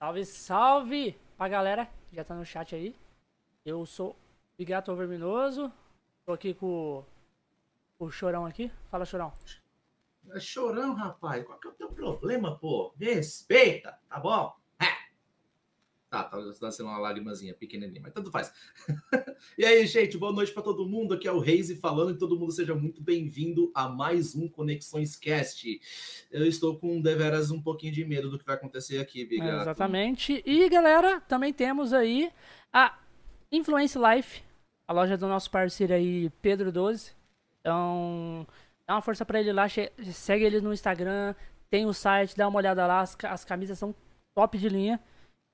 Salve, salve pra galera que já tá no chat aí. Eu sou Bigato Verminoso. Tô aqui com o, o Chorão aqui. Fala, Chorão. É chorão, rapaz. Qual que é o teu problema, pô? Me respeita, tá bom? Tá, tá nascendo uma lágrimazinha pequenininha, mas tanto faz. e aí, gente, boa noite para todo mundo. Aqui é o Reise falando e todo mundo seja muito bem-vindo a mais um Conexões Cast. Eu estou com deveras um pouquinho de medo do que vai acontecer aqui, Bigato. É, exatamente. E, galera, também temos aí a Influence Life, a loja do nosso parceiro aí, Pedro 12. Então, dá uma força para ele lá, segue ele no Instagram, tem o site, dá uma olhada lá, as, as camisas são top de linha.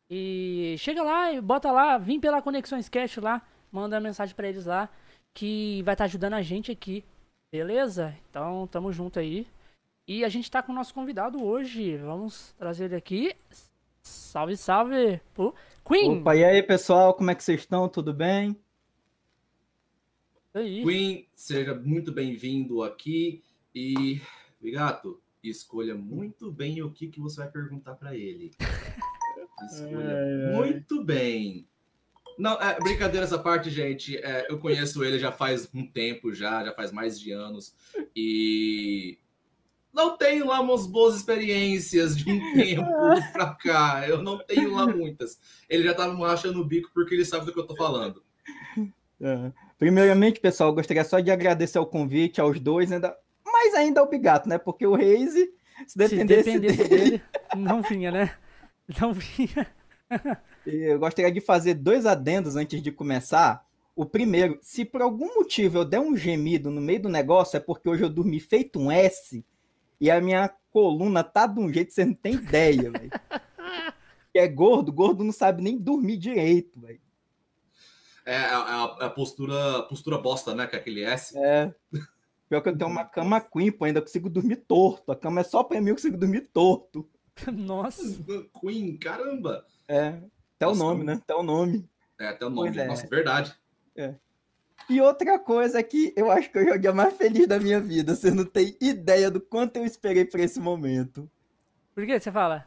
E chega lá e bota lá, vim pela Conexões Cash lá, manda mensagem para eles lá, que vai estar tá ajudando a gente aqui. Beleza? Então, tamo junto aí. E a gente tá com o nosso convidado hoje. Vamos trazer ele aqui. Salve, salve! Pro Queen! Opa, e aí, pessoal? Como é que vocês estão? Tudo bem? Aí. Queen, seja muito bem-vindo aqui. E, Bigato, escolha muito bem o que, que você vai perguntar para ele. Escolha é, muito bem. Não, é, brincadeiras à parte, gente. É, eu conheço ele já faz um tempo já, já faz mais de anos. E não tenho lá umas boas experiências de um tempo pra cá. Eu não tenho lá muitas. Ele já tava achando o bico porque ele sabe do que eu tô falando. É. Primeiramente, pessoal, gostaria só de agradecer o convite aos dois, ainda mais ainda ao Bigato, né? Porque o Reise, se dependesse, se dependesse dele... dele, não vinha, né? Não vinha. eu gostaria de fazer dois adendos antes de começar. O primeiro, se por algum motivo eu der um gemido no meio do negócio, é porque hoje eu dormi feito um S e a minha coluna tá de um jeito que você não tem ideia, velho. é gordo, gordo não sabe nem dormir direito, velho. É, é, a, a, postura, postura bosta, né? Que é aquele S. É. Pior que eu tenho uma cama queen, pô, ainda consigo dormir torto. A cama é só pra mim, eu consigo dormir torto. Nossa. Queen, caramba. É, até Nossa, o nome, né? Até o nome. É, até o nome. É. Nossa, verdade. É. E outra coisa que eu acho que eu joguei a mais feliz da minha vida. Você não tem ideia do quanto eu esperei por esse momento. Por que você fala?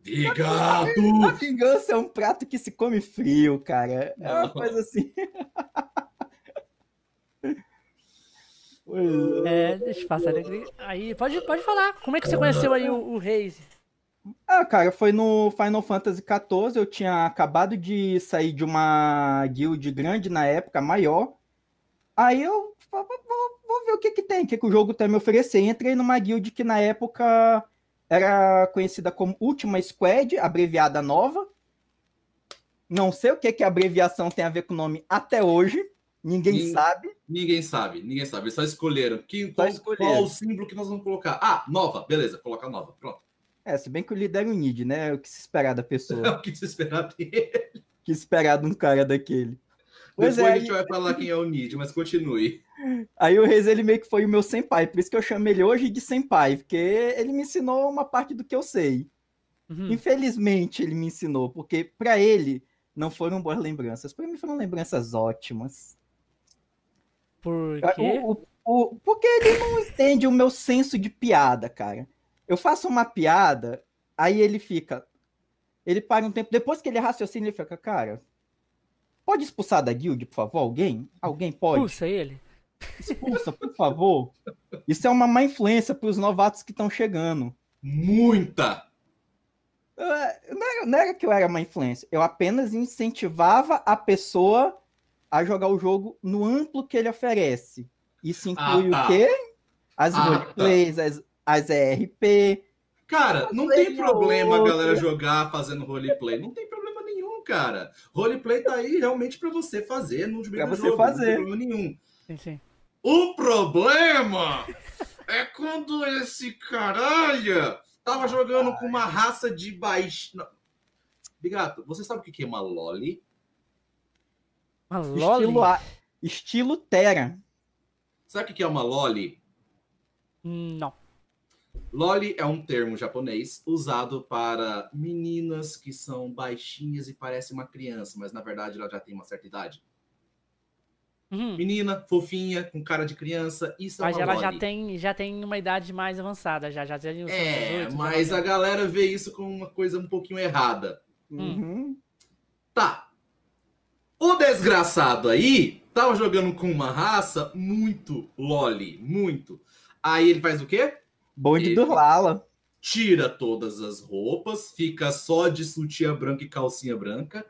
Vigado! A vingança é um prato que se come frio, cara. É uma coisa assim. É, deixa eu passar aqui. Aí, pode, pode falar. Como é que você conheceu aí o, o Reis? Ah, cara, foi no Final Fantasy XIV. Eu tinha acabado de sair de uma guild grande na época, maior. Aí eu vou, vou ver o que que tem, o que, que o jogo tem a me oferecer. Entrei numa guild que na época era conhecida como Última Squad, abreviada nova. Não sei o que, que a abreviação tem a ver com o nome até hoje. Ninguém, ninguém sabe. Ninguém sabe, ninguém sabe. Eles só escolheram. Que, qual, só escolheram. qual o símbolo que nós vamos colocar? Ah, nova, beleza, coloca nova. Pronto. É, se bem que o líder é o Nid, né? É o que se esperar da pessoa. É o que se esperar dele. que esperar de um cara daquele. Pois Depois é, a gente aí... vai falar quem é o Nid, mas continue. Aí o Reis, ele meio que foi o meu senpai, por isso que eu chamo ele hoje de senpai, porque ele me ensinou uma parte do que eu sei. Uhum. Infelizmente ele me ensinou, porque para ele não foram boas lembranças, para mim foram lembranças ótimas. Por quê? O, o, o, porque ele não entende o meu senso de piada, cara. Eu faço uma piada, aí ele fica. Ele para um tempo, depois que ele raciocina, ele fica, cara, pode expulsar da guild, por favor? Alguém? Alguém pode? Expulsa ele. Expulsa, por favor. Isso é uma má influência para os novatos que estão chegando. Muita! Não era, não era que eu era má influência, eu apenas incentivava a pessoa a jogar o jogo no amplo que ele oferece. Isso inclui ah, tá. o quê? As ah, roleplays, tá. as, as ERP. Cara, não tem problema a galera jogar fazendo roleplay. Não tem problema nenhum, cara. Roleplay tá aí realmente para você fazer no pra você jogo. Fazer. Não tem problema nenhum. Sim, sim. O problema é quando esse caralho tava jogando com uma raça de baixo. Bigato, você sabe o que é uma loli? Uma loli? Estilo, estilo Terra. Sabe o que é uma loli? Não. Loli é um termo japonês usado para meninas que são baixinhas e parecem uma criança, mas na verdade ela já tem uma certa idade. Uhum. Menina, fofinha, com cara de criança, isso mas é uma Mas ela já tem, já tem uma idade mais avançada, já, já tem É, 18, mas a galera vê isso como uma coisa um pouquinho errada. Uhum. Tá. O desgraçado aí tava jogando com uma raça muito loli, muito. Aí ele faz o quê? Bonde ele do Lala. Tira todas as roupas, fica só de sutiã branca e calcinha branca.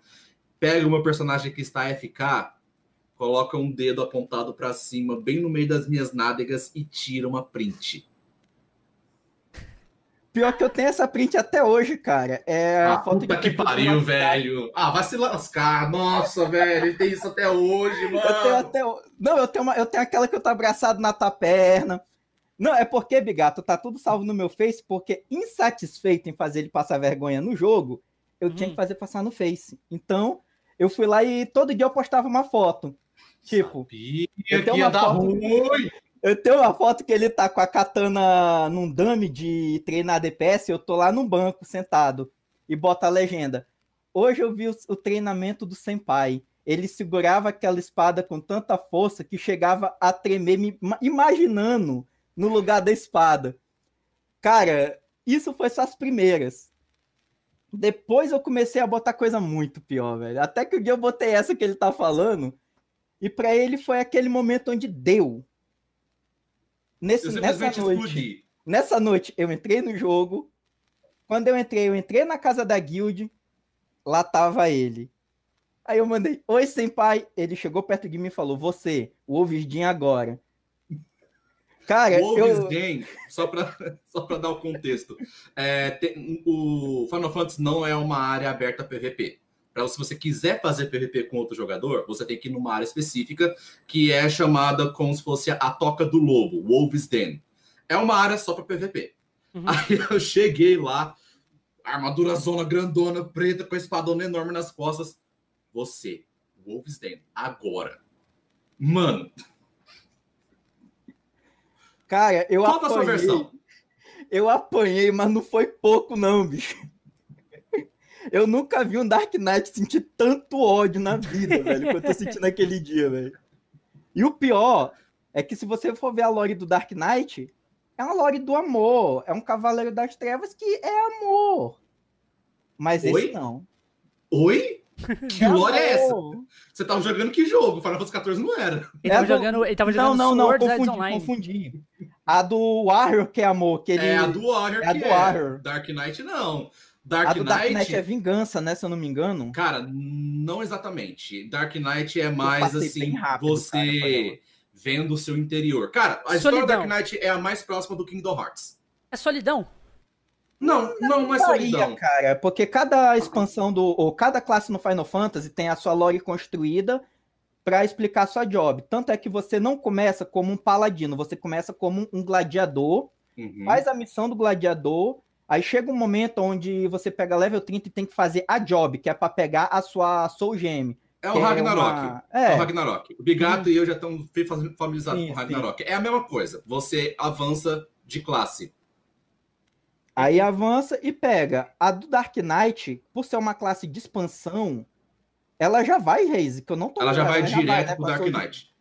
Pega uma personagem que está FK, coloca um dedo apontado para cima, bem no meio das minhas nádegas e tira uma print. Pior que eu tenho essa print até hoje, cara. É ah, a foto puta que pariu, velho. Ah, vai se lascar. Nossa, velho, ele tem isso até hoje, mano. Eu tenho até. Não, eu tenho, uma... eu tenho aquela que eu tô abraçado na tua perna. Não, é porque, Bigato, tá tudo salvo no meu Face, porque insatisfeito em fazer ele passar vergonha no jogo, eu hum. tinha que fazer passar no Face. Então, eu fui lá e todo dia eu postava uma foto. Tipo, Sabia eu tenho uma foto. Ruim. Eu tenho uma foto que ele tá com a katana num dummy de treinar DPS, eu tô lá no banco sentado e bota a legenda. Hoje eu vi o, o treinamento do Senpai. Ele segurava aquela espada com tanta força que chegava a tremer, me imaginando no lugar da espada. Cara, isso foi só as primeiras. Depois eu comecei a botar coisa muito pior, velho. Até que o dia eu botei essa que ele tá falando. E para ele foi aquele momento onde deu. Nesse, nessa noite, explodi. nessa noite, eu entrei no jogo. Quando eu entrei, eu entrei na casa da guild. Lá tava ele. Aí eu mandei, oi, senpai. Ele chegou perto de mim e falou, você, o Ovisdin agora. Cara, o eu... só para só pra dar o contexto, é, tem, o Final Fantasy não é uma área aberta PVP. Para se você quiser fazer PVP com outro jogador, você tem que ir numa área específica que é chamada como se fosse a Toca do Lobo, Wolves Den. É uma área só para PVP. Uhum. Aí eu cheguei lá, armadura zona grandona, preta, com a espadona enorme nas costas. Você, Wolves Den, agora. Mano. Cara, eu Qual apanhei. Qual a sua versão? Eu apanhei, mas não foi pouco, não, bicho. Eu nunca vi um Dark Knight sentir tanto ódio na vida, velho, quanto eu senti naquele dia, velho. E o pior é que se você for ver a lore do Dark Knight, é uma lore do amor. É um Cavaleiro das Trevas que é amor. Mas Oi? esse não. Oi? Que é lore é essa? Você tava jogando que jogo? Final Fantasy XIV não era. Ele tava, é do... jogando, ele tava jogando Não, não, não, confundi, Online. confundi. A do Warrior que é amor, que ele... É a do Warrior é a do é. Warrior. Dark Knight não. Dark a do Knight, Dark Knight é vingança, né? Se eu não me engano. Cara, não exatamente. Dark Knight é mais assim, rápido, você cara, vendo o seu interior. Cara, a solidão. história do Dark Knight é a mais próxima do Kingdom Hearts. É solidão? Não, não, não é solidão. cara, porque cada expansão do. ou cada classe no Final Fantasy tem a sua lore construída para explicar sua job. Tanto é que você não começa como um paladino, você começa como um gladiador, uhum. faz a missão do gladiador Aí chega um momento onde você pega level 30 e tem que fazer a job, que é para pegar a sua Soul Gem. É o Ragnarok. É, uma... é. é, o Ragnarok. O Bigato e eu já estamos familiarizados sim, com o Ragnarok. Sim. É a mesma coisa. Você avança de classe. Aí avança e pega. A do Dark Knight, por ser uma classe de expansão, ela já vai, Reise, que eu não tô Ela já vai ela direto já vai, né, pro Dark Knight.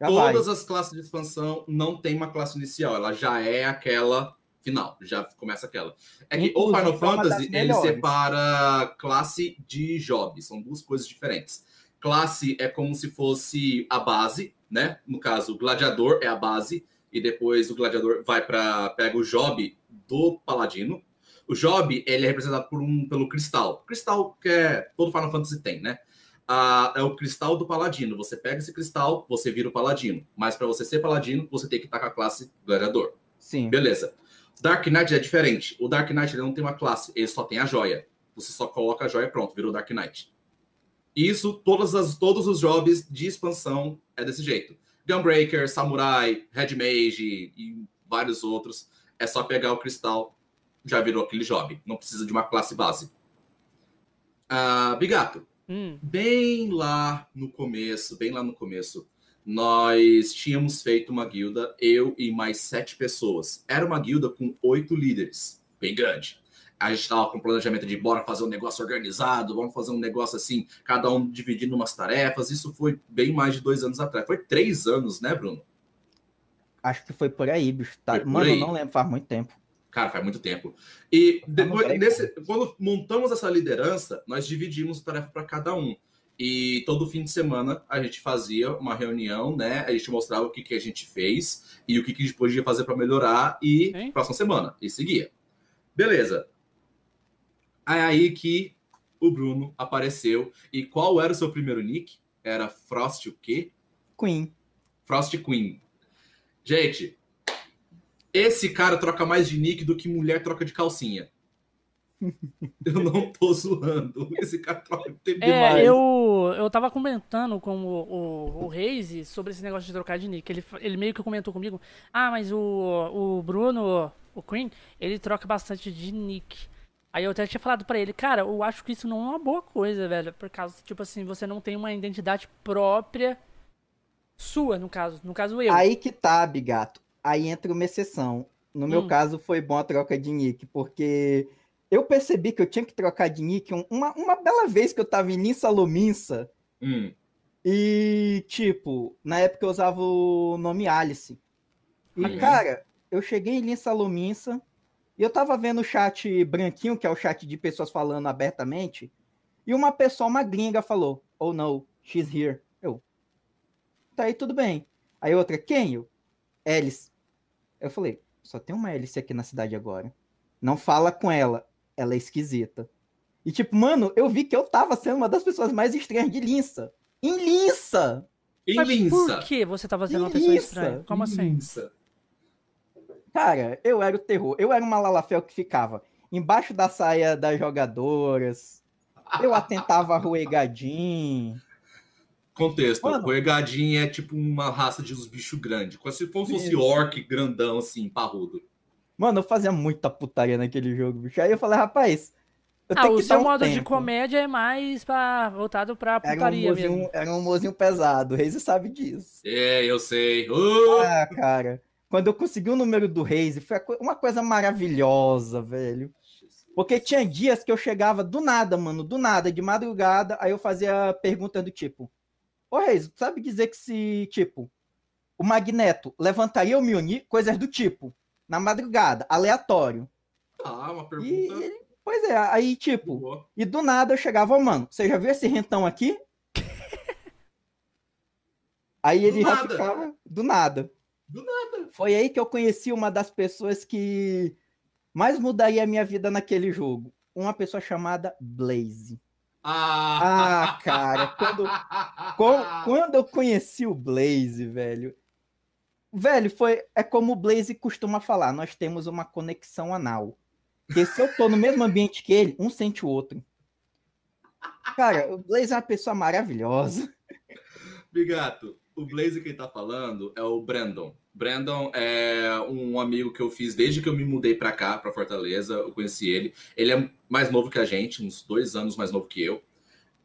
Já Todas vai. as classes de expansão não tem uma classe inicial, ela já é aquela final, já começa aquela. É que Inclusive, o Final Fantasy ele separa classe de job, são duas coisas diferentes. Classe é como se fosse a base, né? No caso, o gladiador é a base e depois o gladiador vai para pega o job do paladino. O job ele é representado por um pelo cristal. Cristal que é todo Final Fantasy tem, né? Ah, é o cristal do paladino. Você pega esse cristal, você vira o paladino. Mas para você ser paladino, você tem que estar com a classe gladiador. Sim. Beleza. Dark Knight é diferente. O Dark Knight ele não tem uma classe, ele só tem a joia. Você só coloca a joia e pronto, virou Dark Knight. Isso, todas as, todos os jobs de expansão é desse jeito. Gunbreaker, Samurai, Red Mage e vários outros. É só pegar o cristal, já virou aquele job. Não precisa de uma classe base. Uh, Bigato, hum. bem lá no começo, bem lá no começo, nós tínhamos feito uma guilda, eu e mais sete pessoas. Era uma guilda com oito líderes, bem grande. a gente tava com planejamento de bora fazer um negócio organizado, vamos fazer um negócio assim, cada um dividindo umas tarefas. Isso foi bem mais de dois anos atrás. Foi três anos, né, Bruno? Acho que foi por aí, bicho. Tá... Por Mano, aí. eu não lembro, faz muito tempo. Cara, faz muito tempo. E depois, nesse, quando montamos essa liderança, nós dividimos a tarefa para cada um. E todo fim de semana a gente fazia uma reunião, né? A gente mostrava o que, que a gente fez e o que, que a gente podia fazer para melhorar e Sim. próxima semana. E seguia. Beleza. É aí que o Bruno apareceu. E qual era o seu primeiro nick? Era Frost o quê? Queen. Frost Queen. Gente, esse cara troca mais de nick do que mulher troca de calcinha. Eu não tô zoando. Esse cara troca tempo é, demais. Eu, eu tava comentando com o, o, o Reise sobre esse negócio de trocar de nick. Ele, ele meio que comentou comigo: Ah, mas o, o Bruno, o Queen, ele troca bastante de nick. Aí eu até tinha falado para ele, cara, eu acho que isso não é uma boa coisa, velho. Por causa, tipo assim, você não tem uma identidade própria sua, no caso. No caso, eu. Aí que tá, Bigato. Aí entra uma exceção. No meu hum. caso, foi bom a troca de nick, porque eu percebi que eu tinha que trocar de nick uma, uma bela vez que eu tava em Linsa Lominsa. Hum. E, tipo, na época eu usava o nome Alice. E, uhum. cara, eu cheguei em Linsa Lominsa e eu tava vendo o chat branquinho, que é o chat de pessoas falando abertamente, e uma pessoa, uma gringa, falou: Oh no, she's here. Eu. Tá aí, tudo bem. Aí outra, quem? Eu. Alice. Eu falei: Só tem uma Alice aqui na cidade agora. Não fala com ela. Ela é esquisita. E tipo, mano, eu vi que eu tava sendo uma das pessoas mais estranhas de Linça. Em Linça! Em Mas Linça! Por que você tava sendo em uma pessoa estranha? Como assim? Linça. Cara, eu era o terror. Eu era uma Lalafel que ficava embaixo da saia das jogadoras. Eu atentava a Ruegadin. Contexto, Mano, Ruegadin é tipo uma raça de uns bichos grandes. Como se fosse orc grandão, assim, parrudo. Mano, eu fazia muita putaria naquele jogo, bicho. Aí eu falei, rapaz. Eu ah, o seu um modo tempo. de comédia é mais pra, voltado pra putaria era um mozinho, mesmo. Era um mozinho pesado, o Reis sabe disso. É, eu sei. Uh! Ah, cara. Quando eu consegui o número do Reis, foi uma coisa maravilhosa, velho. Porque tinha dias que eu chegava do nada, mano, do nada, de madrugada, aí eu fazia pergunta do tipo: Ô Reis, sabe dizer que se, tipo, o Magneto levantaria o Mjolnir? Coisas do tipo, na madrugada, aleatório. Ah, uma pergunta. E, pois é, aí, tipo, Boa. e do nada eu chegava, oh, mano, você já viu esse rentão aqui? aí ele do já nada. ficava do nada. Do nada. Foi aí que eu conheci uma das pessoas que mais mudaria a minha vida naquele jogo. Uma pessoa chamada Blaze. Ah, ah cara, quando, quando eu conheci o Blaze, velho. Velho, foi é como o Blaze costuma falar, nós temos uma conexão anal. Porque se eu tô no mesmo ambiente que ele, um sente o outro. Cara, o Blaze é uma pessoa maravilhosa. Bigato, o Blaze que ele tá falando é o Brandon. Brandon é um amigo que eu fiz desde que eu me mudei para cá, para Fortaleza. Eu conheci ele. Ele é mais novo que a gente, uns dois anos mais novo que eu.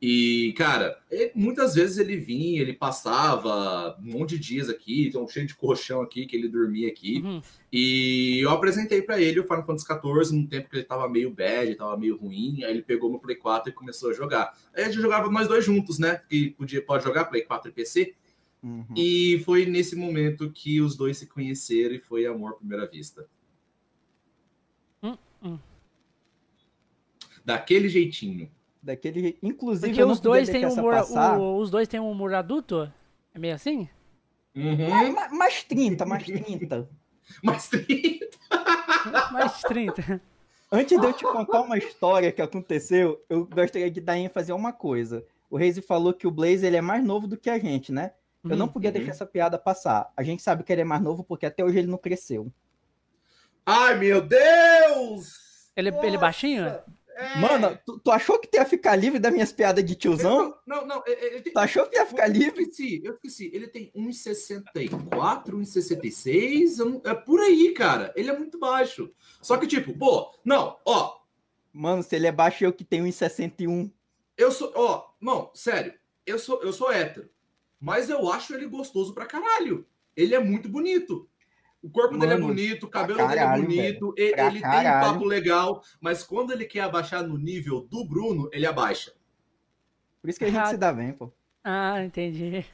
E, cara, ele, muitas vezes ele vinha, ele passava um monte de dias aqui, um cheio de colchão aqui, que ele dormia aqui. Uhum. E eu apresentei para ele o Final Fantasy XIV num tempo que ele tava meio bad, tava meio ruim. Aí ele pegou meu Play 4 e começou a jogar. Aí a gente jogava nós dois juntos, né? Que podia, pode jogar Play 4 e PC. Uhum. E foi nesse momento que os dois se conheceram e foi amor à primeira vista. Uhum. Daquele jeitinho. Daquele Inclusive, Porque os dois, têm humor, o, os dois têm um humor adulto? É meio assim? Uhum. Mais, mais 30, mais 30. mais 30. mais 30. Antes de eu te contar uma história que aconteceu, eu gostaria de dar ênfase a uma coisa. O Reise falou que o Blaze ele é mais novo do que a gente, né? Eu não podia uhum. deixar essa piada passar. A gente sabe que ele é mais novo porque até hoje ele não cresceu. Ai, meu Deus! Ele, ele é baixinho? É. Mano, tu, tu, achou que tu ia ficar livre das minhas piadas de tiozão? Não, não, não. Ele tem, tu achou que ia ficar livre? Eu esqueci, eu esqueci. Ele tem 1,64, 1,66. É por aí, cara. Ele é muito baixo. Só que, tipo, pô, não, ó. Mano, se ele é baixo, eu que tenho 1,61. Eu sou, ó, não, sério. Eu sou, eu sou hétero mas eu acho ele gostoso pra caralho. Ele é muito bonito. O corpo dele é Mano, bonito, o cabelo caralho, dele é bonito, velho. ele, tem um papo legal, mas quando ele quer abaixar no nível do Bruno, ele abaixa. Por isso que a gente Ah. se dá bem, pô. Ah, entendi.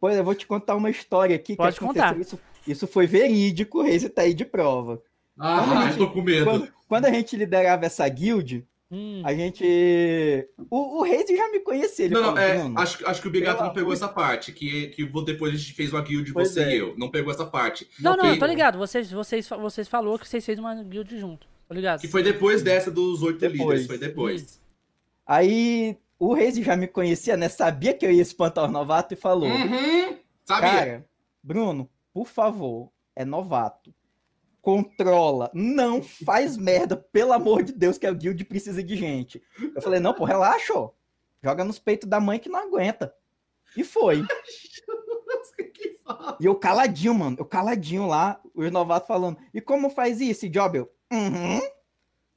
Pois eu vou te contar uma história aqui Pode que contar. Isso, isso foi verídico, o Reis tá aí de prova. Ah, Quando a gente- tô com medo. Quando, quando a gente liderava essa guild, Hum. a gente. O, o Reis já me conhecia. Ele Não, não, falou, é, "Bruno, acho, acho que o Bigato não pegou essa parte, que, que depois a gente fez uma guild, Pois você é. e eu. Não pegou essa parte. Não, não, eu tô ligado. Vocês, vocês, vocês falou que vocês fez uma guild junto. Tô ligado. Que foi depois dessa dos oito líderes, foi depois. Aí o Reis já me conhecia, né? Sabia que eu ia espantar o novato e falou: Uhum, sabia? Cara, Bruno, por favor, é novato. Controla, não faz merda, pelo amor de Deus, que a guild precisa de gente. Eu falei, não, pô, relaxa, ó. Joga nos peitos da mãe que não aguenta. E foi. E eu caladinho, mano. Eu caladinho lá, os novatos falando. E como faz isso, Job? Eu, uhum.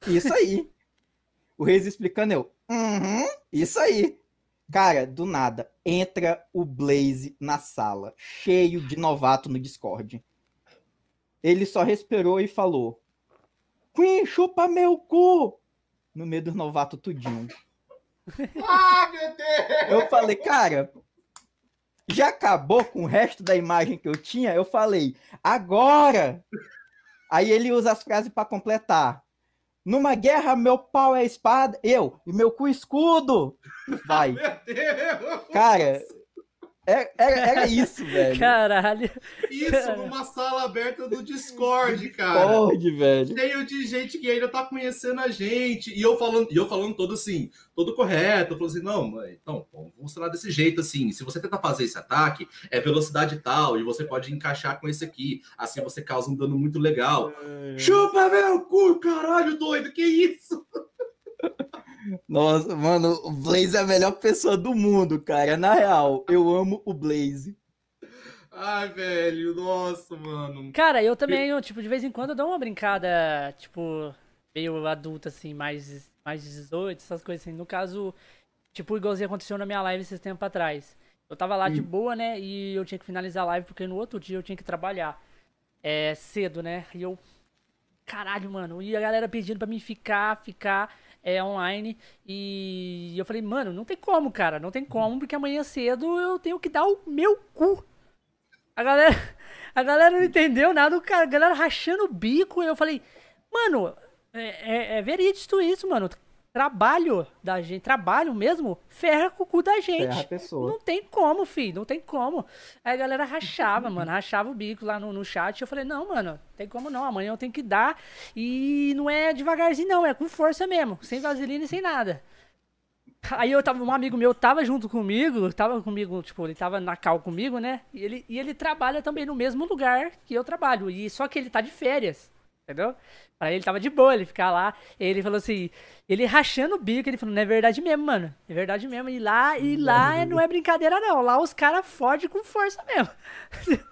Isso aí. o Reis explicando, eu, uhum. Isso aí. Cara, do nada, entra o Blaze na sala, cheio de novato no Discord. Ele só respirou e falou: Queen, chupa meu cu! No meio dos novatos tudinho. Ah, meu Deus! Eu falei, cara, já acabou com o resto da imagem que eu tinha? Eu falei, agora! Aí ele usa as frases para completar. Numa guerra, meu pau é espada, eu, e meu cu escudo. Vai. Meu Deus! Cara, era, era isso, velho. Caralho. Isso numa sala aberta do Discord, cara. Discord, velho. Cheio de gente que ainda tá conhecendo a gente. E eu falando, e eu falando todo assim, todo correto. Eu falando assim, não, mãe, então, vamos funcionar desse jeito assim. Se você tentar fazer esse ataque, é velocidade tal, e você pode encaixar com esse aqui. Assim você causa um dano muito legal. Chupa meu cu, caralho, doido, que isso? Nossa, mano, o Blaze é a melhor pessoa do mundo, cara. Na real, eu amo o Blaze. Ai, velho, nossa, mano. Cara, eu também, eu, tipo, de vez em quando eu dou uma brincada, tipo, meio adulta, assim, mais, mais 18, essas coisas assim. No caso, tipo, igualzinho aconteceu na minha live esses tempos atrás. Eu tava lá de boa, né, e eu tinha que finalizar a live porque no outro dia eu tinha que trabalhar. É, cedo, né, e eu... Caralho, mano, e a galera pedindo pra mim ficar, ficar é, online. E eu falei, mano, não tem como, cara, não tem como, porque amanhã cedo eu tenho que dar o meu cu. A galera, a galera não entendeu nada, o a galera rachando o bico. Eu falei, mano, é, é, é verídico isso, mano. Trabalho da gente, trabalho mesmo, ferra com o cu da gente. Ferra a pessoa. Não tem como, filho, não tem como. Aí a galera rachava, mano, rachava o bico lá no, no chat. Eu falei, não, mano, tem como não, amanhã eu tenho que dar. E não é devagarzinho, não, é com força mesmo, sem vaselina e sem nada. Aí eu tava, um amigo meu tava junto comigo, tava comigo, tipo, ele tava na cal comigo, né? E ele, e ele trabalha também no mesmo lugar que eu trabalho. E só que ele tá de férias, entendeu? Pra ele tava de boa ele ficar lá. Ele falou assim, ele rachando o bico, ele falou, não é verdade mesmo, mano. É verdade mesmo. E lá, e lá é- não é brincadeira, não. Lá os caras fodem com força mesmo.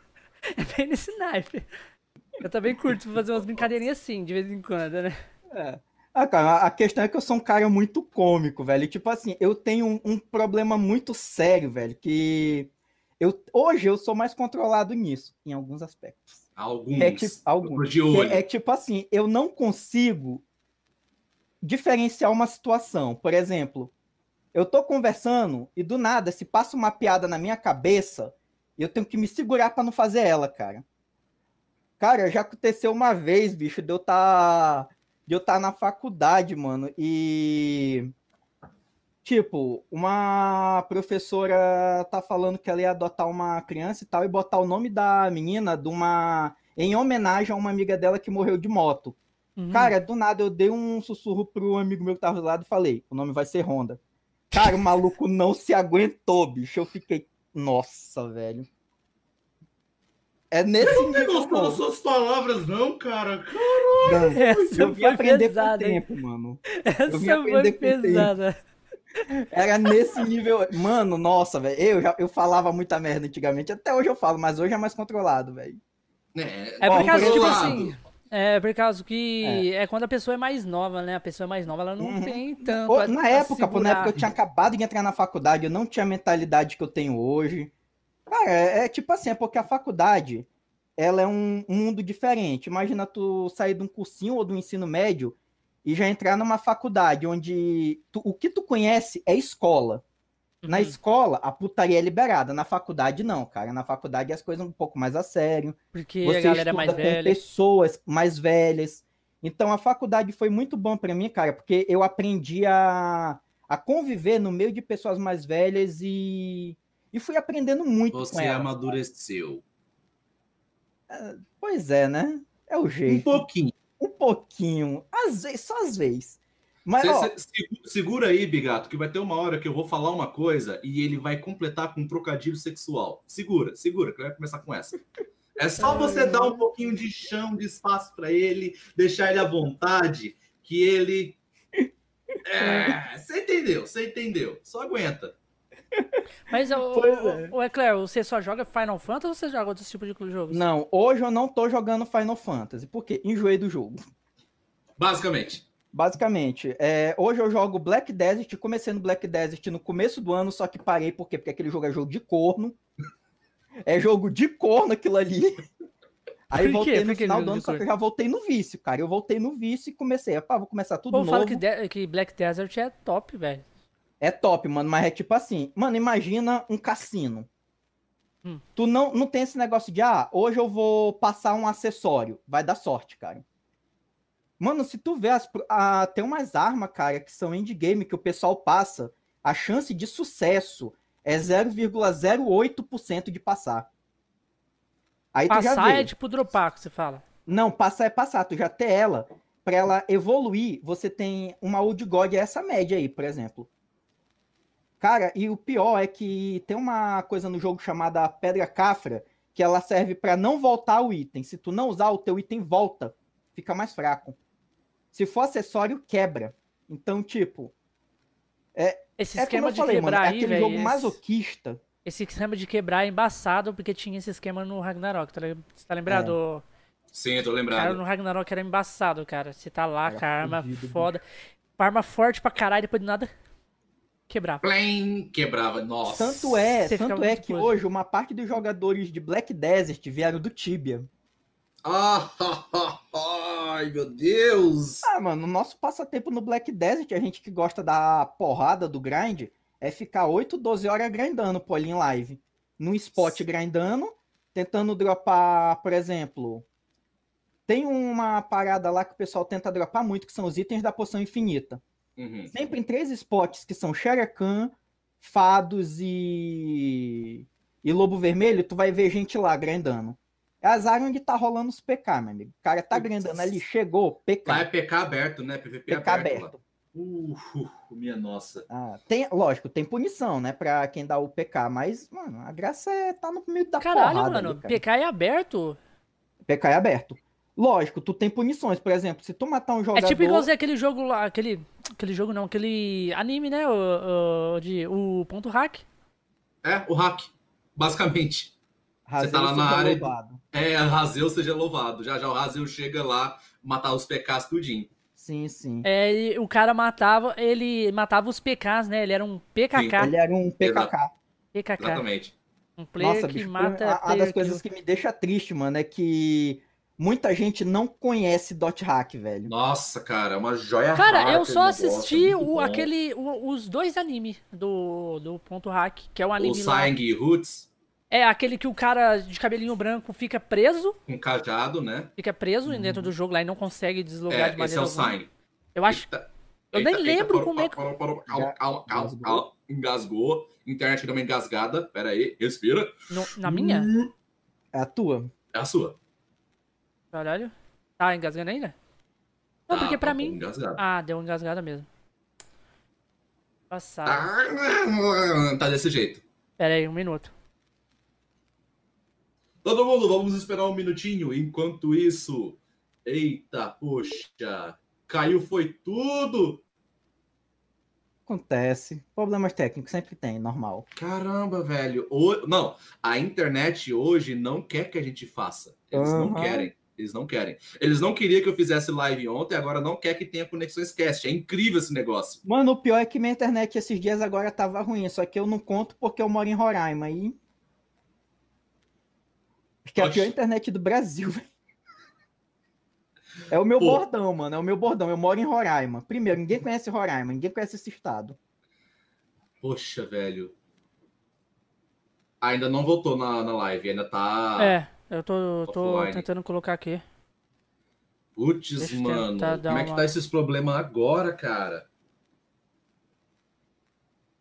é bem nesse naipe. Eu também curto fazer umas brincadeirinhas assim, de vez em quando, né? É. Ah, cara, a questão é que eu sou um cara muito cômico, velho. Tipo assim, eu tenho um, um problema muito sério, velho, que eu, hoje eu sou mais controlado nisso, em alguns aspectos. Alguns. É tipo, alguns. É, é tipo assim, eu não consigo diferenciar uma situação. Por exemplo, eu tô conversando e do nada se passa uma piada na minha cabeça, eu tenho que me segurar pra não fazer ela, cara. Cara, já aconteceu uma vez, bicho, de eu tá de eu tá na faculdade, mano, e tipo, uma professora tá falando que ela ia adotar uma criança e tal e botar o nome da menina de uma em homenagem a uma amiga dela que morreu de moto. Uhum. Cara, do nada eu dei um sussurro pro amigo meu que tava do lado e falei: o nome vai ser Honda. Cara, o maluco não se aguentou, bicho. Eu fiquei, nossa, velho. É nesse Não nível. gostou pô. das suas palavras, não, cara. Não, Essa Eu vim foi aprender com pesada, o hein? tempo, mano. vim Essa foi aprender com o tempo. Era nesse nível. Mano, nossa, velho. Eu, já- eu falava muita merda antigamente. Até hoje eu falo, mas hoje é mais controlado, velho. É, É por causa, tipo assim. É, por causa que é. quando a pessoa é mais nova, né? A pessoa é mais nova, ela não Uhum. tem tanto. Na época, pô, na época eu tinha acabado de entrar na faculdade, eu não tinha a mentalidade que eu tenho hoje. Cara, é, é tipo assim, é porque a faculdade ela é um, um mundo diferente. Imagina tu sair de um cursinho ou do ensino médio e já entrar numa faculdade onde tu, o que tu conhece é escola. Na Uhum. escola, a putaria é liberada. Na faculdade, não, cara. Na faculdade, as coisas um pouco mais a sério. Porque Você a galera é estuda mais com velha. pessoas mais velhas. Então, a faculdade foi muito bom para mim, cara, porque eu aprendi a, a conviver no meio de pessoas mais velhas e, e fui aprendendo muito com Você elas. amadureceu. Pois é, né? É o Um jeito. pouquinho. Um pouquinho. Às vezes, só às vezes. Mas, Cê- ó, cê- segu- segura aí, Bigato, que vai ter uma hora que eu vou falar uma coisa e ele vai completar com um trocadilho sexual. Segura, segura, que vai começar com essa. É só você dar um pouquinho de chão, de espaço para ele, deixar ele à vontade, que ele. É, você entendeu, você entendeu. Só aguenta. Mas, o, Pois o, é. o Eclair, você só joga Final Fantasy ou você joga outros tipos de jogos? não, hoje eu não tô jogando Final Fantasy. Por quê? Enjoei do jogo. Basicamente. Basicamente, é, hoje eu jogo Black Desert, comecei no Black Desert no começo do ano, só que parei, por quê? Porque aquele jogo é jogo de corno. É jogo de corno aquilo ali. Aí Por voltei no final do ano, só que eu já voltei no vício, cara. Eu voltei no vício e comecei. Pá, vou começar tudo O povo novo. fala que, de- que Black Desert é top, velho. É top, mano, mas é tipo assim, mano, imagina um cassino. Hum. Tu não, não tem esse negócio de, ah, hoje eu vou passar um acessório. Vai dar sorte, cara. Mano, se tu vê, as, ah, tem umas armas, cara, que são endgame que o pessoal passa, a chance de sucesso é 0,08% de passar. Aí Passar é tipo dropar, que você fala. Não, passar é passar. Tu já ter ela, pra ela evoluir, você tem uma Old God, essa média aí, por exemplo. Cara, e o pior é que tem uma coisa no jogo chamada Pedra Cafra, que ela serve pra não voltar o item. Se tu não usar, o teu item volta. Fica mais fraco. Se for acessório, quebra. Então, tipo, Esse é como esquema eu de falei, mano, quebrar é aí, aquele velho. jogo esse- masoquista. Esse esquema de quebrar é embaçado, porque tinha esse esquema no Ragnarok, tá, você tá lembrado? Sim, eu tô Cara, lembrado. no Ragnarok era embaçado, cara. Você tá lá Era com a arma fudido, foda. Com a arma forte pra caralho, depois de nada, quebrar. Plim, quebrava. Nossa. Tanto é, Você tanto é que coisa. hoje uma parte dos jogadores de Black Desert vieram do Tibia. Ah, ai, meu Deus. Ah, mano, o nosso passatempo no Black Desert, a gente que gosta da porrada do grind, é ficar 8, 12 horas grindando, pô, ali em live. Num spot grindando, tentando dropar, por exemplo. Tem uma parada lá que o pessoal tenta dropar muito, que são os itens da poção infinita. Uhum. Sempre em três spots, que são Sherakan, Fados e. e Lobo Vermelho, tu vai ver gente lá grindando. É as áreas onde tá rolando os PK, meu amigo. O cara tá Putz. grindando ali, chegou, PK. Lá é PK aberto, né? PVP PK aberto. aberto. Uh, minha nossa. Ah, tem, lógico, tem punição, né, pra quem dá o PK, mas, mano, a graça é tá no meio da Caralho, porrada mano, ali, cara. PK é aberto. PK é aberto. Lógico, tu tem punições, por exemplo, se tu matar um É jogador... tipo igualzinho aquele jogo lá, aquele. Aquele jogo não, aquele anime, né? O, o- de, o ponto hack. É, o hack. Basicamente. Razeiro tá lá na área- louvado. É, Razeu seja louvado. Já já o Razeu chega lá, matar os PKs tudinho. Sim, sim. É, e o cara matava, ele matava os PKs, né? Ele era um PKK. Ele era um PKK. PKK. Exatamente. Um player Nossa, que bicho, mata. a, das que- coisas que me deixa triste, mano, é que muita gente não conhece Dot Hack, velho. Nossa, cara, é uma joia Cara, rara eu só assisti é muito o, aquele, o- os dois animes do, do ponto hack, que é o O anime lá. Sang Roots, É aquele que o cara de cabelinho branco fica preso, com cajado, né? fica preso dentro do jogo lá e não consegue deslogar de É, esse é maneira o. Sang. Eu acho. Eita, Eu eita, nem eita, lembro parou, como é que- parou, parou, parou, Calma, calma, calma, engasgou. calma. Engasgou. Internet deu uma engasgada. Pera aí, respira. no- na minha? É a tua? É a sua. Caralho. Tá engasgando ainda? Não, Tá, porque pra tá mim. Engasgado. Ah, deu uma engasgada mesmo. Passado. Ah, Tá desse jeito. Pera aí, um minuto. Todo mundo, vamos esperar um minutinho. Enquanto isso. Eita, poxa. Caiu foi tudo. Acontece. Problemas técnicos sempre tem, normal. Caramba, velho. O- Não, a internet hoje não quer que a gente faça. Eles não Aham. querem. Eles não querem. Eles não queriam que eu fizesse live ontem, agora não quer que tenha conexões cast. É incrível esse negócio. Mano, o pior é que minha internet esses dias agora tava ruim, só que eu não conto porque eu moro em Roraima. E Acho que é a pior internet do Brasil, velho. É o meu Pô. bordão, mano. É o meu bordão. Eu moro em Roraima. Primeiro, ninguém conhece Roraima, ninguém conhece esse estado. Poxa, velho. Ainda não voltou na, na live, ainda tá. É, eu tô, tô tentando colocar aqui. Putz, mano. Como é que tá esses problemas agora, cara?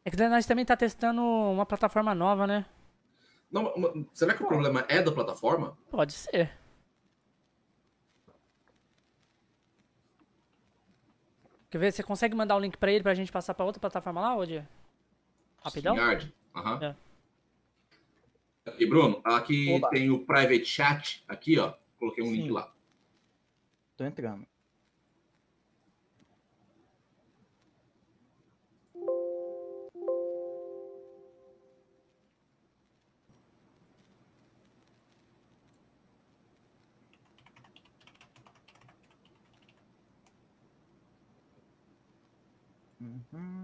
É que nós também tá testando uma plataforma nova, né? Não, será que o problema é da plataforma? Pode ser. Quer ver? Você consegue mandar o link pra ele pra gente passar pra outra plataforma lá, Odia? Rapidão? Yard. Aham. Uhum. É. E Bruno, aqui Oba. tem o private chat, aqui, ó. Coloquei um Sim. link lá. Tô entrando.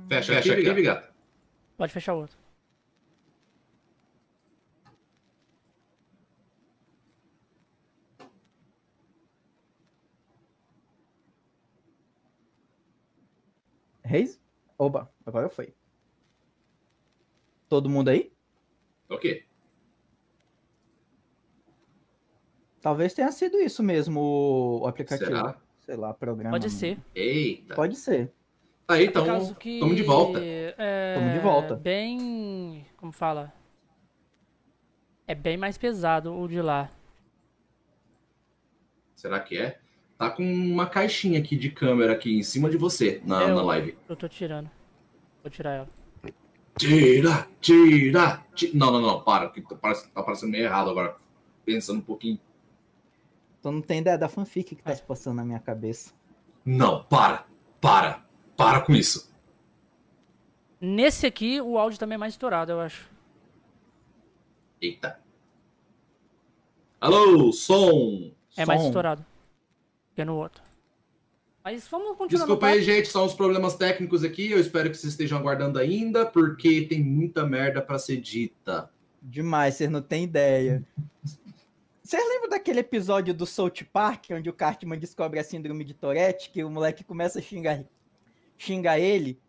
Fecha, fecha aqui, aqui gato. Pode fechar o outro. Reis? Oba, agora eu fui. Todo mundo aí? Ok. Talvez tenha sido isso mesmo o aplicativo. Será? Sei lá, programa. Pode ser. Eita. Pode ser. Aí, então, estamos de volta. Estamos é, de volta. Bem. Como fala? É bem mais pesado o de lá. Será que é? Tá com uma caixinha aqui de câmera aqui em cima de você na, eu, na live. Eu tô tirando. Vou tirar ela. Tira, tira, tira. Não, não, não, para, que tá, tá parecendo meio errado agora. Pensando um pouquinho. Tu não tem ideia da fanfic que tá se passando na minha cabeça. Não, para, para. Para com isso. Nesse aqui, o áudio também é mais estourado, eu acho. Eita. Alô, som. É som. mais estourado. Que no outro. Mas vamos continuar. Desculpa aí, gente, são os problemas técnicos aqui. Eu espero que vocês estejam aguardando ainda, porque tem muita merda para ser dita. Demais, vocês não têm ideia. Vocês lembram daquele episódio do South Park, onde o Cartman descobre a síndrome de Tourette, que o moleque começa a xingar xinga ele,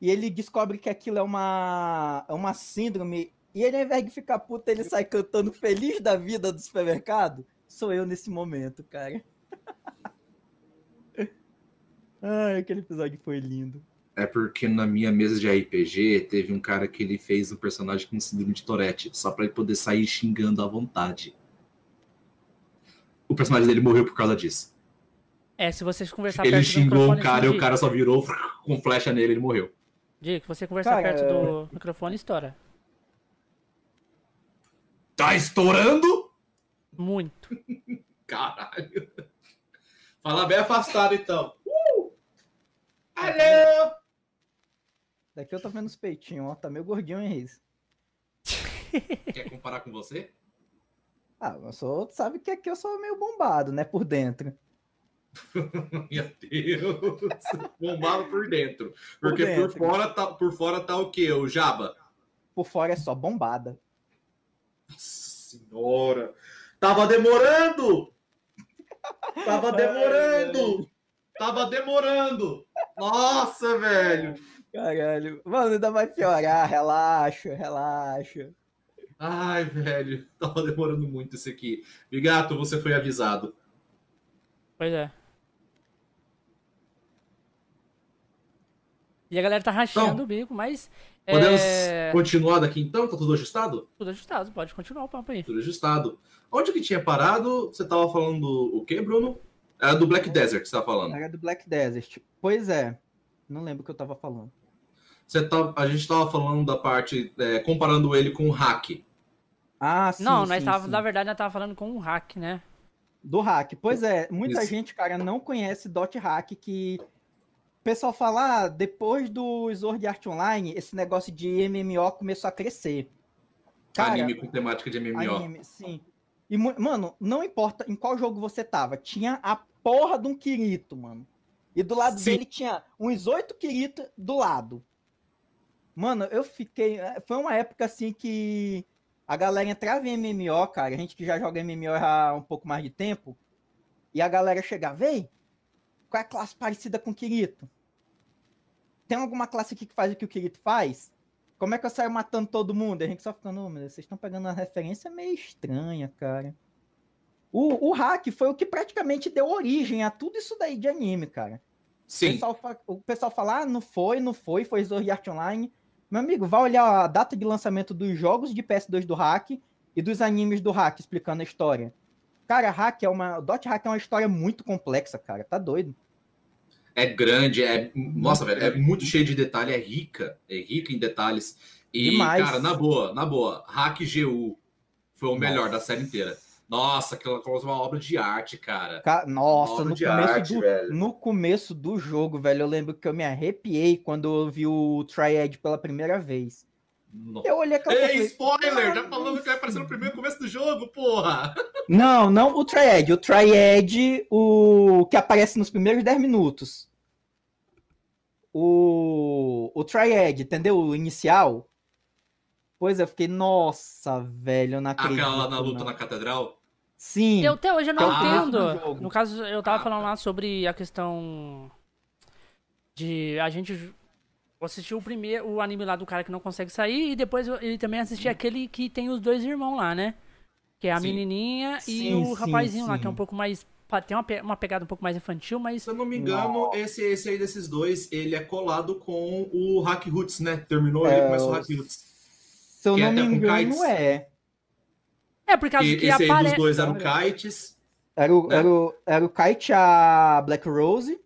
e ele descobre que aquilo é uma, é uma síndrome, e ele, ao invés de ficar puto, ele sai cantando feliz da vida do supermercado. Sou eu nesse momento, cara. Ai, aquele episódio foi lindo. É porque na minha mesa de RPG teve um cara que ele fez um personagem com síndrome de Tourette, só para ele poder sair xingando à vontade. O personagem dele morreu por causa disso. É, se vocês conversar ele perto xingou o cara e o cara só virou com flecha nele e ele morreu. Dick, você conversar cara, perto do é- microfone, estoura. Tá estourando? Muito. Caralho. Fala bem afastado, então. Uh! Alô! Daqui eu tô vendo os peitinhos, ó. Tá meio gordinho, hein, Reis? Quer comparar com você? Ah, eu sou, sabe que aqui eu sou meio bombado, né, por dentro. Meu Deus! Bombado por dentro. Porque por, dentro. por, fora tá, por fora tá o quê? O Jaba? Por fora é só bombada. Nossa senhora! Tava demorando! Tava demorando! Tava demorando! Nossa, velho! Caralho. Mano, ainda vai piorar. Relaxa, relaxa. Ai, velho. Tava demorando muito esse aqui. Bigato, você foi avisado. Pois é. E a galera tá rachando então, o bico, mas. Podemos é... continuar daqui então? Tá tudo ajustado? Tudo ajustado, pode continuar o papo aí. Tudo ajustado. Onde que tinha parado? Você tava falando o quê, Bruno? Era do Black Desert que você tava falando. Era do Black Desert. Pois é. Não lembro o que eu tava falando. Você tá, a gente tava falando da parte. É, comparando ele com o hack. Ah, sim. Não, sim, nós tava, sim. na verdade, nós tava falando com o hack, né? Do hack. Pois é, muita Isso. gente, cara, não conhece Dot Hack, que pessoal fala, ah, depois do Sword Art Online, esse negócio de MMO começou a crescer. Cara, anime com temática de MMO. Anime, sim. E, mano, não importa em qual jogo você tava, tinha a porra de um Kirito, mano. E do lado sim. dele tinha uns oito Kirito do lado. Mano, eu fiquei. Foi uma época assim que A galera entrava em MMO, cara, a gente que já joga MMO há um pouco mais de tempo, e a galera chegava, vem, qual é a classe parecida com o Kirito? Tem alguma classe aqui que faz o que o Kirito faz? Como é que eu saio matando todo mundo? A gente só ficando, oh, vocês estão pegando uma referência meio estranha, cara. O, o hack foi o que praticamente deu origem a tudo isso daí de anime, cara. Sim. O pessoal, o pessoal fala, ah, não foi, não foi, foi Sword Art Online. Meu amigo, vai olhar a data de lançamento dos jogos de PS2 do hack e dos animes do hack, explicando a história. Cara, hack é uma. Dot hack é uma história muito complexa, cara. Tá doido. É grande, é. Nossa, velho, é muito cheio de detalhe, é rica. É rica em detalhes. E, Demais. cara, na boa, na boa, Hack GU foi o Nossa. melhor da série inteira. Nossa, aquela coisa uma obra de arte, cara. Ca... Nossa, no começo, arte, do, no começo do jogo, velho, eu lembro que eu me arrepiei quando eu vi o Triad pela primeira vez. Eu olhei aquela Ei, falei, spoiler! Já falando que vai aparecer no primeiro começo do jogo, porra! Não, não o Triad. O Triad, o que aparece nos primeiros 10 minutos. O, o Triad, entendeu? O inicial. Pois é, eu fiquei, nossa, velho, eu não acredito. Aquela lá na luta não. na catedral? Sim. Eu até hoje eu não ah, entendo. No caso, eu tava falando lá sobre a questão de a gente assistiu o primeiro o anime lá do cara que não consegue sair e depois ele também assistiu aquele que tem os dois irmãos lá, né? Que é a sim. menininha sim, e o sim, rapazinho lá, que é um pouco mais tem uma, uma pegada um pouco mais infantil, mas. Se eu não me engano, esse, esse aí desses dois, ele é colado com o Hack Roots, né? Terminou é, ele começa o Hack Roots. Se eu não me engano, é. É, por causa e, que esse apare... aí dos dois eram kites. Era o, né? era, o, era o Kite a Black Rose.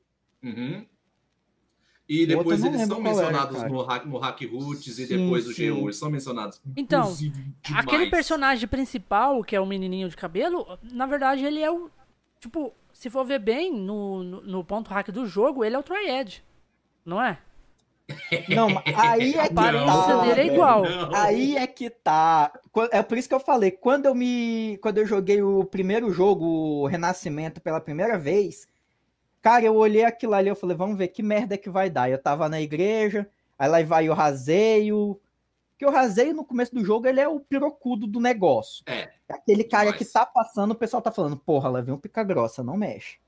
Uhum. E depois eles são mencionados era, no, hack, no Hack Roots e depois o GU, eles são mencionados. Então, aquele personagem principal, que é o menininho de cabelo, na verdade ele é o. Tipo, se for ver bem no, no, no ponto hack do jogo, ele é o Triad. Não é? Não, aí é que tá. dele é igual. Aí é que tá. É por isso que eu falei, quando eu me, quando eu joguei o primeiro jogo, o Renascimento pela primeira vez, cara, eu olhei aquilo ali, eu falei, vamos ver que merda é que vai dar. Eu tava na igreja, aí lá vai o raseio, que o raseio no começo do jogo ele é o pirocudo do negócio. É. Aquele cara que tá passando, o pessoal tá falando, porra, lá vem um pica grossa, não mexe.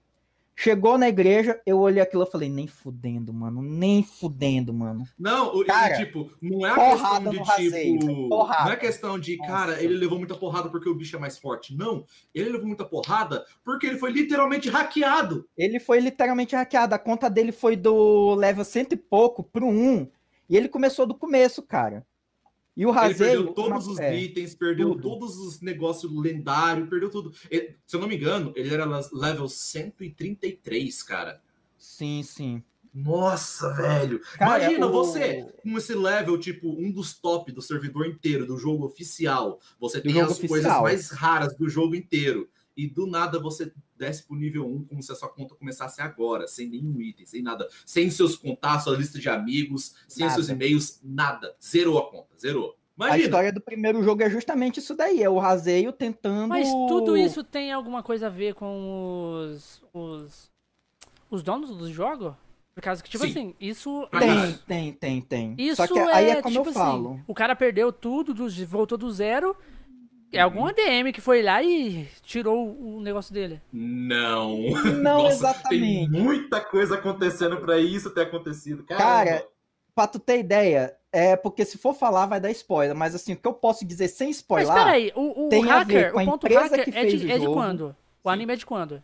Chegou na igreja, eu olhei aquilo e falei, nem fudendo, mano, nem fudendo, mano. Não, cara, tipo, não é a questão de tipo. Porrada. Não é questão de, cara, Nossa. ele levou muita porrada porque o bicho é mais forte. Não, ele levou muita porrada porque ele foi literalmente hackeado. Ele foi literalmente hackeado. A conta dele foi do level cento e pouco pro um. E ele começou do começo, cara. E o Razeio. Ele perdeu todos os é, itens, perdeu tudo. todos os negócios lendários, perdeu tudo. Ele, se eu não me engano, ele era level 133, cara. Sim, sim. Nossa, velho. Cara, Imagina o... você com esse level, tipo, um dos top do servidor inteiro, do jogo oficial. Você tem as oficial. coisas mais raras do jogo inteiro. E do nada você desce pro nível 1 como se a sua conta começasse agora, sem nenhum item, sem nada, sem seus contatos, sua lista de amigos, sem nada. seus e-mails, nada. Zerou a conta, zerou. Imagina. A história do primeiro jogo é justamente isso daí, é o raseio tentando. Mas tudo isso tem alguma coisa a ver com os. os, os donos do jogo? Por causa que, tipo Sim. assim, isso. Tem, tem, tem, tem. Isso Só que aí é, é como tipo eu assim, falo. O cara perdeu tudo, voltou do zero é algum ADM que foi lá e tirou o negócio dele. Não. Não, Nossa, exatamente. Tem muita coisa acontecendo para isso ter acontecido. Caramba. Cara, pra tu ter ideia, é porque se for falar vai dar spoiler, mas assim, o que eu posso dizer sem spoiler. Mas peraí, o, o tem hacker, o ponto hacker é de, é de quando? O anime é de quando?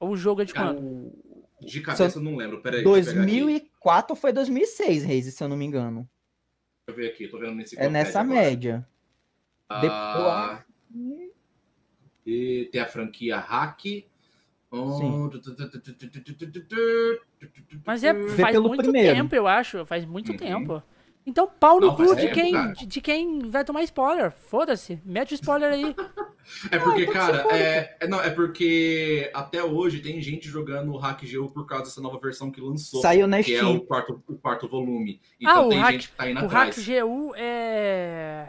Ou o jogo é de Cara, quando? De cabeça eu não lembro, peraí. 2004 ou foi 2006, Reis, se eu não me engano. Deixa eu ver aqui, tô vendo nesse É nessa agora. média. Ah, e tem a franquia Hack. Mas é, faz muito primeiro. tempo, eu acho. Faz muito uhum. tempo. Então, pau no cu de quem, de, de, quem vai tomar spoiler. Foda-se. Mete o spoiler aí. é porque, ah, cara, é, é, não, é porque até hoje tem gente jogando o Hack GU por causa dessa nova versão que lançou. Saiu na que Steam. é o quarto, o quarto volume. Então ah, tem hack, gente que tá indo o atrás. O Hack GU é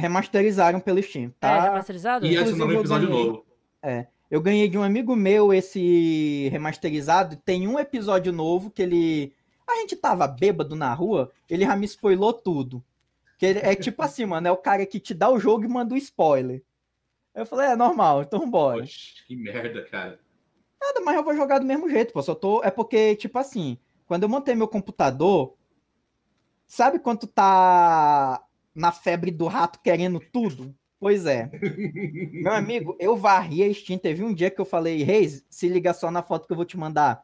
remasterizaram pelo Steam. Tá? É remasterizado? E adicionaram um episódio ganhei, novo. É. Eu ganhei de um amigo meu esse remasterizado. Tem um episódio novo que ele. A gente tava bêbado na rua, ele já me spoilou tudo. Que ele é tipo assim, mano, é o cara que te dá o jogo e manda o spoiler. Eu falei, é normal, então bora. Poxa, que merda, cara. Nada, mas eu vou jogar do mesmo jeito, pô. Só tô. É porque, tipo assim, quando eu montei meu computador, sabe quando tu tá na febre do rato querendo tudo? Pois é. Meu amigo, eu varri a Steam. Teve um dia que eu falei, Reis, se liga só na foto que eu vou te mandar.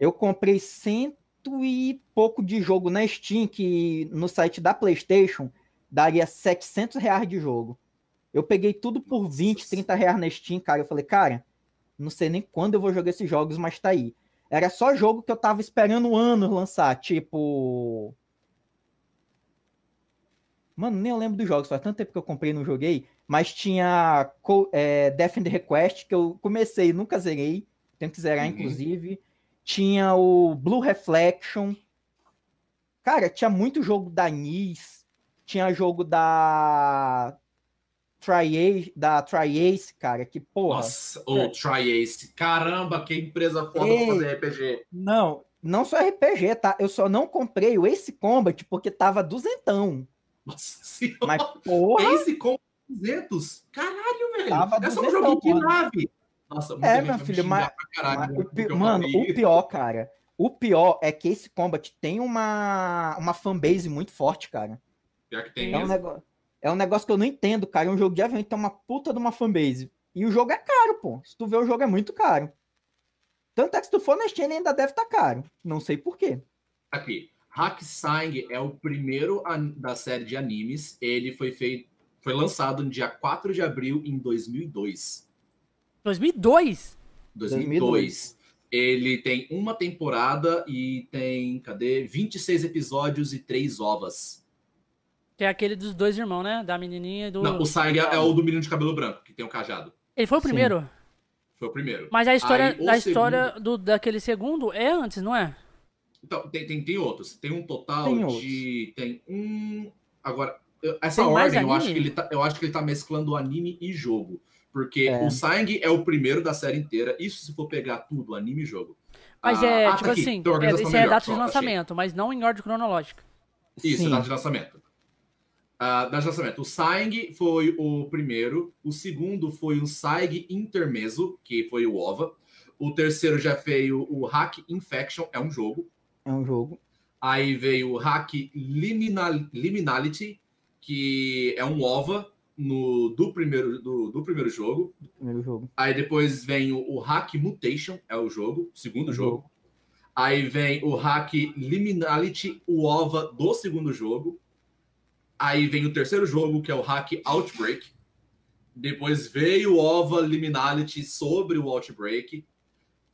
Eu comprei cento e pouco de jogo na Steam, que no site da PlayStation daria 700 reais de jogo. Eu peguei tudo por 20, 30 reais na Steam, cara. Eu falei, cara, não sei nem quando eu vou jogar esses jogos, mas tá aí. Era só jogo que eu tava esperando anos lançar, tipo Mano, nem eu lembro dos jogos, faz tanto tempo que eu comprei e não joguei. Mas tinha é, Death and Request, que eu comecei e nunca zerei. Tenho que zerar, uhum. inclusive. Tinha o Blue Reflection. Cara, tinha muito jogo da NIS. Tinha jogo da Triace, da Triace, cara, que porra. Nossa, o oh, Triace. Caramba, que empresa foda Ei, pra fazer RPG. Não, não só RPG, tá? Eu só não comprei o Ace Combat porque tava duzentão. Nossa senhora. Mas, porra. Esse com 200? Caralho, velho. Tava é só um joguinho de nave. Nossa, é, meu filho, mas, caralho, mas o pi... mano, o pior, cara, o pior é que esse Combat tem uma, uma fanbase muito forte, cara. Pior que tem é um, negócio, é um negócio que eu não entendo, cara. É um jogo de avião, tem uma puta de uma fanbase. E o jogo é caro, pô. Se tu vê, o jogo é muito caro. Tanto é que se tu for na Steam, ainda deve estar tá caro. Não sei por quê. Aqui. Hakusang é o primeiro da série de animes. Ele foi feito, foi lançado no dia 4 de abril em 2002. 2002? 2002. Ele tem uma temporada e tem, cadê? 26 episódios e três ovas. Que é aquele dos dois irmãos, né? Da menininha e do. Não, o Sang é o do menino de cabelo branco, que tem o cajado. Ele foi o primeiro? Sim. Foi o primeiro. Mas a história, Aí, a história do, daquele segundo é antes, não é? Então, tem, tem, tem outros. Tem um total tem de. Tem um. Agora, essa tem ordem, eu acho, que ele tá, eu acho que ele tá mesclando anime e jogo. Porque é. o Sang é o primeiro da série inteira. Isso se for pegar tudo, anime e jogo. Mas é, ah, tipo tá assim, é, esse é data de lançamento, mas não em ordem cronológica. Isso, Sim. data de lançamento. Uh, data de lançamento. O Sang foi o primeiro. O segundo foi o Sang Intermezzo, que foi o OVA. O terceiro já veio o Hack Infection, é um jogo. É um jogo. Aí veio o Hack Liminal, Liminality, que é um OVA no, do, primeiro, do, do primeiro jogo. Primeiro jogo. Aí depois vem o, o Hack Mutation, é o jogo, segundo jogo. jogo. Aí vem o Hack Liminality, o OVA do segundo jogo. Aí vem o terceiro jogo, que é o Hack Outbreak. Depois veio o OVA Liminality sobre o Outbreak.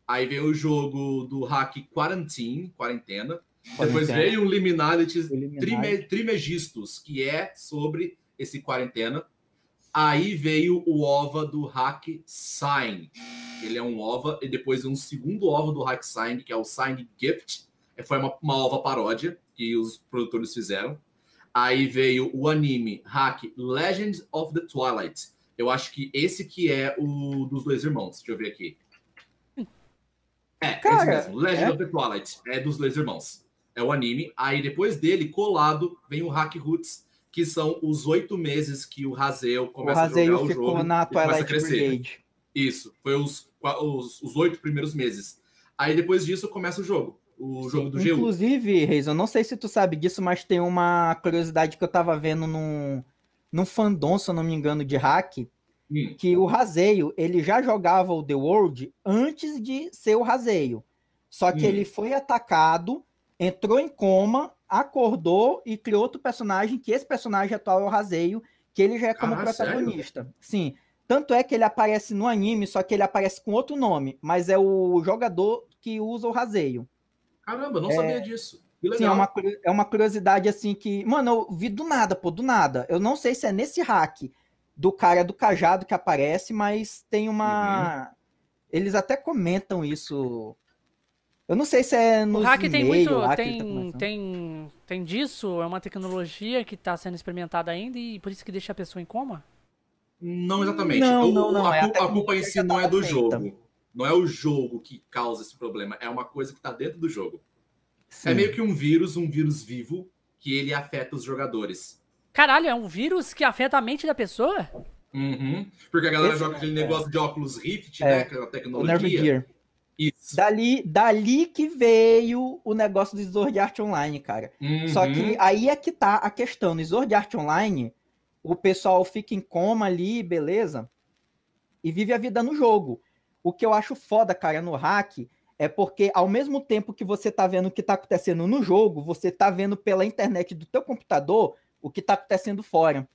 Aí veio o jogo do hack Quarantine, Quarentena. Depois veio o Liminality Trime, Trimegistus, que é sobre esse quarentena. Aí veio o OVA do Hack Sign. Ele é um OVA, e depois um segundo OVA do Hack Sign, que é o Sign Gift. É, foi uma, uma OVA paródia que os produtores fizeram. Aí veio o anime Hack Legends of the Twilight. Eu acho que esse que é o dos dois irmãos. Deixa eu ver aqui. É, Cara, é isso mesmo. Legend é? of the Twilight. É dos dois irmãos. É o anime. Aí depois dele, colado, vem o Hack Roots, que são os oito meses que o Razel começa o a jogar o jogo. Na Twilight a crescer. Brigade. Isso, foi os, os, os oito primeiros meses. Aí depois disso começa o jogo. O jogo do Inclusive, GU. Inclusive, Reis, eu não sei se tu sabe disso, mas tem uma curiosidade que eu tava vendo num, num fandom, se eu não me engano, de hack, Hum. que o Razeio ele já jogava o The World antes de ser o Razeio. Só que hum. ele foi atacado, entrou em coma, acordou e criou outro personagem, que esse personagem atual é o Razeio, que ele já é como ah, protagonista. Sério? Sim. Tanto é que ele aparece no anime, só que ele aparece com outro nome, mas é o jogador que usa o Razeio. Caramba, não é... sabia disso. Sim, é uma, é uma curiosidade assim que. Mano, eu vi do nada, pô, do nada. Eu não sei se é nesse hack do cara do cajado que aparece, mas tem uma. Uhum. Eles até comentam isso. Eu não sei se é no. O hack tem muito. Tem, tá tem, tem disso? É uma tecnologia que está sendo experimentada ainda e por isso que deixa a pessoa em coma? Não exatamente. Não, não, não. A, é culpa, a culpa em si não é do feita. jogo. Não é o jogo que causa esse problema. É uma coisa que está dentro do jogo. É Sim. É meio que um vírus, um vírus vivo, que ele afeta os jogadores. Caralho, é um vírus que afeta a mente da pessoa? Uhum. Porque a galera Esse- joga aquele é. negócio de óculos Rift, É. né? Aquela O Nerve tecnologia. Gear. Isso. Dali, dali que veio o negócio do Sword Art Online, cara. Só Uhum. que aí é que tá a questão. No Sword Art Online, o pessoal fica em coma ali, beleza? E vive a vida no jogo. O que eu acho foda, cara, no hack é porque ao mesmo tempo que você tá vendo o que tá acontecendo no jogo, você tá vendo pela internet do teu computador o que tá acontecendo fora.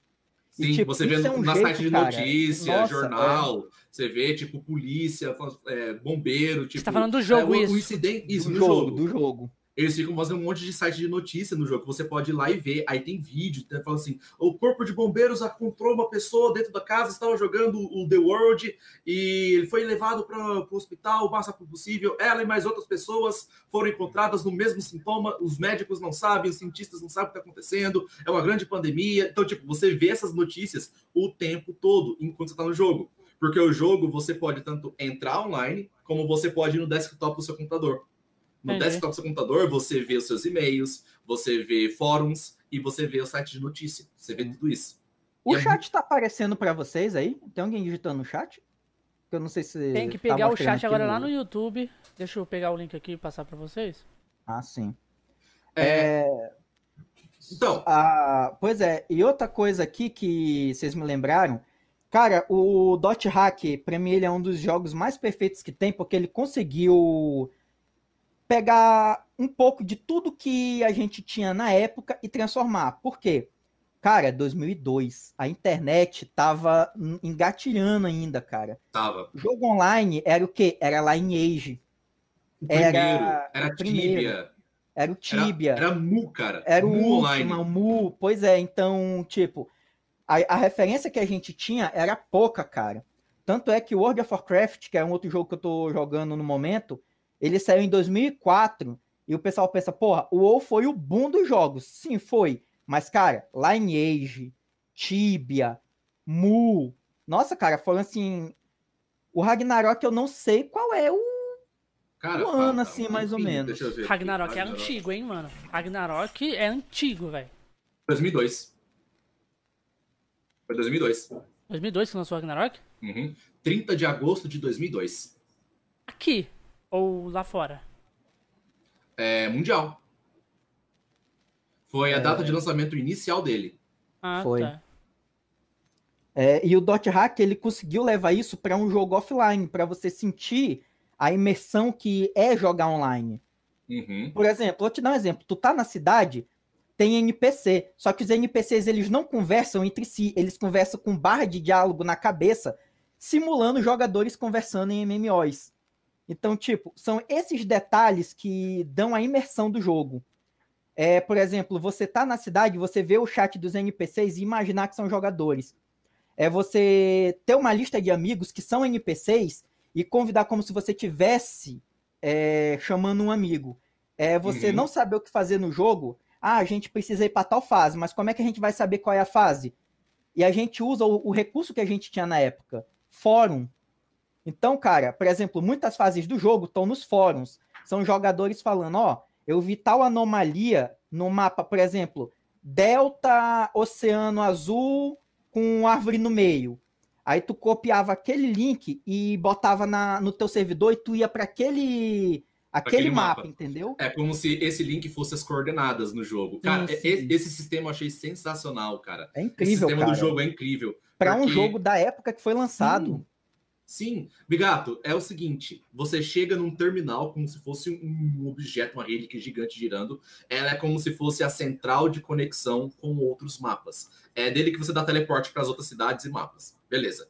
E, Sim, tipo, você vê é um na jeito, site de cara. notícia, Nossa, jornal, você vê, tipo, polícia, é, bombeiro, tipo... tá falando do jogo, é, o- isso. O incidente, isso, do no jogo, jogo. do jogo. Eles ficam fazendo um monte de site de notícia no jogo, que você pode ir lá e ver. Aí tem vídeo, né, fala assim, o corpo de bombeiros encontrou uma pessoa dentro da casa, estava jogando o The World, e ele foi levado para o hospital o mais rápido possível. Ela e mais outras pessoas foram encontradas no mesmo sintoma, os médicos não sabem, os cientistas não sabem o que está acontecendo, é uma grande pandemia. Então, tipo, você vê essas notícias o tempo todo, enquanto você está no jogo. Porque o jogo, você pode tanto entrar online, como você pode ir no desktop do seu computador. No Entendi. desktop do seu computador, você vê os seus e-mails, você vê fóruns e você vê o site de notícia. Você vê tudo isso. O E é chat tá aparecendo pra vocês aí? Tem alguém digitando no chat? Eu não sei se. Tem que tá pegar o mostrando chat agora lá no YouTube. Deixa eu pegar o link aqui e passar pra vocês. Ah, sim. É, É, Então, Ah, pois é, e outra coisa aqui que vocês me lembraram, cara, o Dot Hack, pra mim, ele é um dos jogos mais perfeitos que tem, porque ele conseguiu pegar um pouco de tudo que a gente tinha na época e transformar. Por quê? Cara, 2002, a internet tava engatilhando ainda, cara. tava. O jogo online era o quê? Era Lineage, O Era- primeiro era o primeiro. Tibia. era o Tibia. Era, era Mu, cara. Era o Mu último, online. o Mu. Pois é, então, tipo, a, a referência que a gente tinha era pouca, cara. Tanto é que o World of Warcraft, que é um outro jogo que eu tô jogando no momento, ele saiu em 2004 e o pessoal pensa, porra, o WoW foi o boom dos jogos. Sim, foi. Mas, cara, Lineage, Tibia, Mu. Nossa, cara, foram assim. O Ragnarok eu não sei qual é o. Cara, um ano assim, mais ou menos. deixa eu ver aqui. Ragnarok é antigo, hein, mano? Ragnarok é antigo, velho. 2002. Foi 2002. 2002 que lançou Ragnarok? Uhum. 30 de agosto de 2002. Aqui. Ou lá fora? É mundial. Foi a É. data de lançamento inicial dele. Ah, Foi. tá. É, e o Dot Hack ele conseguiu levar isso para um jogo offline, para você sentir a imersão que é jogar online. Uhum. Por exemplo, vou te dar um exemplo. Tu tá na cidade, tem NPC, só que os NPCs eles não conversam entre si, eles conversam com barra de diálogo na cabeça, simulando jogadores conversando em MMOs. Então, tipo, são esses detalhes que dão a imersão do jogo. É, por exemplo, você tá na cidade, você vê o chat dos NPCs e imaginar que são jogadores. É você ter uma lista de amigos que são NPCs e convidar como se você tivesse é, chamando um amigo. É você Uhum. não saber o que fazer no jogo. Ah, a gente precisa ir para tal fase, mas como é que a gente vai saber qual é a fase? E a gente usa o, o recurso que a gente tinha na época, fórum. Então, cara, por exemplo, muitas fases do jogo estão nos fóruns. São jogadores falando, ó, eu vi tal anomalia no mapa, por exemplo, Delta Oceano Azul com árvore no meio. Aí tu copiava aquele link e botava na, no teu servidor e tu ia para aquele aquele Aquele mapa, mapa. entendeu? É como se esse link fosse as coordenadas no jogo. Cara, Sim, sim. esse sistema eu achei sensacional, cara. É Esse incrível, sistema cara. do jogo é incrível. Para um porque- jogo da época que foi lançado. Sim, Bigato, é o seguinte: você chega num terminal como se fosse um objeto, uma relíquia gigante girando. Ela é como se fosse a central de conexão com outros mapas. É dele que você dá teleporte para as outras cidades e mapas. Beleza.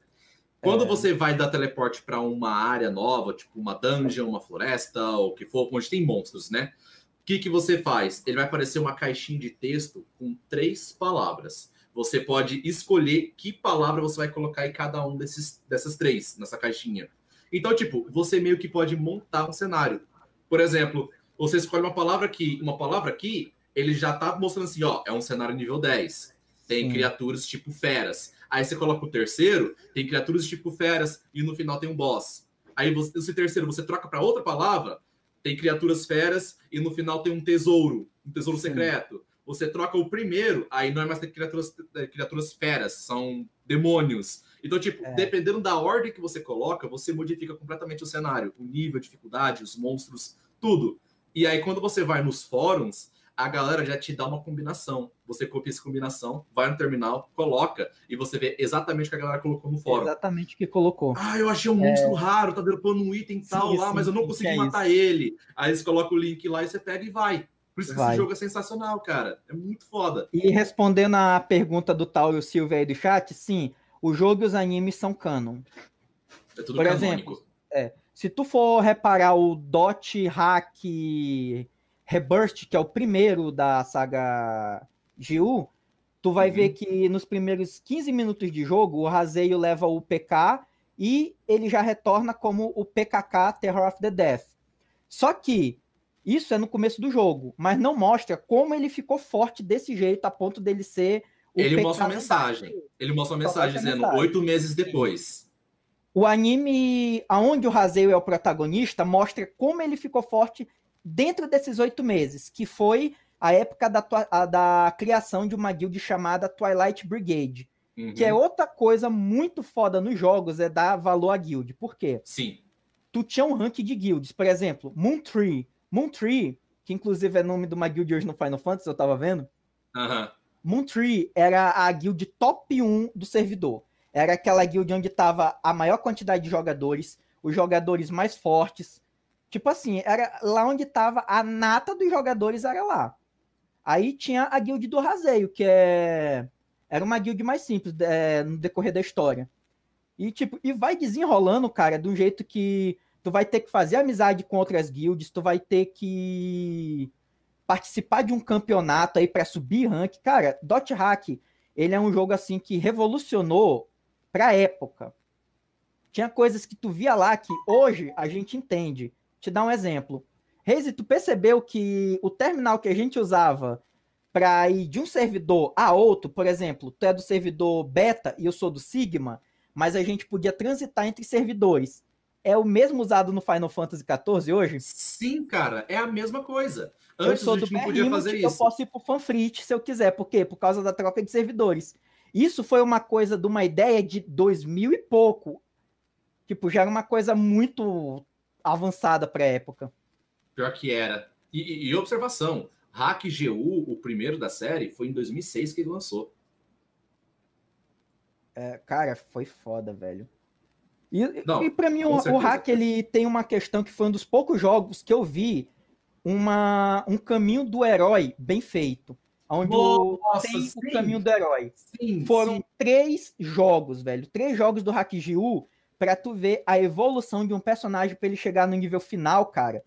Quando É. você vai dar teleporte para uma área nova, tipo uma dungeon, uma floresta, ou o que for, onde tem monstros, né? O que, que você faz? Ele vai aparecer uma caixinha de texto com três palavras. Você pode escolher que palavra você vai colocar em cada um desses, dessas três, nessa caixinha. Então, tipo, você meio que pode montar um cenário. Por exemplo, você escolhe uma palavra aqui, uma palavra aqui, ele já tá mostrando assim, ó, é um cenário nível 10. Tem Sim. criaturas tipo feras. Aí você coloca o terceiro, tem criaturas tipo feras, e no final tem um boss. Aí você, esse terceiro você troca para outra palavra, tem criaturas feras, e no final tem um tesouro, um tesouro Sim. secreto. Você troca o primeiro, aí não é mais criaturas, é, criaturas feras, são demônios. Então, tipo, é. dependendo da ordem que você coloca, você modifica completamente o cenário, o nível, a dificuldade, os monstros, tudo. E aí, quando você vai nos fóruns, a galera já te dá uma combinação. Você copia essa combinação, vai no terminal, coloca e você vê exatamente o que a galera colocou no fórum. Exatamente o que colocou. Ah, eu achei um monstro é... raro, tá dropando um item tal sim, lá, sim, mas eu não consegui é matar isso. ele. Aí você coloca o link lá e você pega e vai. Por isso que vai. esse jogo é sensacional, cara. É muito foda. E respondendo a pergunta do Tauro Silva aí do chat, sim, o jogo e os animes são canon. É tudo Por canônico. exemplo, é, se tu for reparar o Dot Hack Rebirth, que é o primeiro da saga GU, tu vai uhum. ver que nos primeiros 15 minutos de jogo, o Razeio leva o PK e ele já retorna como o PKK Terror of the Death. Só que isso é no começo do jogo, mas não mostra como ele ficou forte desse jeito a ponto dele ser ele mostra uma mensagem. Ele mostra uma mensagem dizendo oito meses depois. O anime, aonde o Razeio é o protagonista, mostra como ele ficou forte dentro desses oito meses, que foi a época da, a, da criação de uma guild chamada Twilight Brigade. Uhum. Que é outra coisa muito foda nos jogos, é dar valor à guild. Por quê? Sim. Tu tinha um ranking de guilds. Por exemplo, Moon Tree. Moon Tree, que inclusive é nome de uma guild hoje no Final Fantasy, eu tava vendo. Uhum. Moon Tree era a guild top 1 do servidor. Era aquela guild onde tava a maior quantidade de jogadores, os jogadores mais fortes, Tipo assim, era lá onde tava a nata dos jogadores era lá. Aí tinha a guild do Raseio, que é era uma guild mais simples é, no decorrer da história. E tipo, e vai desenrolando, cara, de um jeito que tu vai ter que fazer amizade com outras guilds, tu vai ter que participar de um campeonato aí para subir rank. Cara, Dot Hack, ele é um jogo assim que revolucionou pra época. Tinha coisas que tu via lá que hoje a gente entende te dar um exemplo. Reise, tu percebeu que o terminal que a gente usava para ir de um servidor a outro, por exemplo, tu é do servidor beta e eu sou do sigma, mas a gente podia transitar entre servidores. É o mesmo usado no Final Fantasy XIV hoje? Sim, cara, é a mesma coisa. Antes eu sou do não podia fazer isso. Eu posso ir pro Fanfrit se eu quiser. Por quê? Por causa da troca de servidores. Isso foi uma coisa de uma ideia de 2000 e pouco. Tipo, já era uma coisa muito avançada para a época. Pior que era. E, e, observação, Hack GU, o primeiro da série, foi em 2006 que ele lançou. É, cara, foi foda, velho. E, Não, e para mim, o, o, Hack ele tem uma questão que foi um dos poucos jogos que eu vi uma, um caminho do herói bem feito. Onde Nossa, tem sim. o caminho do herói. Sim, Foram sim. três jogos, velho. Três jogos do Hack GU para tu ver a evolução de um personagem para ele chegar no nível final, cara.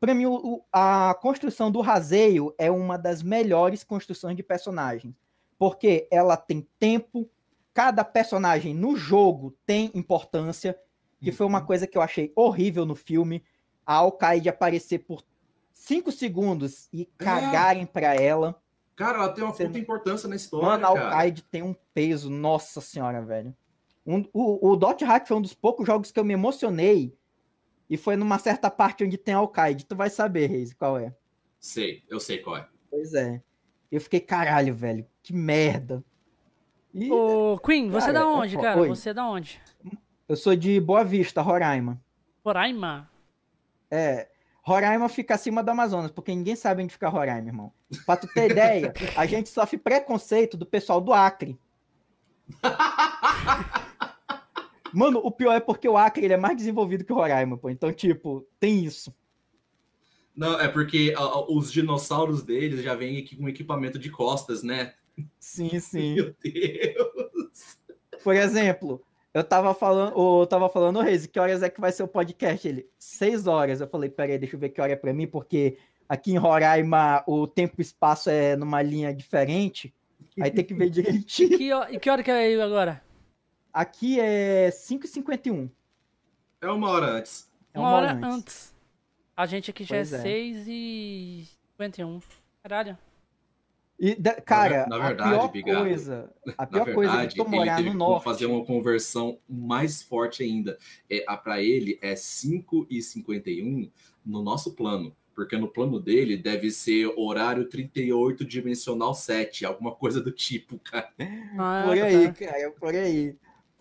Para mim, o, a construção do Razeio é uma das melhores construções de personagem, porque ela tem tempo, cada personagem no jogo tem importância, que foi uma uhum. coisa que eu achei horrível no filme, a Alcaide aparecer por cinco segundos e é. cagarem para ela. Cara, ela tem uma Você... puta importância na história. Mano, a Alcaide tem um peso, nossa senhora, velho. Um, o, o Dot Hack foi um dos poucos jogos que eu me emocionei. E foi numa certa parte onde tem Alcaide. Tu vai saber, Reis, qual é. Sei, eu sei qual é. Pois é. Eu fiquei, caralho, velho, que merda. E, Ô, Queen, você é da onde, cara? Oi. Você é da onde? Eu sou de Boa Vista, Roraima. Roraima? É. Roraima fica acima do Amazonas, porque ninguém sabe onde fica Roraima, irmão. Pra tu ter ideia, a gente sofre preconceito do pessoal do Acre. Mano, o pior é porque o Acre ele é mais desenvolvido que o Roraima, pô. Então, tipo, tem isso. Não, é porque uh, os dinossauros deles já vêm aqui com equipamento de costas, né? Sim, sim. Meu Deus. Por exemplo, eu tava falando, eu tava falando, Reis, que horas é que vai ser o podcast? Ele, seis horas. Eu falei, peraí, deixa eu ver que hora é pra mim, porque aqui em Roraima o tempo e espaço é numa linha diferente. Aí tem que ver direitinho. E que, e que hora que é aí agora? Aqui é 5h51. É uma hora antes. É uma, uma hora, hora antes. antes. A gente aqui já é, é 6h51. Caralho. E, cara, na, verdade, a pior coisa, a pior verdade, coisa é que tu morar no norte. fazer uma conversão mais forte ainda. É, para ele é 5 e 51, no nosso plano. Porque no plano dele deve ser horário 38 dimensional 7, alguma coisa do tipo, cara. Ah, por tá. aí, cara, por aí.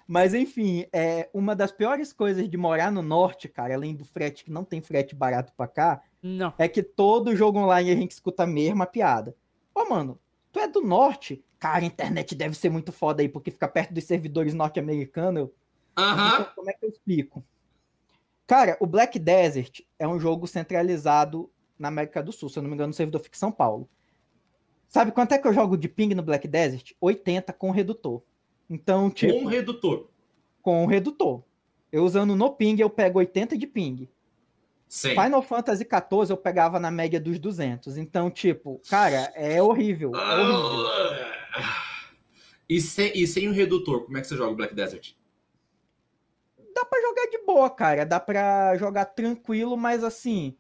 Mas enfim, é uma das piores coisas de morar no norte, cara, além do frete que não tem frete barato pra cá, Não. é que todo jogo online a gente escuta a mesma piada. Ô, mano, tu é do norte? Cara, a internet deve ser muito foda aí, porque fica perto dos servidores norte-americanos. Aham. Então, como é que eu explico? Cara, o Black Desert é um jogo centralizado na América do Sul, se eu não me engano, no servidor fica em São Paulo. Sabe quanto é que eu jogo de ping no Black Desert? 80 com redutor. Então, tipo, Com redutor. com redutor. Eu usando no ping, eu pego 80 de ping. Sim. Final Fantasy XIV eu pegava na média dos 200. Então, tipo, cara, é horrível. É horrível. E sem, e sem o redutor, como é que você joga o Black Desert? Dá pra jogar de boa, cara. Dá pra jogar tranquilo, mas assim.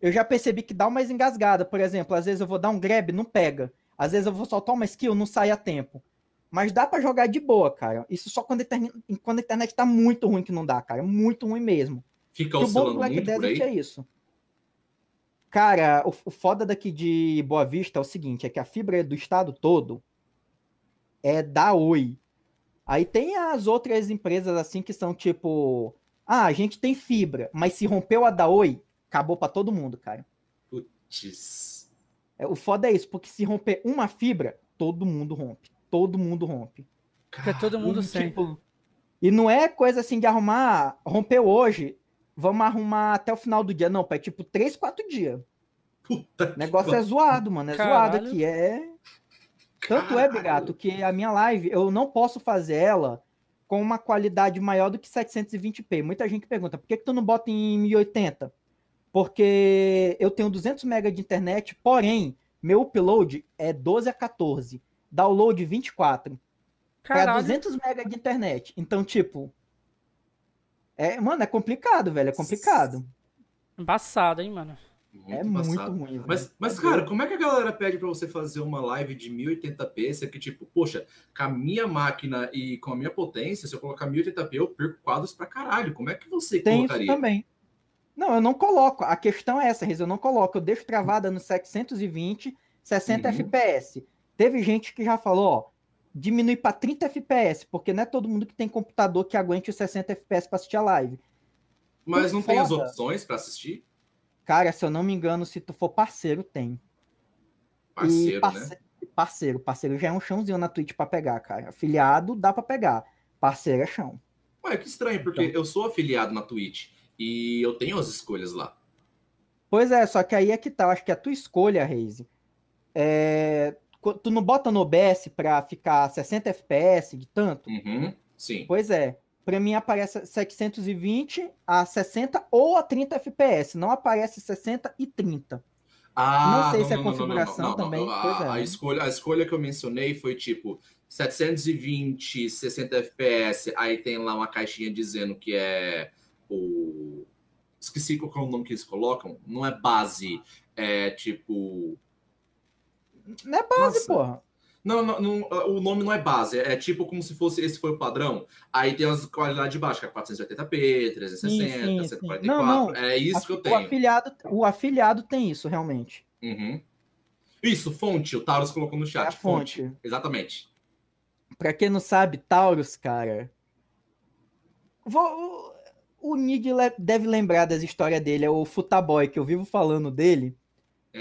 Eu já percebi que dá umas engasgada. Por exemplo, às vezes eu vou dar um grab, não pega. Às vezes eu vou soltar uma skill, não sai a tempo. Mas dá pra jogar de boa, cara. Isso só quando a, internet, quando a internet tá muito ruim que não dá, cara. Muito ruim mesmo. Fica E o bom do Black muito por Desert aí? é isso. Cara, o, o foda daqui de Boa Vista é o seguinte, é que a fibra do estado todo é da Oi. Aí tem as outras empresas assim que são tipo, ah, a gente tem fibra, mas se rompeu a da Oi, acabou pra todo mundo, cara. Putz. É, o foda é isso, porque se romper uma fibra, todo mundo rompe. Todo mundo rompe. Fica todo mundo E, sem. tipo, e não é coisa assim de arrumar, rompeu hoje, vamos arrumar até o final do dia. Não, pô, é tipo 3, 4 dias. Puta O negócio é zoado, mano. É Caralho. zoado aqui. É. Tanto é, Caralho. Bigato, que a minha live, eu não posso fazer ela com uma qualidade maior do que 720p. Muita gente pergunta, por que, que tu não bota em 1080? Porque eu tenho 200 MB de internet, porém, meu upload é 12 a 14. Download 24. Para Caralho. 200 MB de internet. Então, tipo. É, mano, é complicado, velho. É complicado. Embaçado, hein, mano. é embaçado. muito ruim. velho. Mas, mas, É cara, como é que a galera pede pra você fazer uma live de 1080p? Se é que, tipo, poxa, com a minha máquina e com a minha potência, se eu colocar 1080p, eu perco quadros pra caralho. Como é que você Tem isso colocaria? também. Não, eu não coloco. A questão é essa, Riz. Eu não coloco. Eu deixo travada no 720, 60 Uhum. FPS. Teve gente que já falou, ó, diminui para 30 FPS, porque não é todo mundo que tem computador que aguente os 60 FPS para assistir a live. Mas não tem as opções pra assistir? Cara, se eu não me engano, se tu for parceiro, tem. Parceiro, né? parce- Parceiro, parceiro já é um chãozinho na Twitch para pegar, cara. Afiliado dá para pegar. Parceiro é chão. Ué, que estranho, porque Então. eu sou afiliado na Twitch e eu tenho as escolhas lá. Pois é, só que aí é que tá. Eu acho que a tua escolha, Reise, é... tu não bota no OBS pra ficar 60 FPS de tanto? Uhum, sim. Pois é. Pra mim aparece 720 a 60 ou a 30 FPS. Não aparece 60 e 30. Ah, Não sei se é configuração também, A, é. a escolha, a escolha que eu mencionei foi tipo 720, 60 FPS, aí tem lá uma caixinha dizendo que é o. Esqueci qual é o nome que eles colocam. Não é base, é tipo. Não é base, Nossa. porra. Não, não, não, o nome não é base, é tipo como se fosse esse foi o padrão. Aí tem as qualidades de baixo, que é 480p, 360, Sim, sim, sim. 144. Não, não. É isso que eu O tenho. afiliado, o afiliado tem isso, realmente. Uhum. Isso, fonte, o Taurus colocou no chat. É a fonte. Exatamente. Pra quem não sabe, Taurus, cara. Vou- o le- deve lembrar das histórias dele, é o Futaboy, que eu vivo falando dele.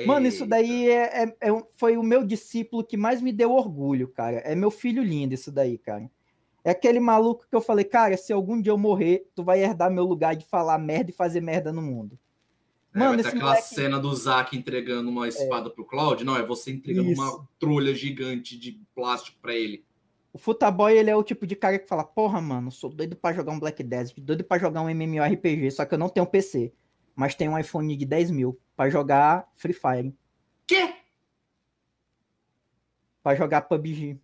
Mano, isso daí é, é- é foi o meu discípulo que mais me deu orgulho, cara. É meu filho lindo isso daí, cara. É aquele maluco que eu falei, cara, se algum dia eu morrer, tu vai herdar meu lugar de falar merda e fazer merda no mundo. É, Mano, ter esse aquela moleque- cena do Zack entregando uma espada pro Cloud. Não, é você entregando Isso. uma trolha gigante de plástico pra ele. O Futaboy, ele é o tipo de cara que fala, porra, mano, sou doido pra jogar um Black Desert, doido pra jogar um MMORPG, só que eu não tenho PC, mas tenho um iPhone de 10 mil pra jogar Free Fire, Quê? pra jogar PUBG.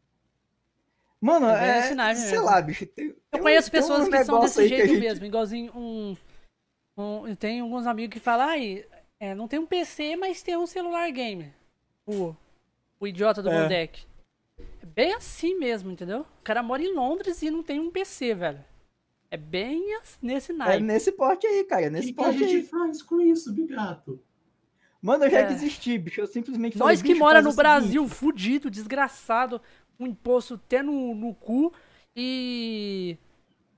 Mano, É bem é, naipe sei mesmo. lá, bicho. tem- tem Eu um- conheço tem pessoas um que são desse jeito gente- mesmo, igualzinho um, um. Tem alguns amigos que falam, ai, é, não tem um PC, mas tem um celular game. O, o idiota do É. É bem assim mesmo, entendeu? O cara mora em Londres e não tem um PC, velho. É bem nesse É naipe. nesse porte aí, cara. É nesse que, que a porte gente aí. faz com isso, Bigato? Mano, eu já É. desisti, bicho. Eu simplesmente falei, Nós que bicho, mora no o seguinte, Brasil, fudido, desgraçado, com imposto até no, no cu e,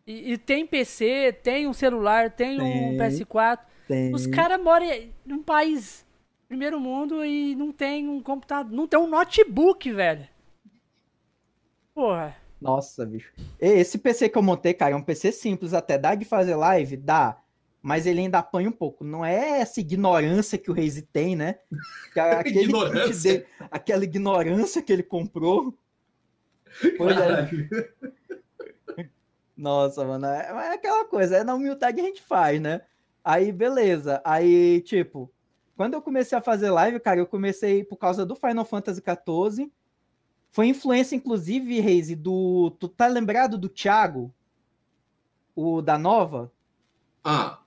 e. e tem PC, tem um celular, tem, um Tem. PS4. tem- Os caras moram num país primeiro mundo e não tem um computador, não tem um notebook, velho. Porra. Nossa, bicho. Esse PC que eu montei, cara, é um PC simples até. Dá de fazer live? Dá. Mas ele ainda apanha um pouco. Não é essa ignorância que o Reise tem, né? Que Aquele Ignorância? dele- aquela ignorância que ele comprou. Pois é. Nossa, mano, é, é aquela coisa, é na humildade a gente faz, né? Aí, beleza. Aí, tipo, quando eu comecei a fazer live, cara, eu comecei por causa do Final Fantasy XIV. Foi influência, inclusive, Reise, do. Tu tá lembrado do Thiago? O da Nova? Ah,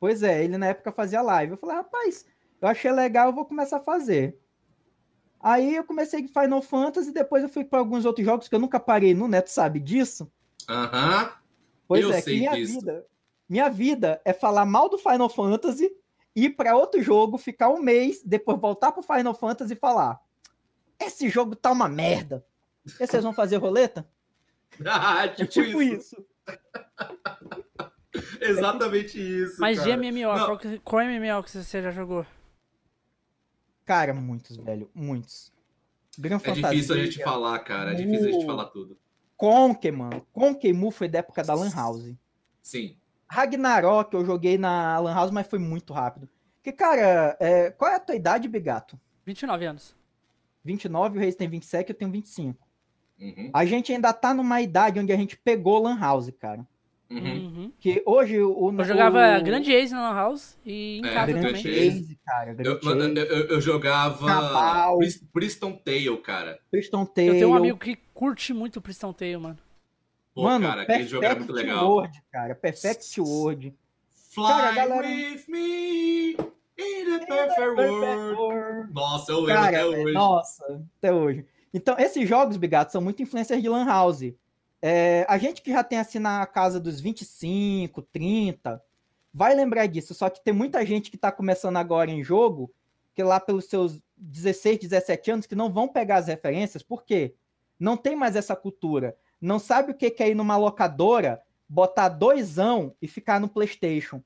Pois é, ele na época fazia live. Eu falei, rapaz, eu achei legal, eu vou começar a fazer. Aí eu comecei com Final Fantasy, depois eu fui para alguns outros jogos que eu nunca parei no Neto, sabe disso? aham. Pois Eu é, que sei minha disso. vida, minha vida é falar mal do Final Fantasy, ir para outro jogo, ficar um mês, depois voltar pro Final Fantasy e falar: esse jogo tá uma merda. E vocês vão fazer roleta? Ah, É tipo, tipo isso. isso. Exatamente isso. Mas de cara. MMO, Não. qual, que- qual MMO que você já jogou? Cara, muitos, velho, muitos. Gran É Fantasia, difícil a gente falar, cara. É difícil a gente falar tudo. Conker, mano. Conker Mu foi da época da Lan House. Sim. Ragnarok eu joguei na Lan House, mas foi muito rápido. Porque, cara, é, qual é a tua idade, Bigato? 29 anos. 29, o Reis tem 27, eu tenho 25. Uhum. A gente ainda tá numa idade onde a gente pegou Lan House, cara. Uhum. Uhum. Que hoje o. Eu jogava o... Grande Ace na Lan House e em É, casa também. Ace. Ace, cara. Eu, Grande mano, Ace. eu, eu- eu jogava Cabal. Priston Tale, cara. Priston Eu Tale. tenho um amigo que curte muito Priston Tale, mano. Pô, Mano, cara, aquele jogo era muito Perfect legal. World, cara. Perfect World. Fly Cara, galera- with me in the perfect world. World. Nossa, eu lembro até hoje. nossa, até hoje. Então, esses jogos, Bigato, são muito influências de Lan House. É, a gente que já tem assim na casa dos 25, 30, vai lembrar disso. Só que tem muita gente que tá começando agora em jogo, que lá pelos seus 16, 17 anos, que não vão pegar as referências, por quê? Não tem mais essa cultura. Não sabe o que que é ir numa locadora, botar doisão e ficar no PlayStation.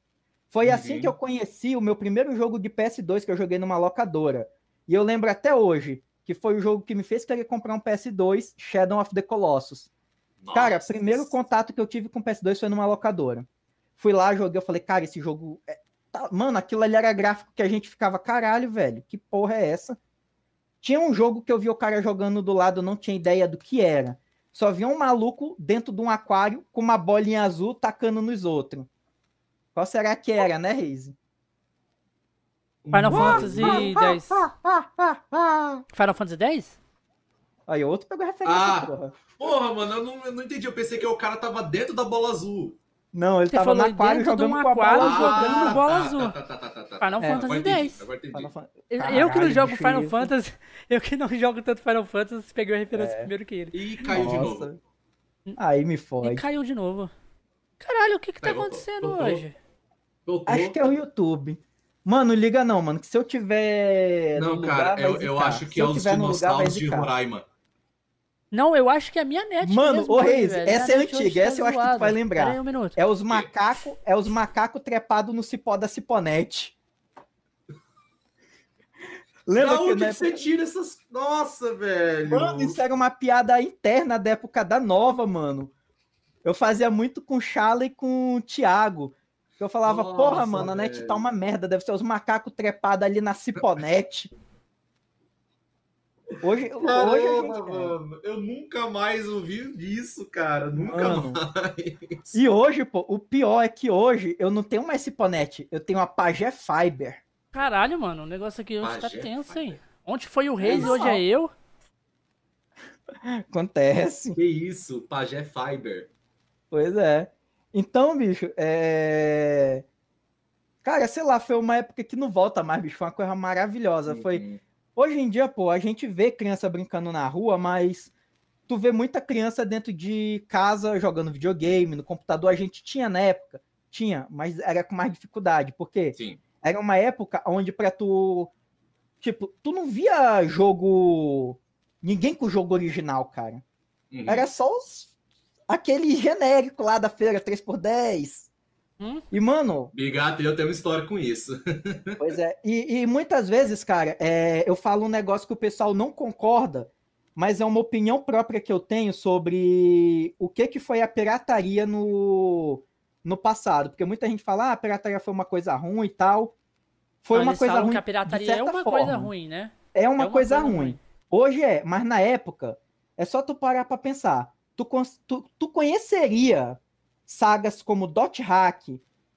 Foi Uhum. assim que eu conheci o meu primeiro jogo de PS2 que eu joguei numa locadora. E eu lembro até hoje que foi o jogo que me fez querer comprar um PS2, Shadow of the Colossus. Cara, Nossa. primeiro contato que eu tive com o PS2 foi numa locadora. Fui lá, joguei, eu falei, cara, esse jogo. é- Mano, aquilo ali era gráfico que a gente ficava, caralho, velho, que porra é essa? Tinha um jogo que eu vi o cara jogando do lado, eu não tinha ideia do que era. Só via um maluco dentro de um aquário com uma bolinha azul tacando nos outros. Qual será que era, né, Reise? Final! Fantasy X. Final Fantasy X? Aí, outro pegou referência, Ah. porra. Porra, mano, eu não, eu não entendi. Eu pensei que o cara tava dentro da bola azul. Não, ele Você tava no falou aquário dentro de jogando um com a bola. jogando azul. bola tá, azul. Tá, tá, tá, tá, tá. Final É, Fantasy X. Eu- que não jogo Final isso. Fantasy, eu que não jogo tanto Final Fantasy, peguei a referência É. primeiro que ele. E caiu de Nossa. novo. Aí me E fode. caiu de novo. Caralho, o que que tá Aí, voltou, acontecendo voltou. hoje? Voltou. Acho que é o YouTube. Mano, liga não, mano. Que se eu tiver. Não, lugar, cara, eu, eu acho que Se é os dinossauros de. Roraima. Não, eu acho que é a minha net Mano, mesmo ô Reis, velho. essa é antiga, tá essa eu acho que tu vai lembrar. Um minuto. É os macaco, é os macaco trepado no cipó da Ciponete. Lembra Da que, onde né? que você tira essas. Nossa, velho. Mano, isso era uma piada interna da época da nova, mano. Eu fazia muito com o Charla e com o Thiago. Eu falava, Nossa, porra, mano, a net velho. tá uma merda, deve ser os macacos trepados ali na Ciponete. Hoje, hoje a Caramba, gente. mano. Eu nunca mais ouvi disso, cara. Nunca Mano. mais. E hoje, pô, o pior é que hoje eu não tenho mais Ciponete, eu tenho a Pagé Fiber. Caralho, mano, o negócio aqui hoje tá Pajé, tenso, pai. hein? Ontem foi o Reis e Isso. hoje é eu. Acontece. Que isso, Pajé Fiber. Pois é. Então, bicho, é. Cara, sei lá, foi uma época que não volta mais, bicho. Foi uma coisa maravilhosa. Foi. Uhum. Hoje em dia, pô, a gente vê criança brincando na rua, mas tu vê muita criança dentro de casa jogando videogame, no computador. A gente tinha na época, tinha, mas era com mais dificuldade, porque Sim. era uma época onde para tu tipo, tu não via jogo ninguém com o jogo original, cara. Uhum. Era só os... aquele genérico lá da feira 3x10. Hum? E, mano, Bigato, eu tenho uma história com isso. Pois é, e, e muitas vezes, cara, é, eu falo um negócio que o pessoal não concorda, mas é uma opinião própria que eu tenho sobre o que, que foi a pirataria no, no passado. Porque muita gente fala, ah, a pirataria foi uma coisa ruim e tal. Foi Não, uma eles coisa falam ruim. que a pirataria é uma forma. coisa ruim, né? É uma, É coisa, ruim. Hoje é, mas na época, é só tu parar pra pensar. Tu, tu, tu conheceria sagas como Dot Hack,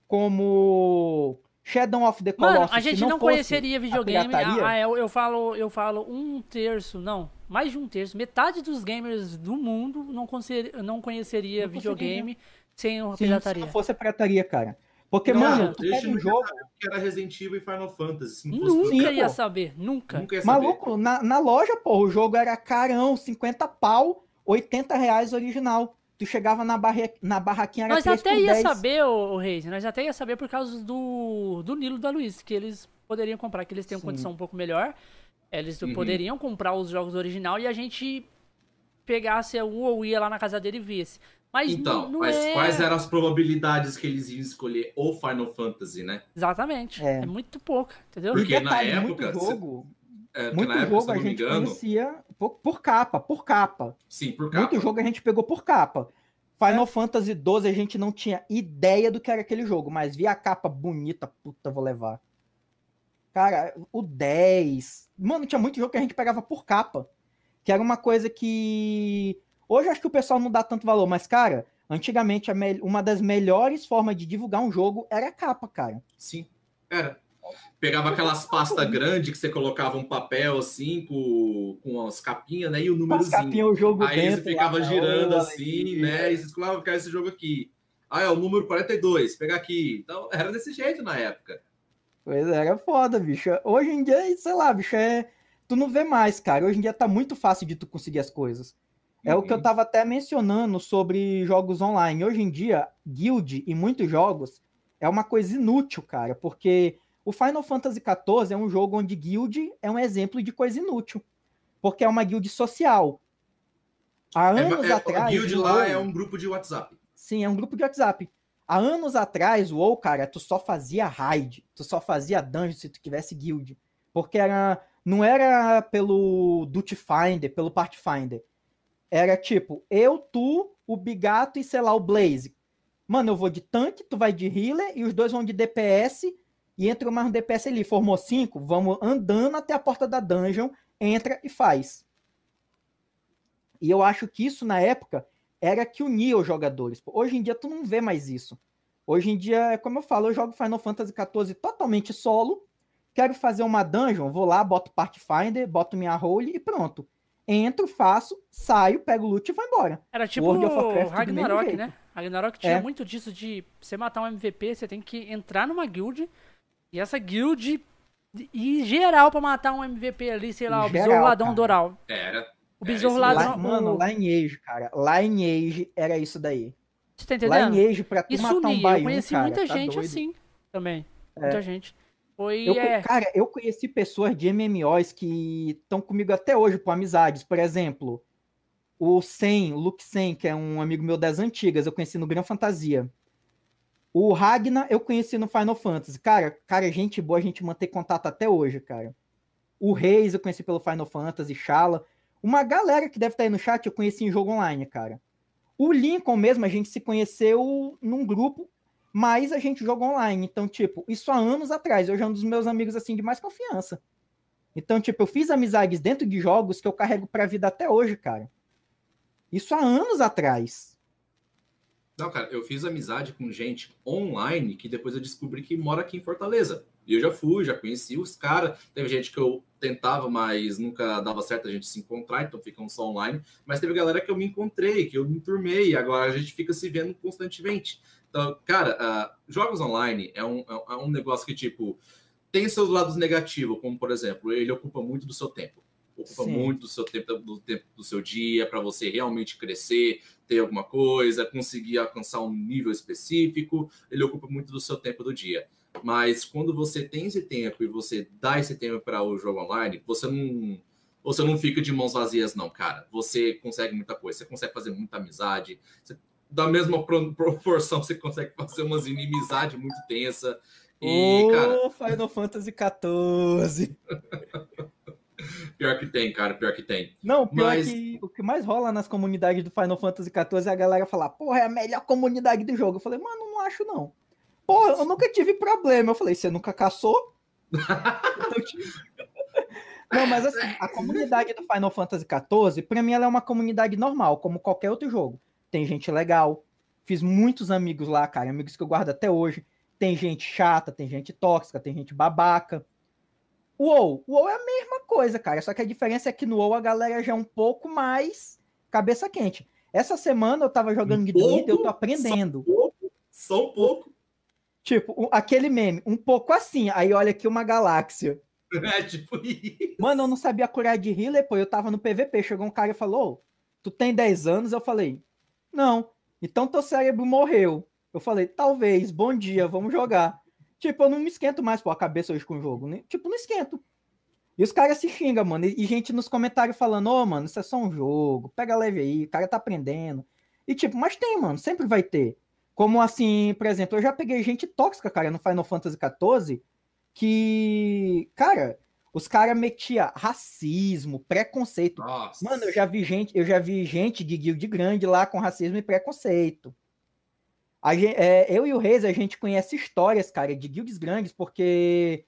como Shadow of the Mano, Colossus, a se gente não não, conheceria a videogame. pirataria? Ah, eu, eu falo, eu falo um terço, não, mais de um terço, metade dos gamers do mundo não, conhecer, não conheceria Não videogame sem uma Sim, se pirataria. não fosse a pirataria, cara. Porque, Não, mano, tu deixa pega um jogo. que era Resident Evil e Final Fantasy. Se não fosse Nunca ia saber, nunca. Nunca ia saber. Maluco, na, na loja, pô, o jogo era carão, 50 pau, 80 reais original. Tu chegava na, barre... na barraquinha, era Nós 3 até ia 10. saber, ô, ô Reis, nós até ia saber por causa do, do Nilo da Luiz, que eles poderiam comprar, que eles têm uma Sim. condição um pouco melhor. Eles Uhum. poderiam comprar os jogos original e a gente pegasse um ou ia lá na casa dele e visse. Mas Então, não, não mas é... quais eram as probabilidades que eles iam escolher o Final Fantasy, né? Exatamente. É. É. muito pouco, entendeu? Porque na época, muito jogo, É, muito na época, jogo a gente engano, conhecia por, por capa, por capa. sim, por capa. Muito jogo a gente pegou por capa. Final Fantasy XII a gente não tinha ideia do que era aquele jogo, mas via a capa bonita, puta, vou levar. Cara, o 10. Mano, tinha muito jogo que a gente pegava por capa. Que era uma coisa que. Hoje acho que o pessoal não dá tanto valor, mas, cara, antigamente a me- uma das melhores formas de divulgar um jogo era a capa, cara. Sim, era. Pegava aquelas pastas grandes que você colocava um papel assim, com, com as capinhas, né? E o Com as númerozinho. capinhas, o jogo Aí você dentro. ficava lá, girando assim, né? E você escolhava, quer esse jogo aqui. Ah, é o número 42, pegar aqui. Então, era desse jeito na época. Pois é, era foda, bicho. Hoje em dia, sei lá, bicho, é. Tu não vê mais, cara. Hoje em dia tá muito fácil de tu conseguir as coisas. É o que eu Uhum. tava até mencionando sobre jogos online. Hoje em dia, guild e muitos jogos é uma coisa inútil, cara, porque o Final Fantasy XIV é um jogo onde guild é um exemplo de coisa inútil, porque é uma guild social. Há É, anos é, atrás, o Guild lá WoW- é um grupo de WhatsApp. Sim, é um grupo de WhatsApp. Há anos atrás, o WoW, cara, tu só fazia raid, tu só fazia dungeon se tu tivesse guild. Porque era, não era pelo Duty Finder, pelo Pathfinder. Era tipo, eu, tu, o Bigato e, sei lá, o Blaze. Mano, eu vou de tanque, tu vai de healer e os dois vão de DPS e entra mais um DPS ali. Formou cinco, vamos andando até a porta da dungeon, entra e faz. E eu acho que isso, na época, era que unia os jogadores. Hoje em dia tu não vê mais isso. Hoje em dia, é como eu falo, eu jogo Final Fantasy XIV totalmente solo. Quero fazer uma dungeon, vou lá, boto Pathfinder, boto minha role e pronto. Entro, faço, saio, pego o loot e vou embora. Era tipo World of Warcraft Ragnarok, né? Ragnarok tinha É. muito disso de você matar um MVP, você tem que entrar numa guild e essa guild e geral pra matar um MVP ali, sei lá, o Geral, Besouro Ladrão cara. Doral. Era. O É, Besouro isso Ladrão. Lá, mano, o- Lineage, cara. Lineage era isso daí. Você tá entendendo? Lineage pra tu Isso matar um baiano, eu conheci cara, muita tá gente doido. assim também. É. Muita gente. Foi. Eu, é, Cara, eu conheci pessoas de MMOs que estão comigo até hoje por amizades. Por exemplo, o Sen, o Luke Sen, que é um amigo meu das antigas, eu conheci no Gran Fantasia. O Ragnar eu conheci no Final Fantasy. Cara, cara, gente boa, a gente mantém contato até hoje, cara. O Reis eu conheci pelo Final Fantasy, Shala. Uma galera que deve estar aí no chat eu conheci em jogo online, cara. O Lincoln mesmo, a gente se conheceu num grupo mas a gente joga online. Então, tipo, isso há anos atrás. Hoje é um dos meus amigos, assim, de mais confiança. Então, tipo, eu fiz amizades dentro de jogos que eu carrego pra vida até hoje, cara. Isso há anos atrás. Não, cara, eu fiz amizade com gente online que depois eu descobri que mora aqui em Fortaleza. E eu já fui, já conheci os caras. Teve gente que eu tentava, mas nunca dava certo a gente se encontrar, então ficam só online. Mas teve galera que eu me encontrei, que eu me enturmei, e agora a gente fica se vendo constantemente. Então, cara, ah, jogos online é um, é um negócio que, tipo, tem seus lados negativos, como, por exemplo, ele ocupa muito do seu tempo. ocupa Sim. muito do seu tempo, do tempo do seu dia para você realmente crescer, ter alguma coisa, conseguir alcançar um nível específico, ele ocupa muito do seu tempo do dia. Mas quando você tem esse tempo e você dá esse tempo para o jogo online, você não você não fica de mãos vazias não, cara. Você consegue muita coisa, você consegue fazer muita amizade, você, da mesma proporção você consegue fazer umas inimizade muito tensa. E, oh, cara... Final Fantasy XIV. Pior que tem, cara, pior que tem. Não, pior Mas... que o que mais rola nas comunidades do Final Fantasy XIV é a galera falar, porra, é a melhor comunidade do jogo. Eu falei, mano, não acho não. Porra, eu nunca tive problema. Eu falei, você nunca caçou? então, tipo... Não, mas assim, a comunidade do Final Fantasy XIV, pra mim, ela é uma comunidade normal, como qualquer outro jogo. Tem gente legal. Fiz muitos amigos lá, cara, amigos que eu guardo até hoje. Tem gente chata, tem gente tóxica, tem gente babaca. O WoW é a mesma coisa, cara. Só que a diferença é que no WoW a galera já é um pouco mais cabeça quente. Essa semana eu tava jogando um Guild eu tô aprendendo. Só um pouco. Só um pouco. Tipo, aquele meme, um pouco assim. Aí olha aqui uma galáxia. É tipo isso. Mano, eu não sabia curar de healer, pô. Eu tava no PVP. Chegou um cara e falou: Tu tem 10 anos? Eu falei: Não. Então teu cérebro morreu. Eu falei: Talvez. Bom dia, vamos jogar. Tipo, eu não me esquento mais pô, a cabeça hoje com o jogo. Né? Tipo, não esquento. E os caras se xingam, mano. E, gente nos comentários falando: Ô, oh, mano, isso é só um jogo. Pega leve aí. O cara tá aprendendo. E tipo, mas tem, mano. Sempre vai ter. Como assim, por exemplo, eu já peguei gente tóxica, cara, no Final Fantasy XIV que, cara, os caras metiam racismo, preconceito. Nossa. Mano, eu já vi gente, eu já vi gente de guild grande lá com racismo e preconceito. A gente, é, eu e o Reis, a gente conhece histórias, cara, de guilds grandes, porque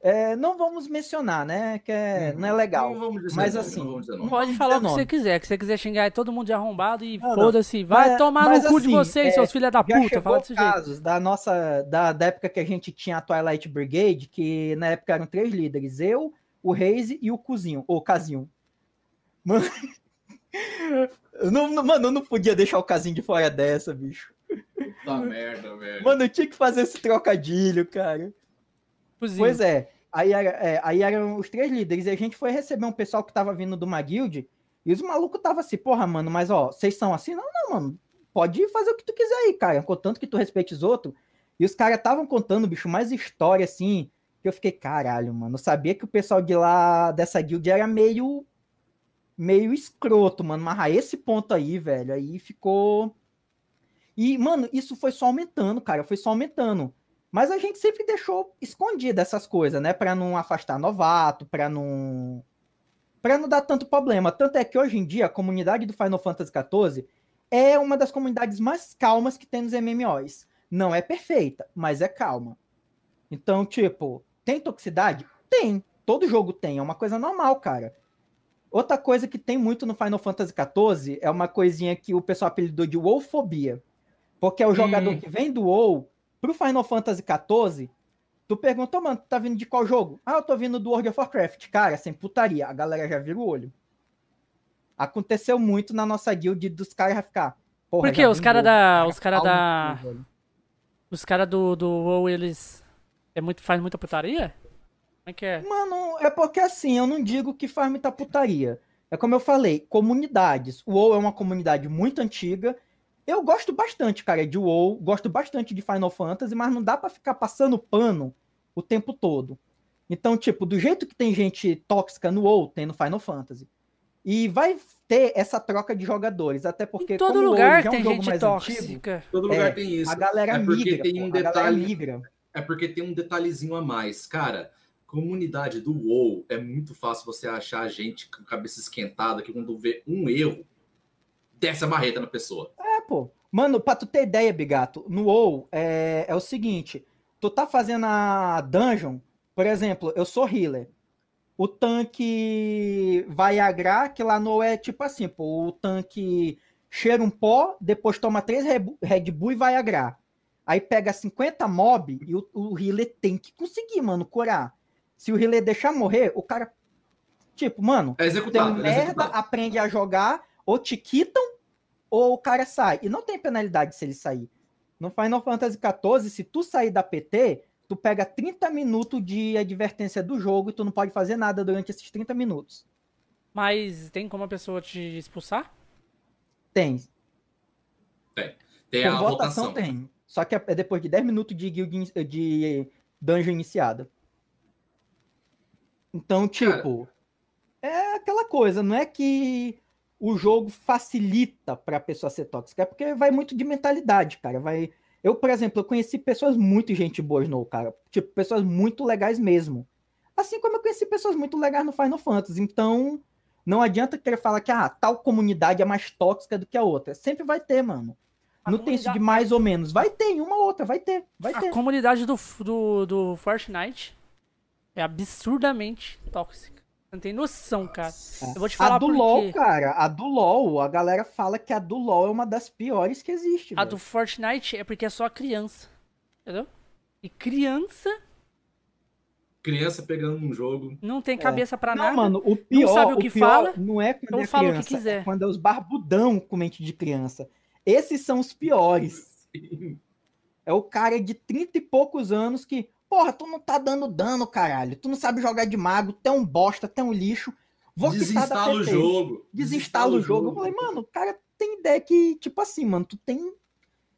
é, não vamos mencionar, né? Que é, uhum. não é legal. Não vamos dizer mas assim. Não pode falar o que você quiser. Que você quiser xingar todo mundo de arrombado e foda-se. Vai mas, tomar mas no cu assim, de vocês, é, seus filhos da puta. Fala desse casos jeito. da nossa. Da, da época que a gente tinha a Twilight Brigade, que na época eram três líderes: eu, o Reis e o Cozinho, ou Casinho. Mano. não, mano, eu não podia deixar o Casinho de fora dessa, bicho. Puta merda, velho. Mano, eu tinha que fazer esse trocadilho, cara. Pois é. Aí, era, é, aí eram os três líderes. E a gente foi receber um pessoal que tava vindo de uma guild. E os malucos tava assim, porra, mano, mas ó, vocês são assim? Não, não, mano. Pode fazer o que tu quiser aí, cara. Contanto que tu respeite os outros. E os caras estavam contando, bicho, mais história assim. Que eu fiquei, caralho, mano. Eu sabia que o pessoal de lá, dessa guild, era meio. meio escroto, mano. Mas a esse ponto aí, velho, aí ficou. E, mano, isso foi só aumentando, cara. Foi só aumentando. Mas a gente sempre deixou escondida essas coisas, né? Para não afastar novato, para não para não dar tanto problema. Tanto é que hoje em dia a comunidade do Final Fantasy XIV é uma das comunidades mais calmas que tem nos MMOs. Não é perfeita, mas é calma. Então, tipo, tem toxicidade? Tem. Todo jogo tem, é uma coisa normal, cara. Outra coisa que tem muito no Final Fantasy XIV é uma coisinha que o pessoal apelidou de WoWfobia. Porque é o jogador hum. que vem do WoW Pro Final Fantasy XIV, tu perguntou, mano, tu tá vindo de qual jogo? Ah, eu tô vindo do World of Warcraft. Cara, sem putaria, a galera já vira o olho. Aconteceu muito na nossa guild dos caras já ficar. Porra, Por quê? Os caras da. Os caras da. Os caras do, do WoW, eles. É muito, faz muita putaria? Como é que é? Mano, é porque assim, eu não digo que faz muita putaria. É como eu falei, comunidades. O WoW é uma comunidade muito antiga eu gosto bastante, cara, de WoW, gosto bastante de Final Fantasy, mas não dá para ficar passando pano o tempo todo. Então, tipo, do jeito que tem gente tóxica no WoW, tem no Final Fantasy. E vai ter essa troca de jogadores, até porque em todo lugar WoW, é um tem gente tóxica. Antigo, todo lugar é, tem isso. A galera é migra, tem um pô, detalhe, migra. É porque tem um detalhezinho a mais, cara. Comunidade do WoW é muito fácil você achar gente com cabeça esquentada que quando vê um erro desce a marreta na pessoa. Pô. Mano, pra tu ter ideia, Bigato, no WoW é, é o seguinte: tu tá fazendo a dungeon, por exemplo, eu sou healer. O tanque vai agrar, que lá no é tipo assim, pô, o tanque cheira um pó, depois toma três Red Bull e vai agrar. Aí pega 50 mob e o, o healer tem que conseguir, mano, curar. Se o healer deixar morrer, o cara. Tipo, mano, é executado, tem é merda, é aprende a jogar, ou te quitam, ou o cara sai. E não tem penalidade se ele sair. No Final Fantasy XIV, se tu sair da PT, tu pega 30 minutos de advertência do jogo e tu não pode fazer nada durante esses 30 minutos. Mas tem como a pessoa te expulsar? Tem. Tem. Tem Por a votação votação. tem. Só que é depois de 10 minutos de guild de dungeon iniciada. Então, tipo, é aquela coisa, não é que o jogo facilita pra pessoa ser tóxica, é porque vai muito de mentalidade, cara. Vai. Eu, por exemplo, eu conheci pessoas muito gente boas no, cara. Tipo, pessoas muito legais mesmo. Assim como eu conheci pessoas muito legais no Final Fantasy. Então, não adianta querer falar que ah, tal comunidade é mais tóxica do que a outra. Sempre vai ter, mano. A não tem isso de mais ou menos. Vai ter em uma ou outra, vai ter, vai ter. A comunidade do, do, do Fortnite é absurdamente tóxica. Não tem noção, cara. Eu vou te falar a do LoL, cara, a do LoL, a galera fala que a do LoL é uma das piores que existe. A velho. do Fortnite é porque é só criança. Entendeu? E criança Criança pegando um jogo. não tem cabeça pra É. Não, nada. mano, o pior, sabe o que pior fala, não é quando então é fala o que criança, quiser. é quando é os barbudão com mente de criança. Esses são os piores. É o cara de 30 e poucos anos que, porra, tu não tá dando dano, caralho. Tu não sabe jogar de mago, tu é um bosta, tu é um lixo. Vou quitar da Desinstala o jogo. Desinstala o jogo. Eu falei, mano, o cara tem ideia que, tipo assim, mano, tu tem.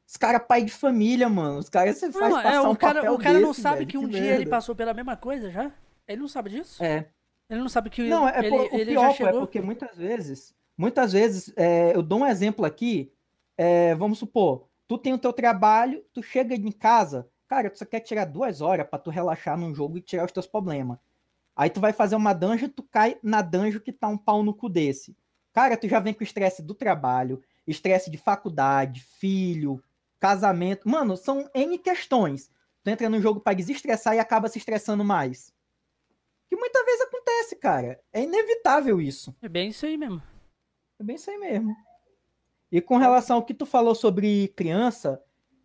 Os caras pai de família, mano. Os caras você faz Não, passar é, um o cara, papel o cara não desse, sabe velho, que um dia merda. ele passou pela mesma coisa já? Ele não sabe disso? É. Ele não sabe que Não, é ele, por- o ele pior já é chegou. porque muitas vezes, muitas vezes, é, eu dou um exemplo aqui, é, vamos supor, tu tem o teu trabalho, tu chega em casa, cara, tu só quer tirar duas horas pra tu relaxar num jogo e tirar os teus problemas. Aí tu vai fazer uma dungeon, tu cai na dungeon que tá um pau no cu desse. Cara, tu já vem com estresse do trabalho, estresse de faculdade, filho, casamento. Mano, são N questões. Tu entra no jogo pra desestressar e acaba se estressando mais. Que muitas vezes acontece, cara. É inevitável isso. É bem isso aí mesmo. É bem isso aí mesmo. E com relação ao que tu falou sobre criança,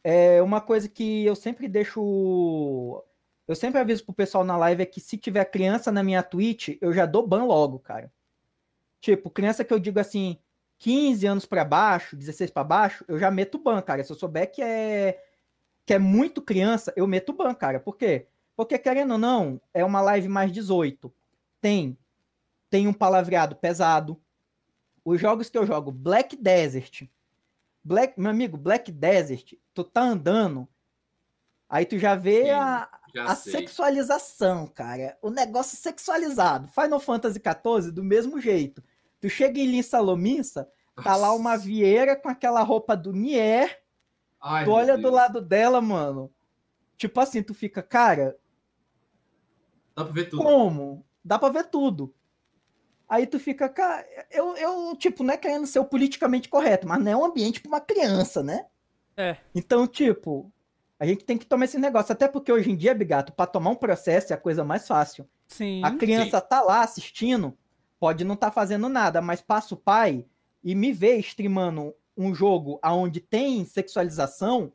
é uma coisa que eu sempre deixo. Eu sempre aviso pro pessoal na live é que se tiver criança na minha Twitch, eu já dou ban logo, cara. Tipo, criança que eu digo assim, 15 anos pra baixo, 16 pra baixo, eu já meto ban, cara. Se eu souber que é que é muito criança, eu meto ban, cara. Por quê? Porque querendo ou não, é uma live mais 18. Tem tem um palavreado pesado. Os jogos que eu jogo, Black Desert. Black, meu amigo, Black Desert, tu tá andando, aí tu já vê Sim, a, Já a sexualização, cara. O negócio sexualizado. Final Fantasy XIV, do mesmo jeito. Tu chega em Linsa Lominsa, tá lá uma vieira com aquela roupa do Nier, Ai, tu olha do Deus. lado dela, mano. Tipo assim, tu fica, cara, Dá pra ver tudo. como? Dá pra ver tudo. Aí tu fica, cara, eu, eu, tipo, não é querendo ser o politicamente correto, mas não é um ambiente pra uma criança, né? É. Então, tipo, a gente tem que tomar esse negócio. Até porque hoje em dia, Bigato, pra tomar um processo é a coisa mais fácil. Sim. A criança tá lá assistindo, pode não tá fazendo nada, mas passa o pai e me vê streamando um jogo aonde tem sexualização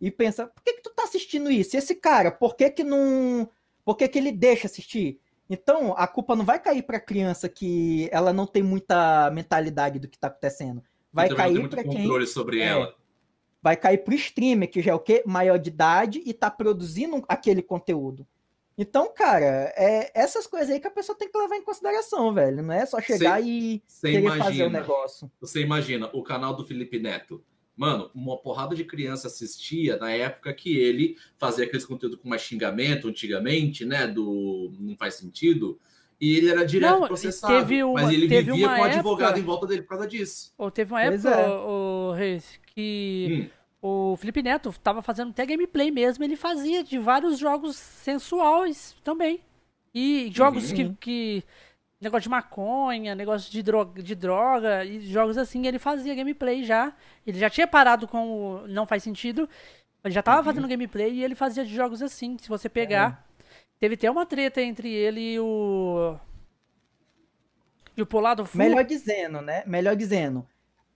e pensa, por que que tu tá assistindo isso? E esse cara, por que que não... Por que que ele deixa assistir? Então, a culpa não vai cair pra criança que ela não tem muita mentalidade do que tá acontecendo. Vai cair pra quem controle sobre É. ela. vai cair pro streamer, que já é o quê? Maior de idade e tá produzindo aquele conteúdo. Então, cara, é essas coisas aí que a pessoa tem que levar em consideração, velho. Não é só chegar e Você querer fazer o imagina, negócio. você imagina o canal do Felipe Neto. Mano, uma porrada de criança assistia na época que ele fazia aqueles conteúdos com mais xingamento, antigamente, né? Do não faz sentido. E ele era direto Não, processado. teve uma- mas ele teve vivia uma com o advogado em volta dele por causa disso. Ou teve uma Pois época, é. o, Reis, que Hum, o Felipe Neto tava fazendo até gameplay mesmo, ele fazia de vários jogos sensuais também. E jogos que, Uhum. que. Negócio de maconha, negócio de droga, de droga, e jogos assim, ele fazia gameplay já. Ele já tinha parado com o Não Faz Sentido, ele já tava Uhum. fazendo gameplay e ele fazia de jogos assim. Se você pegar. Teve até uma treta entre ele e o. E o Polado Fu. Melhor dizendo, né? Melhor dizendo.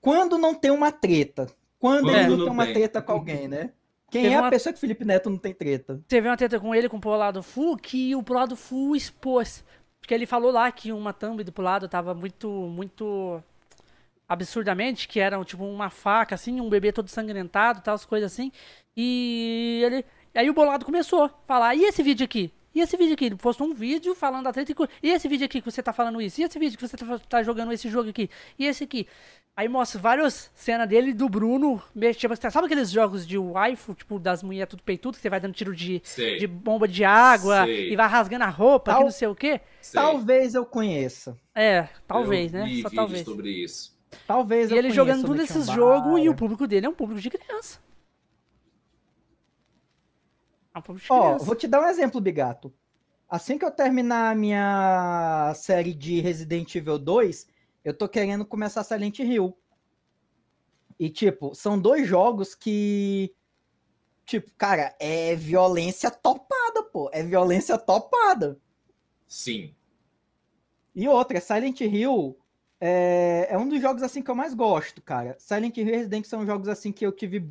Quando não tem uma treta. Quando Quando ele não não tem uma tem. treta com alguém, né? Quem Teve é uma- a pessoa que Felipe Neto não tem treta? Teve uma treta com ele, com o Polado Fu, que o Polado Fu expôs. Porque ele falou lá que uma thumb do Polado tava muito, muito absurdamente, que era tipo uma faca, assim, um bebê todo sangrentado, tal, as coisas assim. E ele. Aí o Bolado começou a falar, e esse vídeo aqui? E esse vídeo aqui? Ele postou um vídeo falando da treta. E E esse vídeo aqui que você tá falando isso? E esse vídeo que você tá, tá jogando esse jogo aqui? E esse aqui? Aí mostra várias cenas dele e do Bruno. Tipo, sabe aqueles jogos de waifu, tipo, das mulheres tudo peitudo, que você vai dando tiro de, Sei. de bomba de água Sei. e vai rasgando a roupa, que Tal- não sei o quê? sei. Talvez eu conheça. É, talvez, Eu né? vi Só talvez. sobre isso. Talvez E eu ele conheça jogando o todos esses jogos e o público dele é um público de criança. É um público de Ó, criança. vou te dar um exemplo, Bigato. Assim que eu terminar a minha série de Resident Evil 2, eu tô querendo começar Silent Hill. E, tipo, são dois jogos que. Tipo, cara, é violência topada, pô. É violência topada. Sim. E outra, Silent Hill é, é um dos jogos assim que eu mais gosto, cara. Silent Hill e Resident são jogos assim que eu tive.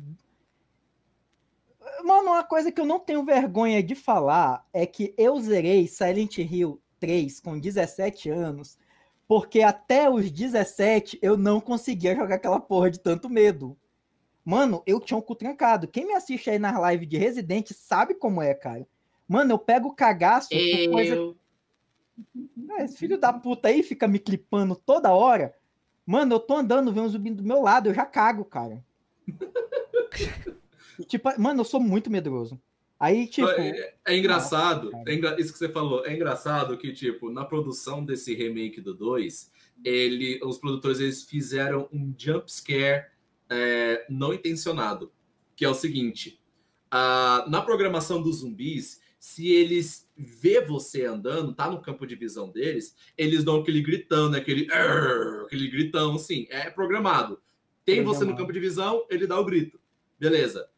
Mano, uma coisa que eu não tenho vergonha de falar é que eu zerei Silent Hill 3 com 17 anos, porque até os 17 eu não conseguia jogar aquela porra de tanto medo. Mano, eu tinha um cu trancado. Quem me assiste aí nas lives de Resident sabe como é, cara. Mano, eu pego o cagaço por coisa Eu... é, Esse filho da puta aí fica me clipando toda hora. Mano, eu tô andando, vem um zumbi do meu lado, eu já cago, cara. Tipo, mano, eu sou muito medroso. Aí, tipo, É, é engraçado, é engra- isso que você falou, é engraçado que, tipo, na produção desse remake do 2, ele, os produtores eles fizeram um jump scare é, não intencionado, que é o seguinte, na programação dos zumbis, se eles vê você andando, tá no campo de visão deles, eles dão aquele gritão, né, aquele, aquele gritão, assim, é programado. Tem você no Programado. campo de visão, ele dá o grito. Beleza.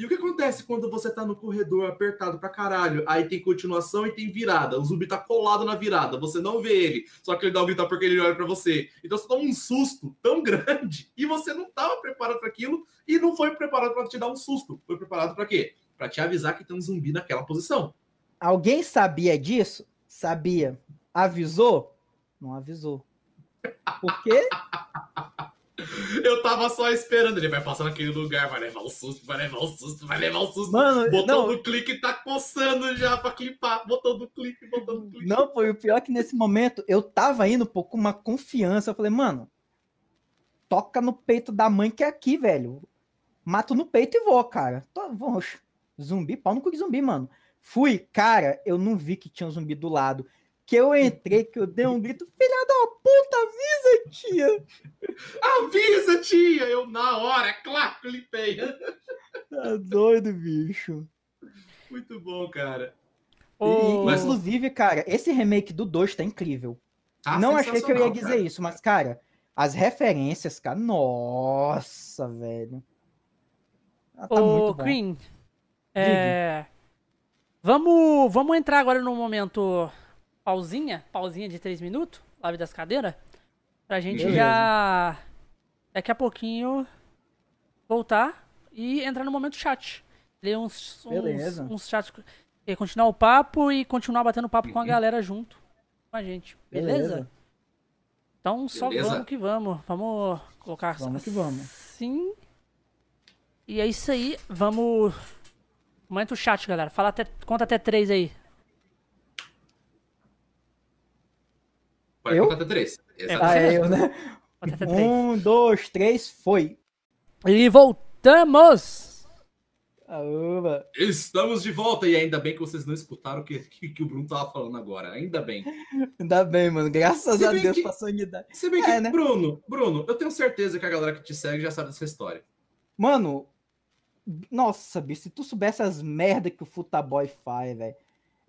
E o que acontece quando você tá no corredor apertado pra caralho? Aí tem continuação e tem virada. O zumbi tá colado na virada. Você não vê ele. Só que ele dá um grito porque ele olha pra você. Então você toma um susto tão grande e você não tava preparado para aquilo e não foi preparado pra te dar um susto. Foi preparado pra quê? Pra te avisar que tem um zumbi naquela posição. alguém sabia disso? Sabia. Avisou? Não avisou. Por quê? Eu tava só esperando. Ele vai passar naquele lugar, vai levar o susto, vai levar o susto, vai levar o susto. Mano, Botão não, do clique tá coçando já pra clipar. Botão do clique, botão do clique. não, foi o pior é que nesse momento eu tava indo pô, com uma confiança. Eu falei, mano, toca no peito da mãe que é aqui, velho. Mato no peito e vou, cara. Tô, vou, zumbi, pau no cu de zumbi, mano. Fui, cara, eu não vi que tinha um zumbi do lado. Que eu entrei, que eu dei um grito, filha da puta, avisa, tia. Avisa, tia! Eu na hora, claro, clipei. Tá doido, bicho. Muito bom, cara. E, Ô, Mas- inclusive, cara, esse remake do 2 tá incrível. Tá não achei que eu ia dizer cara. isso, mas, cara, as referências, cara, nossa, velho. Ah, tá Ô, muito bom. Queen, é, vamos, vamos entrar agora no momento pausinha, pausinha de 3 minutos, live das cadeiras, pra gente Beleza. já, daqui a pouquinho, voltar e entrar no momento chat. Ler uns, uns, uns chats, e continuar o papo e continuar batendo papo com a Uhum. galera junto com a gente, beleza? Beleza. Então só Beleza. vamos que vamos, vamos colocar Vamos que vamos. Sim. E é isso aí, vamos. Momento chat, galera. Fala até, conta até três aí. Pode Eu? contar até três. Ah, Exatamente. é eu, né? Um, dois, três, foi. E voltamos! Aoba. Estamos de volta e ainda bem que vocês não escutaram o que, que, que o Bruno tava falando agora. Ainda bem. Ainda bem, mano. Graças Se a Deus que- pra sanidade. Se bem que, É, né? Bruno, Bruno, eu tenho certeza que a galera que te segue já sabe dessa história. Mano, nossa, bicho, se tu soubesse as merdas que o Futaboy faz, velho.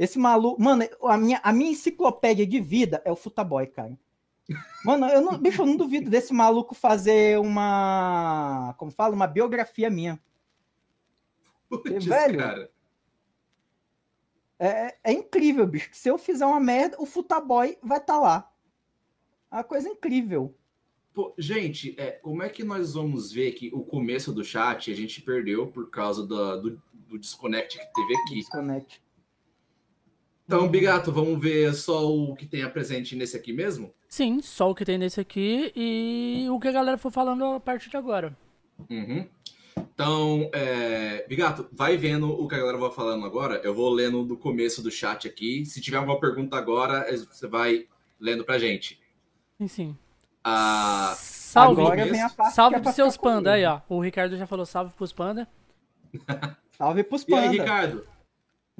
Esse maluco. Mano, a minha, a minha enciclopédia de vida é o Futaboy, cara. Mano, eu não, bicho, eu não duvido desse maluco fazer uma. Como fala? Uma biografia minha. Putz, velho. cara. É, é incrível, bicho. que Se eu fizer uma merda, o Futaboy vai estar lá. É uma coisa incrível. Pô, gente, é, como é que nós vamos ver que o começo do chat a gente perdeu por causa da- do, do desconnect que teve aqui? Desconect. Então, Bigato, vamos ver só o que tem a presente nesse aqui mesmo? Sim, só o que tem nesse aqui e o que a galera for falando a partir de agora. Uhum. Então, é... Bigato, vai vendo o que a galera vai falando agora. Eu vou lendo do começo do chat aqui. Se tiver alguma pergunta agora, você vai lendo pra gente. Sim, sim. Ah, Salve, Agora vem a parte salve é pros seus panda aí, ó. O Ricardo já falou salve pros panda. Salve pros e aí, panda. Ricardo?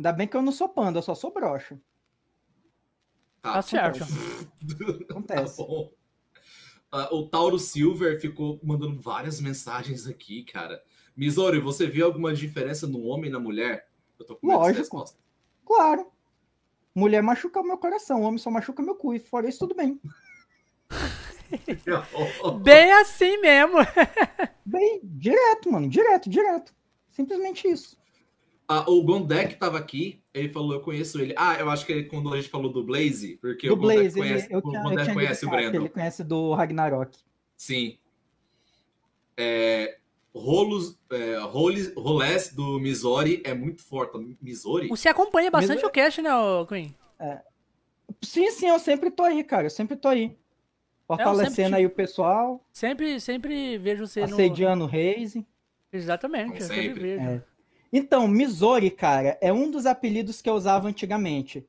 Ainda bem que eu não sou panda, eu só sou broxa. Tá certo. Acontece. Tá bom. Ah, o Tauro Silver ficou mandando várias mensagens aqui, cara. Misori, você viu alguma diferença no homem e na mulher? Eu tô com Lógico. resposta. Claro. Mulher machuca o meu coração, homem só machuca meu cu. E fora isso, tudo bem. Bem assim mesmo. Bem, direto, mano. Direto, direto. Simplesmente isso. Ah, o Gondek tava aqui, ele falou, eu conheço ele. Ah, eu acho que ele, quando a gente falou do Blaze, porque do o Gondek Blaze, conhece, ele, eu o eu Gondek tinha conhece o Brandon. Ele conhece do Ragnarok. Sim. É, rolos, é, roles, rolés do Misori é muito forte. Misori? Você acompanha bastante o cast, né, Queen? Sim, sim, eu sempre tô aí, cara. Eu sempre tô aí. Fortalecendo sempre aí o pessoal, Sempre, sempre vejo você no... assediando o Reis. Exatamente, Como eu sempre sempre. vejo. É. Então, Misori, cara, é um dos apelidos que eu usava antigamente.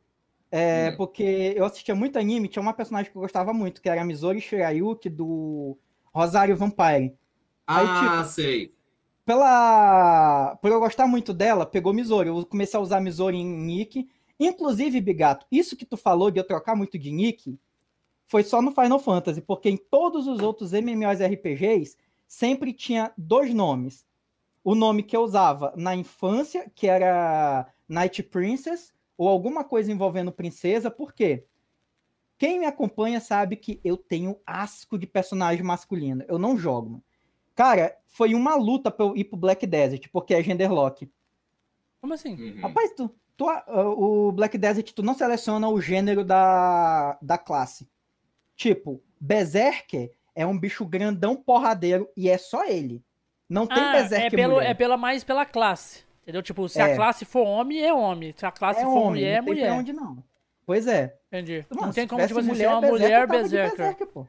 É, Hum. porque eu assistia muito anime, tinha uma personagem que eu gostava muito, que era a Misori Shirayuki do Rosário Vampire. Aí, ah, sei. Pela... Por eu gostar muito dela, pegou Misori. Eu comecei a usar Misori em nick. Inclusive, Bigato, isso que tu falou de eu trocar muito de nick foi só no Final Fantasy, porque em todos os outros MMORPGs sempre tinha dois nomes. O nome que eu usava na infância, que era Night Princess, ou alguma coisa envolvendo princesa, por quê? Quem me acompanha sabe que eu tenho asco de personagem masculino. Eu não jogo. Mano. Cara, foi uma luta pra eu ir pro Black Desert, porque é genderlock. Como assim? Uhum. Rapaz, tu, tu, ah, o Black Desert, tu não seleciona o gênero da, da classe. Tipo, Berserker é um bicho grandão porradeiro e é só ele. Não tem Ah, Berserker é, pelo, mulher. é pela, mais pela classe. Entendeu? Tipo, se É. a classe for homem, é homem. Se a classe é for homem, mulher, é não tem mulher. onde não. Pois é. Entendi. Mano, não tem como, tipo assim, ser uma mulher berserker. Berserker, pô.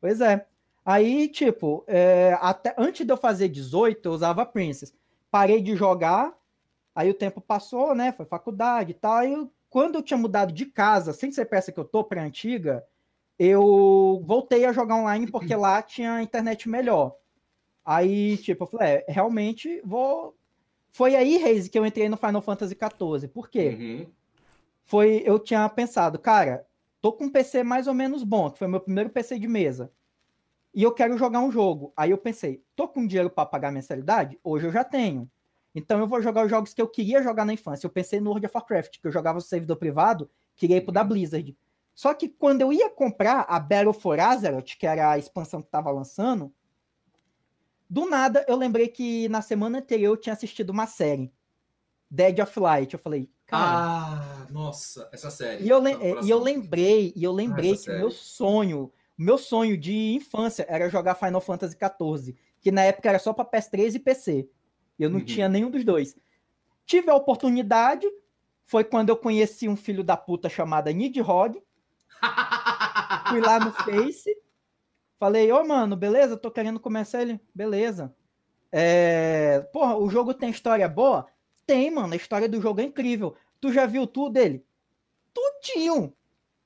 Pois é. Aí, tipo, é, até antes de eu fazer 18, eu usava Princess. Parei de jogar, aí o tempo passou, né? Foi faculdade e tal. Aí, eu- quando eu tinha mudado de casa, sem ser peça que eu tô pra antiga, eu voltei a jogar online porque lá tinha internet melhor. Aí, tipo, eu falei, é, realmente vou. Foi aí, Reis, que eu entrei no Final Fantasy XIV. Por quê? Uhum. foi eu tinha pensado, cara, tô com um PC mais ou menos bom, que foi meu primeiro PC de mesa. E eu quero jogar um jogo. Aí eu pensei, tô com dinheiro para pagar mensalidade? Hoje eu já tenho. Então eu vou jogar os jogos que eu queria jogar na infância. Eu pensei no World of Warcraft, que eu jogava no servidor privado, queria ir pro da Blizzard. Só que quando eu ia comprar a Battle for Azeroth, que era a expansão que tava lançando, do nada eu lembrei que na semana anterior eu tinha assistido uma série, Dead of Light. Eu falei, cara, Ah, nossa, essa série. e eu, Tá, é, e eu lembrei, e eu lembrei essa que o série. meu sonho, meu sonho de infância era jogar Final Fantasy XIV, que na época era só para PS3 e PC. Eu não Uhum. tinha nenhum dos dois. Tive a oportunidade, foi quando eu conheci um filho da puta chamado Nidhogg, fui lá no Face, falei, ô mano, beleza? Tô querendo começar ele. Beleza. É... Porra, o jogo tem história boa? Tem, mano. A história do jogo é incrível. Tu já viu tudo dele? Tudinho.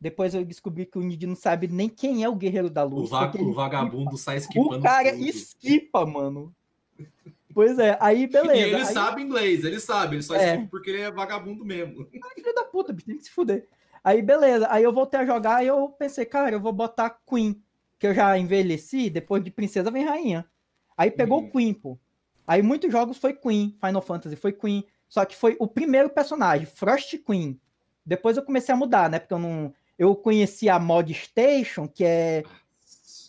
Depois eu descobri que o Nid não sabe nem quem é o Guerreiro da o, Luz. va- porque ele o vagabundo sai esquipa. esquipando O cara tudo. esquipa, mano. Pois é, aí beleza. E ele aí, sabe inglês, ele sabe, ele só É. esquipa porque ele é vagabundo mesmo. Ai, filho da puta, bicho, tem que se fuder. Aí beleza, aí eu voltei a jogar e eu pensei, cara, eu vou botar Queen, que eu já envelheci, depois de Princesa vem Rainha. Aí pegou Uhum. o Queen, pô. Aí muitos jogos foi Queen, Final Fantasy foi Queen, só que foi o primeiro personagem, Frost Queen. Depois eu comecei a mudar, né? Porque eu não. Eu conheci a Mod Station, que é,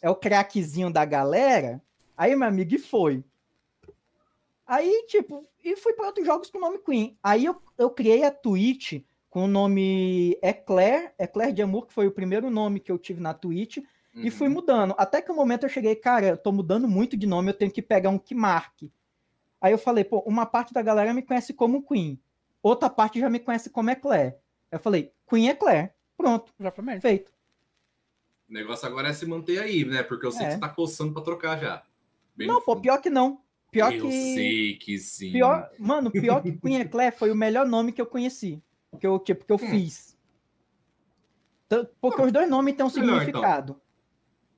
é o craquezinho da galera. Aí, meu amigo, e foi. Aí, tipo, e fui para outros jogos com o nome Queen. Aí eu, eu criei a Twitch com o nome Eclair, Eclair de Amour, que foi o primeiro nome que eu tive na Twitch, e fui Uhum. mudando. Até que o momento eu cheguei, cara, eu tô mudando muito de nome, eu tenho que pegar um que marque. Aí eu falei, pô, uma parte da galera me conhece como Queen, outra parte já me conhece como Eclair. Eu falei, Queen Eclair. Pronto, Exatamente. feito. O negócio agora é se manter aí, né? Porque eu sei É. que você tá coçando pra trocar já. Bem não, pô, pior que não. Pior eu que. sei que sim. Pior, mano, pior que Queen Eclair foi o melhor nome que eu conheci. Que eu, tipo, que eu Hum. fiz. Porque os dois nomes têm um Melhor, então.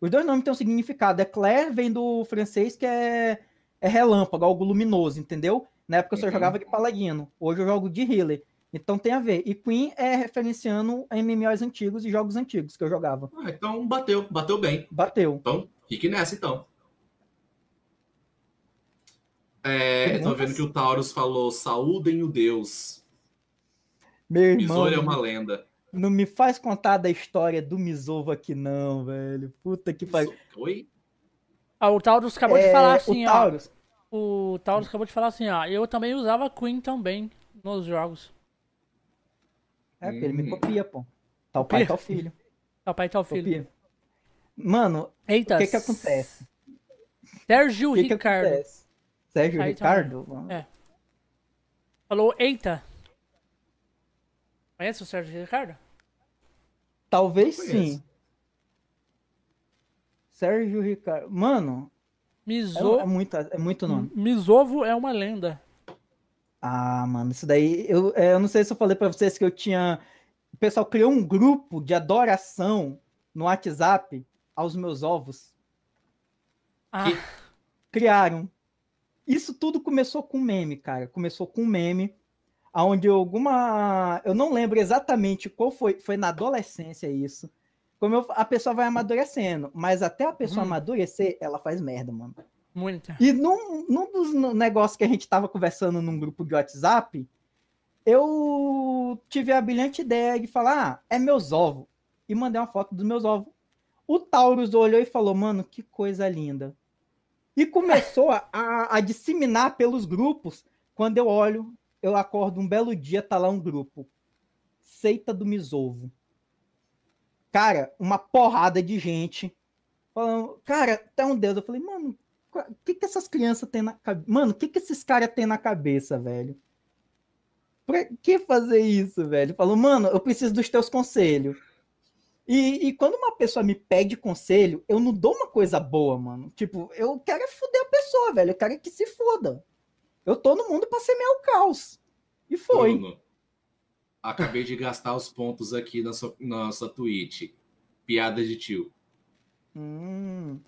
Os dois nomes têm um significado. Eclair vem do francês que é, é relâmpago, algo luminoso, entendeu? Na época eu só Uhum. jogava de paladino. Hoje eu jogo de healer. Então tem a ver. E Queen é referenciando MMOs antigos e jogos antigos que eu jogava. Ah, então bateu, bateu bem. Bateu. Então, fique nessa então. É, eu tô vendo que o Taurus falou: saúdem o Deus. Meu irmão, Missouri é uma lenda. Não me faz contar da história do Misovo aqui não, velho. Puta que pariu. Oi? Ah, o Taurus acabou de É, falar assim, o ó. Taurus, O Taurus acabou de falar assim, ó. Eu também usava Queen também nos jogos. É, porque ele me Hum. copia, pô. Tá o pai, Copia? tá o filho. É o pai tá o filho. Copia. Mano, Eita. o que que acontece? Sérgio O que que Ricardo. acontece? Sérgio Aí também. Ricardo? É. Falou, eita. Conhece o Sérgio Ricardo? Talvez sim. Sérgio Ricardo. Mano, é, Miso... é, muito, é muito nome. Misovo é uma lenda. Ah, mano, isso daí. Eu, é, eu não sei se eu falei pra vocês que eu tinha. O pessoal criou um grupo de adoração no WhatsApp aos meus ovos. Ah, Que- criaram. Isso tudo começou com um meme, cara. Começou com um meme, onde alguma. Eu não lembro exatamente qual foi. Foi na adolescência isso. Como eu- a pessoa vai amadurecendo. Mas até a pessoa Hum. amadurecer, ela faz merda, mano. muita. E num, num dos negócios que a gente tava conversando num grupo de WhatsApp, eu tive a brilhante ideia de falar: ah, é meus ovos. E mandei uma foto dos meus ovos. O Taurus olhou e falou: mano, que coisa linda. E começou a- a disseminar pelos grupos. Quando eu olho, eu acordo um belo dia, tá lá um grupo. Seita do Misovo. Cara, uma porrada de gente. Falando, cara, até um Deus. Eu falei, mano, o que, que essas crianças têm na cabeça? Mano, o que, que esses caras têm na cabeça, velho? Pra que fazer isso, velho? Falou, mano, eu preciso dos teus conselhos. E, e quando uma pessoa me pede conselho, eu não dou uma coisa boa, mano. Tipo, eu quero é foder a pessoa, velho. Eu quero é que se foda. Eu tô no mundo pra semear o caos. E foi. Bruno, acabei de gastar os pontos aqui na sua, na sua Twitch. Piada de tio. Hum.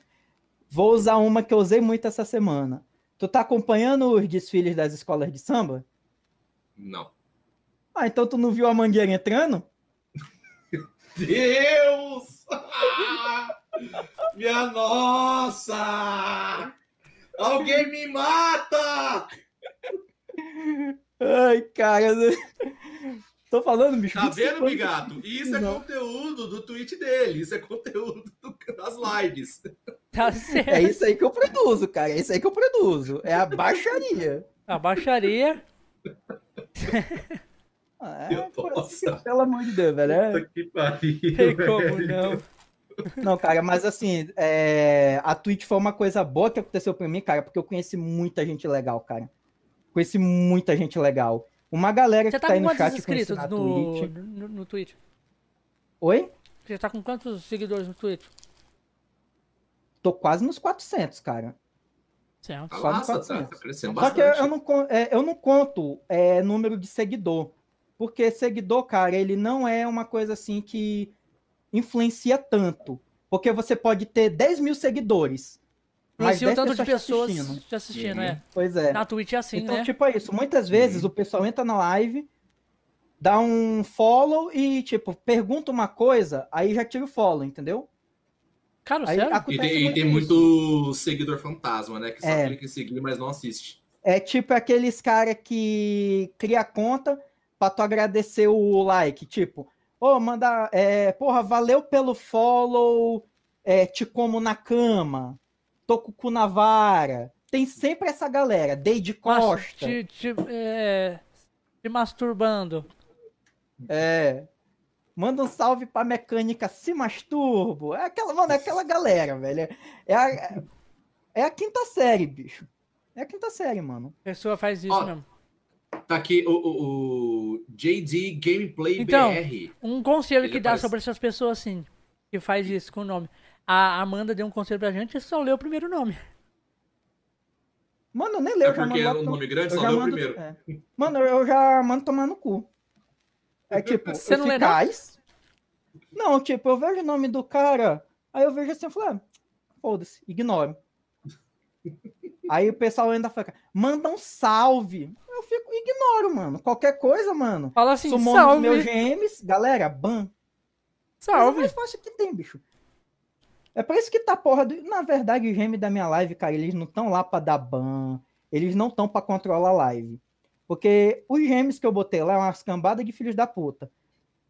Vou usar uma que eu usei muito essa semana. Tu tá acompanhando os desfiles das escolas de samba? Não. Ah, então tu não viu a mangueira entrando? Deus! Minha nossa! Alguém me mata! Ai, cara. Tô falando, bicho. Tá 25 vendo, Bigato? Isso é Não. conteúdo do tweet dele. Isso é conteúdo do- das lives. Tá certo. É isso aí que eu produzo, cara. É isso aí que eu produzo. É a baixaria. A baixaria. Ah, é, passando. pelo amor de Deus, velho. É- Puta que pariu. Tem como velho. não. Não, cara, mas assim, é, a Twitch foi uma coisa boa que aconteceu pra mim, cara, porque eu conheci muita gente legal, cara. Conheci muita gente legal. Uma galera Você que tá tá aí com no quantos chat inscritos na no, Twitch. no, no Twitch? Oi? Você tá com quantos seguidores no Twitch? Tô quase nos 400, cara. Certo. Só nos Nossa, tá, 400. tá Só que bastante. eu não, é, eu não conto é, número de seguidor. Porque seguidor, cara, ele não é uma coisa assim que influencia tanto. Porque você pode ter 10 mil seguidores. Mas Influencia o 10 tanto de pessoas te assistindo. te assistindo, Uhum. é. Pois é. Na Twitch é assim, então, né? tipo, é isso. Muitas vezes Uhum. o pessoal entra na live, dá um follow e, tipo, pergunta uma coisa, aí já tira o follow, entendeu? Cara, Aí sério? E tem, e muito tem isso. muito seguidor fantasma, né? Que só É. clica em seguir, mas não assiste. É tipo aqueles cara que cria conta pra tu agradecer o like, tipo, ô, manda, é, porra, valeu pelo follow, é, te como na cama, tô com o cu na vara. Tem sempre essa galera, Deide Mas Costa, Te, te, é, te masturbando. é, manda um salve pra mecânica se masturbo, é aquela, mano, é aquela galera, velho, é a, é a quinta série, bicho, é a quinta série, mano. A pessoa faz isso Ó, mesmo. Tá aqui o, o- o JD Gameplay Então, BR. Um conselho Ele que dá aparece- sobre essas pessoas assim, que faz isso com o nome. A Amanda deu um conselho pra gente e só leu o primeiro nome. Mano, eu nem leio. É porque é um nome grande, só leu o primeiro. É. Mano, eu já mando tomar no cu. É tipo, Você não eficaz. Não? não, tipo, eu vejo o nome do cara, aí eu vejo assim, eu falo, ah, foda-se, ignoro. Aí o pessoal ainda fala, manda um salve. Eu fico, ignoro, mano. Qualquer coisa, mano. Fala assim, Sumou salve. meus GMs, galera, ban. Salve. É mais fácil que tem, bicho. É por isso que tá porra do... Na verdade, os GM da minha live, cara, eles não estão lá pra dar ban. Eles não estão pra controlar a live. Porque os GMs que eu botei lá é uma cambada de filhos da puta.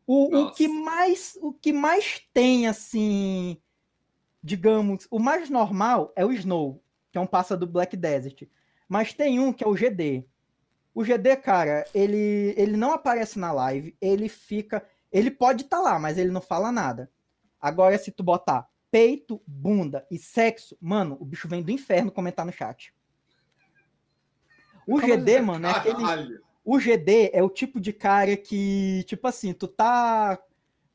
O, o, que mais o que mais tem assim digamos o mais normal é o Snow que é um passa do Black Desert mas tem um que é o GD o GD cara ele ele não aparece na live ele fica ele pode estar tá lá mas ele não fala nada agora se tu botar peito bunda e sexo mano o bicho vem do inferno comentar no chat o GD assim? mano é aquele o GD é o tipo de cara que, tipo assim, tu tá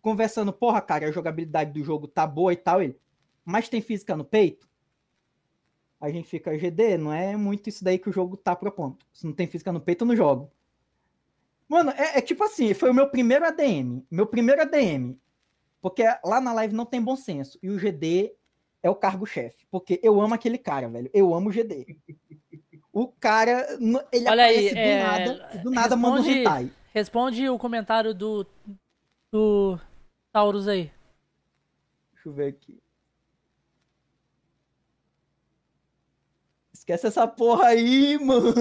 conversando, porra, cara, a jogabilidade do jogo tá boa e tal, ele, mas tem física no peito? A gente fica, GD, não é muito isso daí que o jogo tá propondo. Se não tem física no peito, eu não jogo. Mano, é, é tipo assim, foi o meu primeiro ADM. Meu primeiro ADM. Porque lá na live não tem bom senso. E o GD é o cargo-chefe. Porque eu amo aquele cara, velho. Eu amo o GD. O cara, ele Olha aparece aí, do é... nada, do nada responde, manda um hentai. Responde o comentário do, do Taurus aí. Deixa eu ver aqui. Esquece essa porra aí, mano.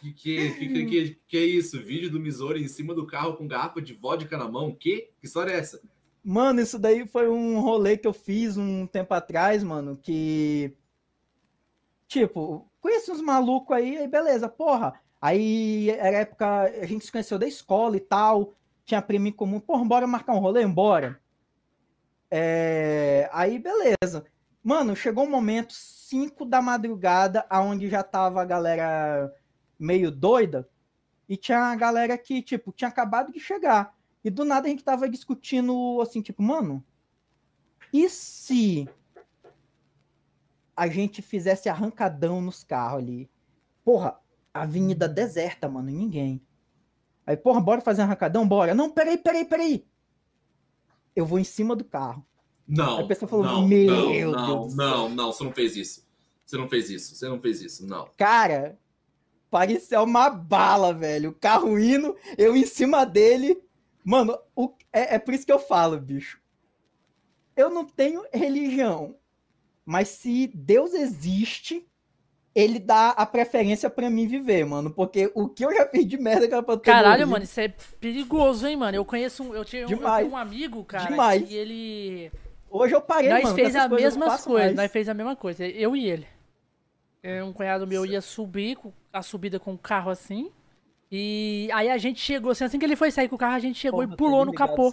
Que que, que, que, que, é isso? Vídeo do Missouri em cima do carro com garrafa de vodka na mão? Que? Que história é essa? Mano, isso daí foi um rolê que eu fiz um tempo atrás, mano, que. Tipo, conheci uns malucos aí, aí beleza, porra. Aí era época, a gente se conheceu da escola e tal, tinha primo em comum, porra, bora marcar um rolê, embora. É, aí beleza. Mano, chegou um momento, 5 da madrugada, aonde já tava a galera meio doida, e tinha a galera que, tipo, tinha acabado de chegar. E do nada a gente tava discutindo assim, tipo, mano, e se a gente fizesse arrancadão nos carros ali. Porra, avenida deserta, mano, ninguém. Aí, porra, bora fazer arrancadão? Bora. Não, peraí, peraí, peraí. Eu vou em cima do carro. Não. Aí a pessoa falou, não, meu não, Deus. Não, não, não, você não fez isso. Você não fez isso, você não fez isso, não. Cara, parecia uma bala, velho. O carro indo, eu em cima dele. Mano, o... é, é por isso que eu falo, bicho. Eu não tenho religião. Mas se Deus existe, ele dá a preferência para mim viver, mano. Porque o que eu já fiz de merda que era pra Caralho, mano, isso é perigoso, hein, mano. Eu conheço um. Eu tinha um, um amigo, cara, Demais. que ele. Hoje eu parei, nós mano. Fez a mesma coisa, nós fez a mesma coisa. Eu e ele. É, um cunhado meu ia subir a subida com o carro assim. E aí a gente chegou, assim, assim que ele foi sair com o carro, a gente chegou Porra, e pulou no capô.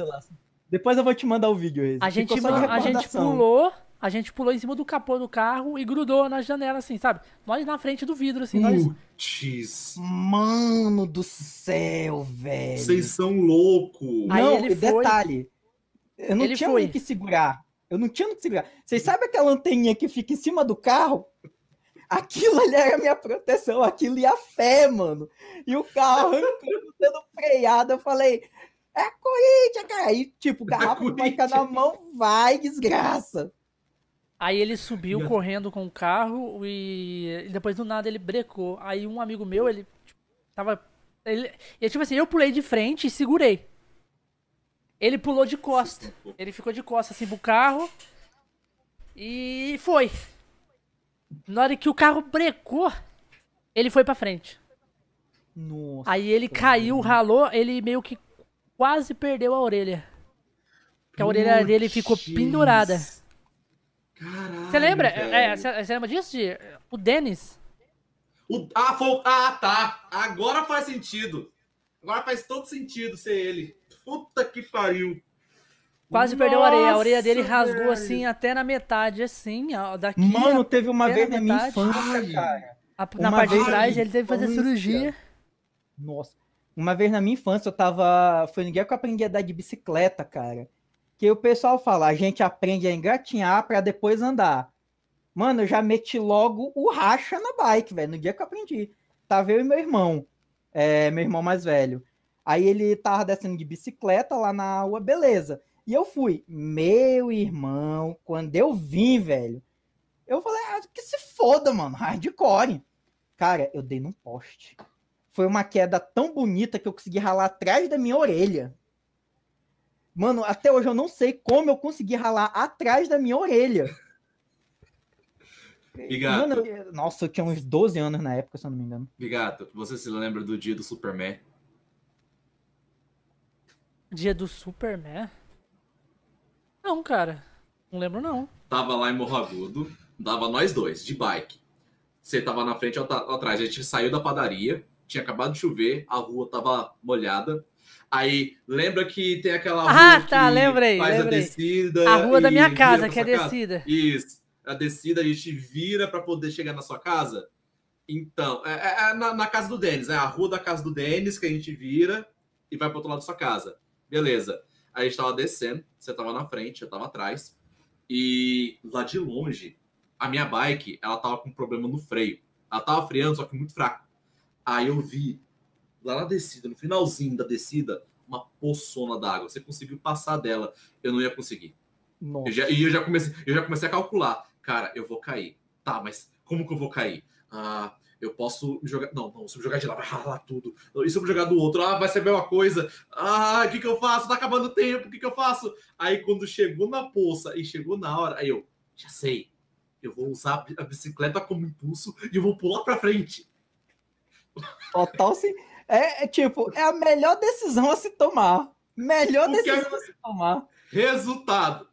Depois eu vou te mandar o vídeo. A gente, a gente pulou, a gente pulou em cima do capô do carro e grudou na janela, assim, sabe? Nós na frente do vidro, assim. Putz. Nós... Mano do céu, velho. Vocês são loucos. Não, ele detalhe. Eu não ele tinha o que segurar. Eu não tinha o que segurar. Vocês sabem aquela anteninha que fica em cima do carro? Aquilo ali era a minha proteção, aquilo ia fé, mano. E o carro arrancando, sendo freado, eu falei, é Corinthians, cara. Aí, tipo, garrafa é cada mão, vai, desgraça. Aí ele subiu correndo com o carro e... depois do nada ele brecou. Aí um amigo meu, ele tipo, tava. Ele... E tipo assim, eu pulei de frente e segurei. Ele pulou de costa. Ele ficou de costa assim pro carro. E foi. Na hora que o carro brecou, ele foi pra frente. Nossa. Aí ele caiu, ralou, ele meio que quase perdeu a orelha. Porque a orelha dele ficou pendurada. Caralho. Você lembra? É, você lembra disso? De, o Denis? O, ah, foi, ah, tá. Agora faz sentido. Agora faz todo sentido ser ele. Puta que pariu. Quase Nossa, perdeu a orelha. A orelha dele rasgou velho. assim até na metade, assim. Daqui Mano, teve uma vez na, minha infância, cara. A, na parte de trás ele teve que fazer cirurgia. Nossa. Uma vez na minha infância eu tava. Foi ninguém que eu aprendi a andar de bicicleta, cara que o pessoal fala, a gente aprende a engatinhar para depois andar. Mano, eu já meti logo o racha na bike, velho, no dia que eu aprendi. Tava eu e meu irmão, é, meu irmão mais velho. Aí ele tava descendo de bicicleta lá na rua, beleza. E eu fui. Meu irmão, quando eu vim, velho, eu falei, ah, que se foda, mano, hardcore. Cara, eu dei num poste. Foi uma queda tão bonita que eu consegui ralar atrás da minha orelha. Mano, até hoje eu não sei como eu consegui ralar atrás da minha orelha. Bigato. Mano, eu- nossa, eu tinha uns 12 anos na época, se eu não me engano. Bigato, você se lembra do dia do Superman? Dia do Superman? Não, cara. Não lembro, não. Tava lá em Morro Agudo, dava nós dois, de bike. Você tava na frente, eu tava atrás. A gente saiu da padaria, tinha acabado de chover, a rua tava molhada. Aí, lembra que tem aquela rua Ah, tá, lembrei, faz lembrei. a descida A rua da minha casa, que é sua casa? descida. Isso. A descida a gente vira pra poder chegar na sua casa. Então, é, é- é na, na casa do Denis, é a rua da casa do Denis que a gente vira e vai pro outro lado da sua casa. Beleza. Aí a gente tava descendo, você tava na frente, eu tava atrás. E lá de longe, a minha bike, ela tava com problema no freio. Ela tava freando, só que muito fraco. Aí eu vi, lá na descida, no finalzinho da descida, uma poçona d'água. Você conseguiu passar dela. Eu não ia conseguir. Eu já, e eu já, comecei, eu já comecei a calcular. Cara, eu vou cair. Tá, mas como que eu vou cair? Ah, eu posso jogar. Não, não, se eu jogar de lá, vai ralar tudo. E se eu jogar do outro? Ah, vai ser a mesma coisa. Ah, o que, que eu faço? Tá acabando o tempo, o que, que eu faço? Aí quando chegou na poça e chegou na hora, aí eu, já sei. Eu vou usar a bicicleta como impulso e eu vou pular pra frente. Total sim. É, é tipo, é a melhor decisão a se tomar. Melhor O que é- decisão a se tomar. Resultado.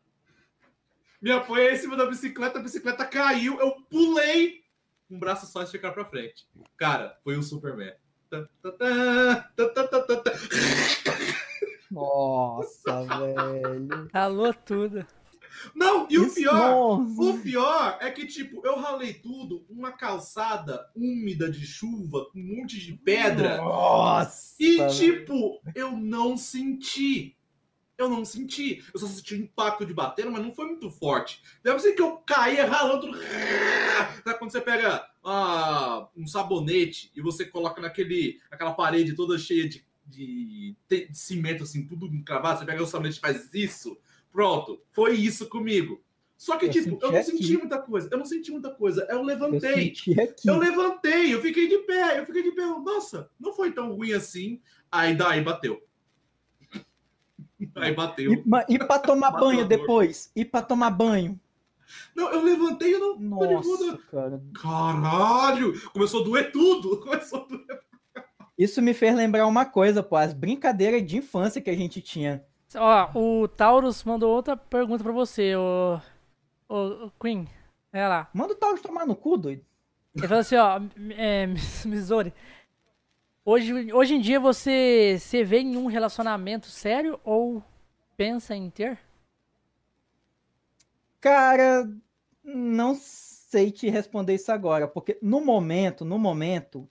Me apoiei em cima da bicicleta, a bicicleta caiu, eu pulei um braço só esticar pra frente. Cara, foi um Superman. Nossa, velho. Ralou tudo. Não, e o Isso, pior, nossa. o pior é que, tipo, eu ralei tudo, uma calçada úmida de chuva, com um monte de pedra, Nossa. e, velho. tipo, eu não senti. Eu não senti. Eu só senti o impacto de bater, mas não foi muito forte. Deve ser que eu caía ralando. Sabe quando você pega ah, um sabonete e você coloca naquele, naquela parede toda cheia de, de, de cimento, assim, tudo encravado. Você pega o sabonete e faz isso. Pronto. Foi isso comigo. Só que, Eu tipo, eu não aqui. senti muita coisa. Eu não senti muita coisa. Eu Eu levantei. aqui. Eu levantei, eu fiquei de pé, eu fiquei de pé. Nossa, não foi tão ruim assim. Aí daí bateu. Aí bateu. E, e pra tomar Bateu banho depois? E pra tomar banho? Não, eu levantei e eu não. tô de Nossa, cara. Caralho! Começou a doer tudo! Começou a doer. Isso me fez lembrar uma coisa, pô. As brincadeiras de infância que a gente tinha. Ó, o Taurus mandou outra pergunta pra você, o, o, o Queen. Olha lá. Manda o Taurus tomar no cu, doido. Ele falou assim, ó, é, Missouri. Hoje, hoje em dia você se vê em um relacionamento sério ou pensa em ter? Cara, não sei te responder isso agora, porque no momento, no momento,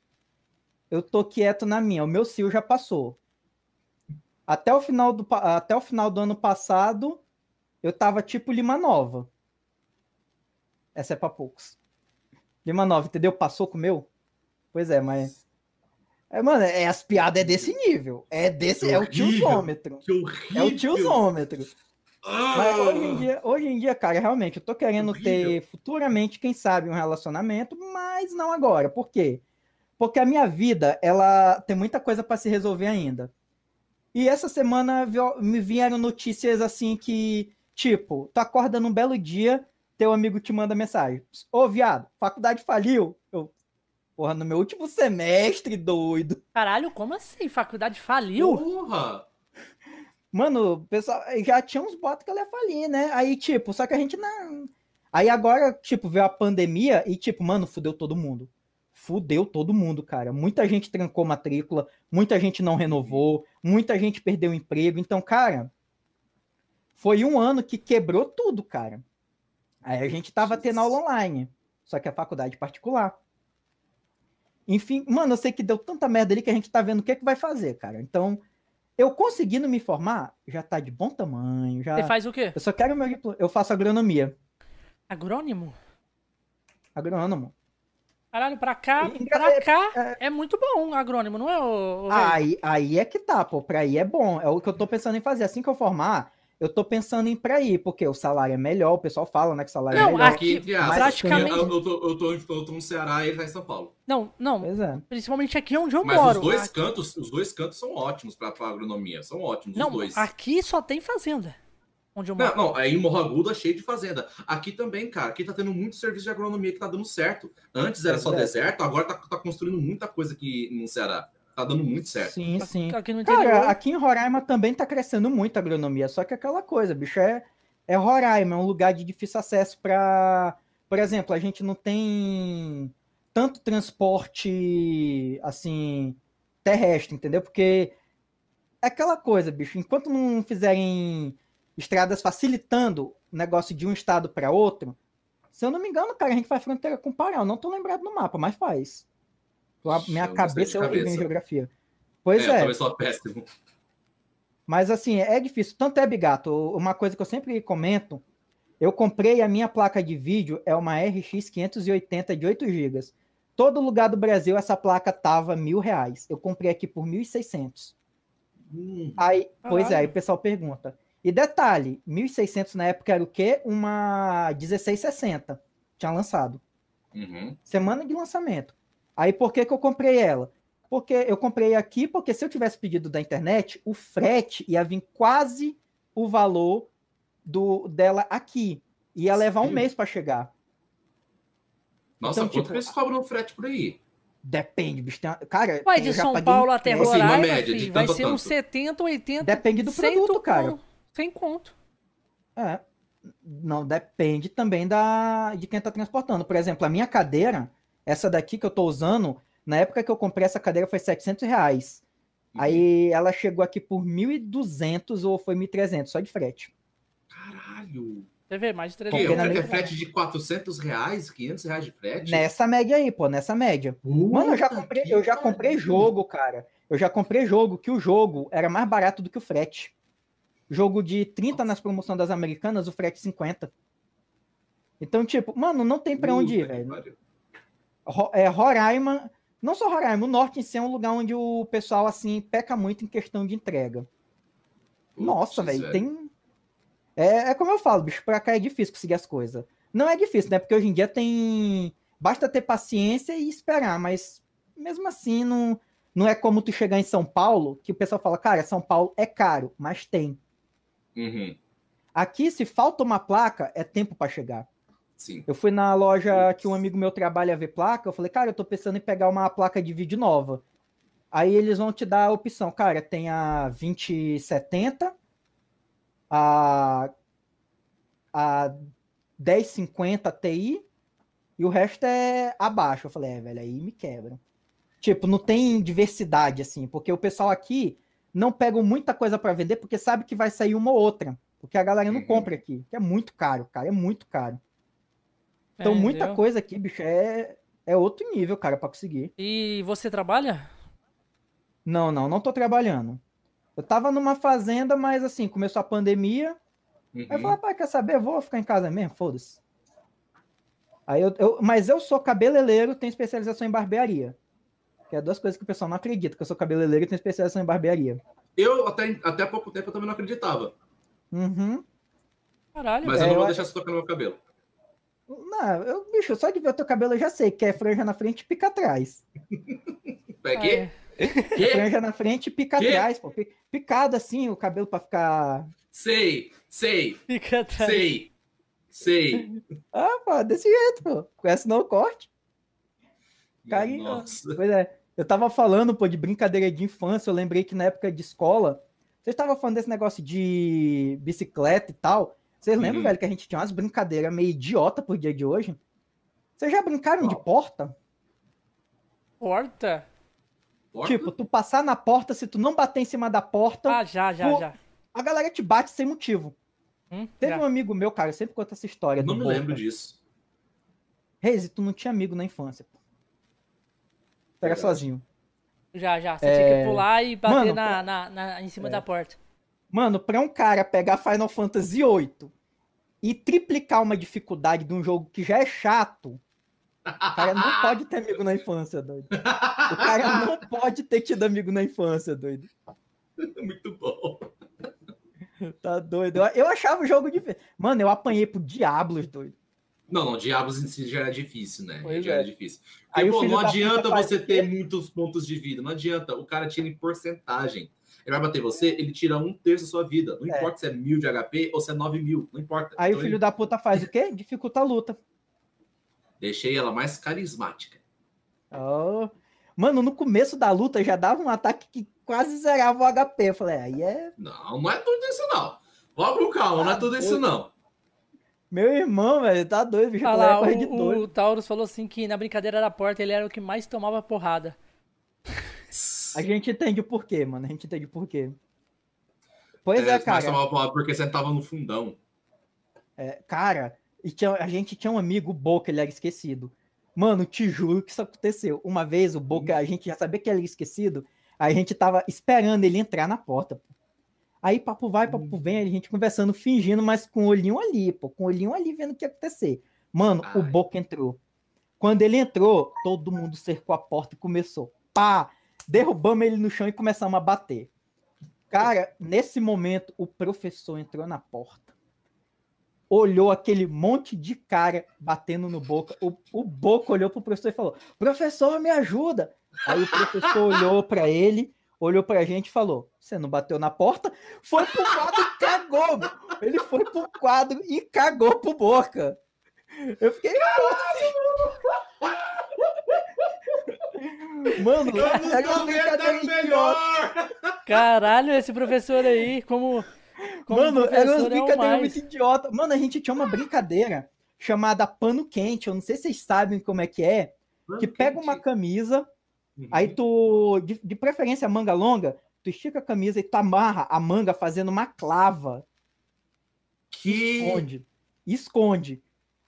eu tô quieto na minha. O meu cio já passou. Até o final do, até o final do ano passado, eu tava tipo Lima Nova. Essa é pra poucos. Lima Nova, entendeu? Passou com o meu? Pois é, mas. É, mano, é, as piadas é desse nível. É desse. É o tiozômetro. Que horrível! É o tiozômetro. Ah! Mas hoje em dia, hoje em dia, cara, realmente, eu tô querendo Horrível. ter futuramente, quem sabe, um relacionamento, mas não agora. Por quê? Porque a minha vida, ela tem muita coisa para se resolver ainda. E essa semana me vieram notícias assim que, tipo, tu acorda num belo dia, teu amigo te manda mensagem. Ô, viado, faculdade faliu. Eu, porra, no meu último semestre, doido. Caralho, como assim? Faculdade faliu? Porra! Mano, o pessoal já tinha uns botos que ela ia falir, né? Aí, tipo, só que a gente não. Aí agora, tipo, veio a pandemia e, tipo, mano, fudeu todo mundo. Fudeu todo mundo, cara. Muita gente trancou matrícula, muita gente não renovou, muita gente perdeu emprego. Então, cara, foi um ano que quebrou tudo, cara. Aí a gente tava tendo aula online, só que a faculdade particular. Enfim, mano, eu sei que deu tanta merda ali que a gente tá vendo o que, é que vai fazer, cara. Então, eu conseguindo me formar, já tá de bom tamanho, já... Você faz o quê? Eu só quero meu diploma. Eu faço agronomia. Agrônimo? Agrônomo. Caralho, pra cá, E- pra é- cá é muito bom o agrônimo, não é, o, Aí, aí é que tá, pô. Pra ir é bom. É o que eu tô pensando em fazer. Assim que eu formar, eu tô pensando em ir pra ir, porque o salário é melhor, o pessoal fala, né, que o salário Não, é melhor. aqui- entre aspas, praticamente- Eu, tô, eu, tô, eu tô no Ceará e ele tá em São Paulo. Não, não, Pois é. principalmente aqui onde eu Mas moro. os dois Aqui- cantos, os dois cantos são ótimos pra, pra agronomia. São ótimos, Não, os dois. aqui só tem fazenda. Onde eu moro. Não, não, aí em Morro Agudo é cheio de fazenda. Aqui também, cara, aqui tá tendo muito serviço de agronomia que tá dando certo. Antes era só É. deserto, agora tá, tá construindo muita coisa aqui no Ceará. Tá dando muito certo. Sim, sim. Aqui no interior. Cara, aqui em Roraima também tá crescendo muito a agronomia, só que aquela coisa, bicho, é, é Roraima, é um lugar de difícil acesso para, por exemplo, a gente não tem tanto transporte assim terrestre, entendeu? Porque é aquela coisa, bicho, enquanto não fizerem estradas facilitando o negócio de um estado para outro, se eu não me engano, cara, a gente faz fronteira com o Pará, eu não tô lembrado no mapa, mas faz. Minha Eu cabeça é horrível em geografia. Pois é, é. péssimo. Mas assim, é difícil. Tanto é, Bigato, uma coisa que eu sempre comento, eu comprei a minha placa de vídeo, é uma RX 580 de 8 GB. Todo lugar do Brasil essa placa tava mil reais. Eu comprei aqui por 1.600. Hum, Aí, pois é, aí o pessoal pergunta. E detalhe, 1.600 na época era o quê? Uma 1660. Tinha lançado. uhum. Semana de lançamento. Aí por que, que eu comprei ela? Porque eu comprei aqui, porque se eu tivesse pedido da internet, o frete ia vir quase o valor do dela aqui. Ia levar um Sim. mês para chegar. Nossa, Então, quanto tipo, que eles cobram no frete por aí? Depende, bicho. Tem- Cara, Vai eu de São Paulo até frete. Assim, uma Roraima, média, de filho, vai ser uns tanto. 70, 80, Depende do 100 produto, cara. Sem conto. É. Não, depende também da de quem tá transportando. Por exemplo, a minha cadeira, essa daqui que eu tô usando, na época que eu comprei essa cadeira foi 700 reais. Uhum. Aí ela chegou aqui por 1.200 ou foi 1.300, só de frete. Caralho. Você vê, mais de Que, 300 Porque na é frete de 400 reais, 500 reais de frete? Nessa média aí, pô, nessa média. Mano, eu já Puta comprei, que eu já comprei jogo, cara. Eu já comprei jogo que o jogo era mais barato do que o frete. Jogo de 30 nas promoções das americanas, o frete 50. Então, tipo, mano, não tem pra onde ir, Puta que velho. É, Roraima, não só Roraima, o norte em si é um lugar onde o pessoal, assim, peca muito em questão de entrega. Nossa, Putz, velho, tem. É, é como eu falo, bicho, pra cá é difícil conseguir as coisas. Não é difícil, né? Porque hoje em dia tem. Basta ter paciência e esperar, mas mesmo assim não, não é como tu chegar em São Paulo, que o pessoal fala, cara, São Paulo é caro, mas tem. Uhum, Aqui, se falta uma placa, é tempo pra chegar. Sim. Eu fui na loja que um amigo meu trabalha a ver placa, eu falei, cara, eu tô pensando em pegar uma placa de vídeo nova. Aí eles vão te dar a opção, cara, tem a 2070, a, a 1050 Ti e o resto é abaixo. Eu falei, é, velho, aí me quebra. Tipo, não tem diversidade, assim, porque o pessoal aqui não pega muita coisa para vender porque sabe que vai sair uma ou outra. Porque a galera não Uhum. compra aqui, que é muito caro, cara, é muito caro. Então, É, muita entendeu? coisa aqui, bicho, é, é outro nível, cara, pra conseguir. E você trabalha? Não, não, não tô trabalhando. Eu tava numa fazenda, mas assim, começou a pandemia. Aí eu falei, Uhum. rapaz, quer saber? Eu vou ficar em casa mesmo, foda-se. Aí eu, eu- mas eu sou cabeleireiro, tenho especialização em barbearia. Que é duas coisas que o pessoal não acredita, que eu sou cabeleireiro e tenho especialização em barbearia. Eu, até, até há pouco tempo, eu também não acreditava. Uhum. Caralho. Mas É, eu não vou eu- deixar você tocar no meu cabelo. Não, eu, bicho, só de ver o teu cabelo eu já sei que é franja na frente e pica atrás. É que? é. Que? Franja na frente e pica Quê? atrás, pô. Pi- Picado assim, o cabelo pra ficar Sei, sei, Fica atrás. sei, sei. Ah, pô, desse jeito, pô. Conhece não o corte? Carinho. Nossa. Pois é. Eu tava falando, pô, de brincadeira de infância. Eu lembrei que na época de escola, vocês estavam falando desse negócio de bicicleta e tal. Vocês lembram, Uhum. velho, que a gente tinha umas brincadeiras meio idiota pro dia de hoje? Vocês já brincaram de Qual? porta? Porta? Porta? Tipo, tu passar na porta, se tu não bater em cima da porta, Ah, já, já, Pô, já. a galera te bate sem motivo. Hum, Teve já. um amigo meu, cara, eu sempre conta essa história. não me Boca. lembro disso. Reis, tu não tinha amigo na infância. pô. Tu era sozinho. Já, já. Você É, tinha que pular e bater mano, na, na, na- em cima É. da porta. Mano, pra um cara pegar Final Fantasy VIII e triplicar uma dificuldade de um jogo que já é chato, O cara não pode ter amigo na infância, doido. O cara não pode ter tido amigo na infância, doido. Muito bom. Tá doido. Eu, eu achava o jogo difícil. Mano, eu apanhei pro Diablos, doido. Não, não, Diabos em si já era difícil, né? Pois já é. era difícil. Porque, Aí pô, não adianta você ter muitos pontos de vida. Não adianta. O cara tira em porcentagem. Ele vai bater você, ele tira um terço da sua vida. Não É. importa se é mil de HP ou se é nove mil. Não importa. Aí Então, o filho ele- da puta faz o quê? Dificulta a luta. Deixei ela mais carismática. Oh. Mano, no começo da luta já dava um ataque que quase zerava o HP. Eu falei, aí é. Não, não é tudo isso, não. Vamos com calma, não é tudo isso, não. Meu irmão, velho, tá doido, bicho. Ah lá, o, doido. o Taurus falou assim que na brincadeira da porta ele era o que mais tomava porrada. A gente entende o porquê, mano. A gente entende o porquê. Pois é, mas cara. tomava palavra porque você tava no fundão. É, cara, e tinha- a gente tinha um amigo, o Boca, ele era esquecido. Mano, te juro que isso aconteceu. Uma vez o Boca, a gente já sabia que ele era esquecido, a gente tava esperando ele entrar na porta. pô. Aí papo vai, papo vem, a gente conversando, fingindo, mas com o olhinho ali, pô, com o olhinho ali vendo o que ia acontecer. Mano, o Ai. Boca entrou. Quando ele entrou, todo mundo cercou a porta e começou. Pá! Derrubamos ele no chão e começamos a bater. Cara, nesse momento, o professor entrou na porta olhou aquele monte de cara batendo no Boca. O, o Boca olhou pro professor e falou: Professor, me ajuda. Aí o professor olhou para ele, olhou pra gente e falou: Você não bateu na porta? Foi pro quadro e cagou. Ele foi pro quadro e cagou pro Boca. Eu fiquei. Mano, Vamos era uma brincadeira idiota. melhor! Caralho, esse professor aí, como. como Mano, era umas é brincadeiras mais. muito idiota. Mano, a gente tinha uma brincadeira chamada pano quente. Eu não sei se vocês sabem como é que é. Que pega uma camisa, Uhum. aí tu, de, de preferência manga longa, tu estica a camisa e tu amarra a manga fazendo uma clava. Que. Esconde. Esconde.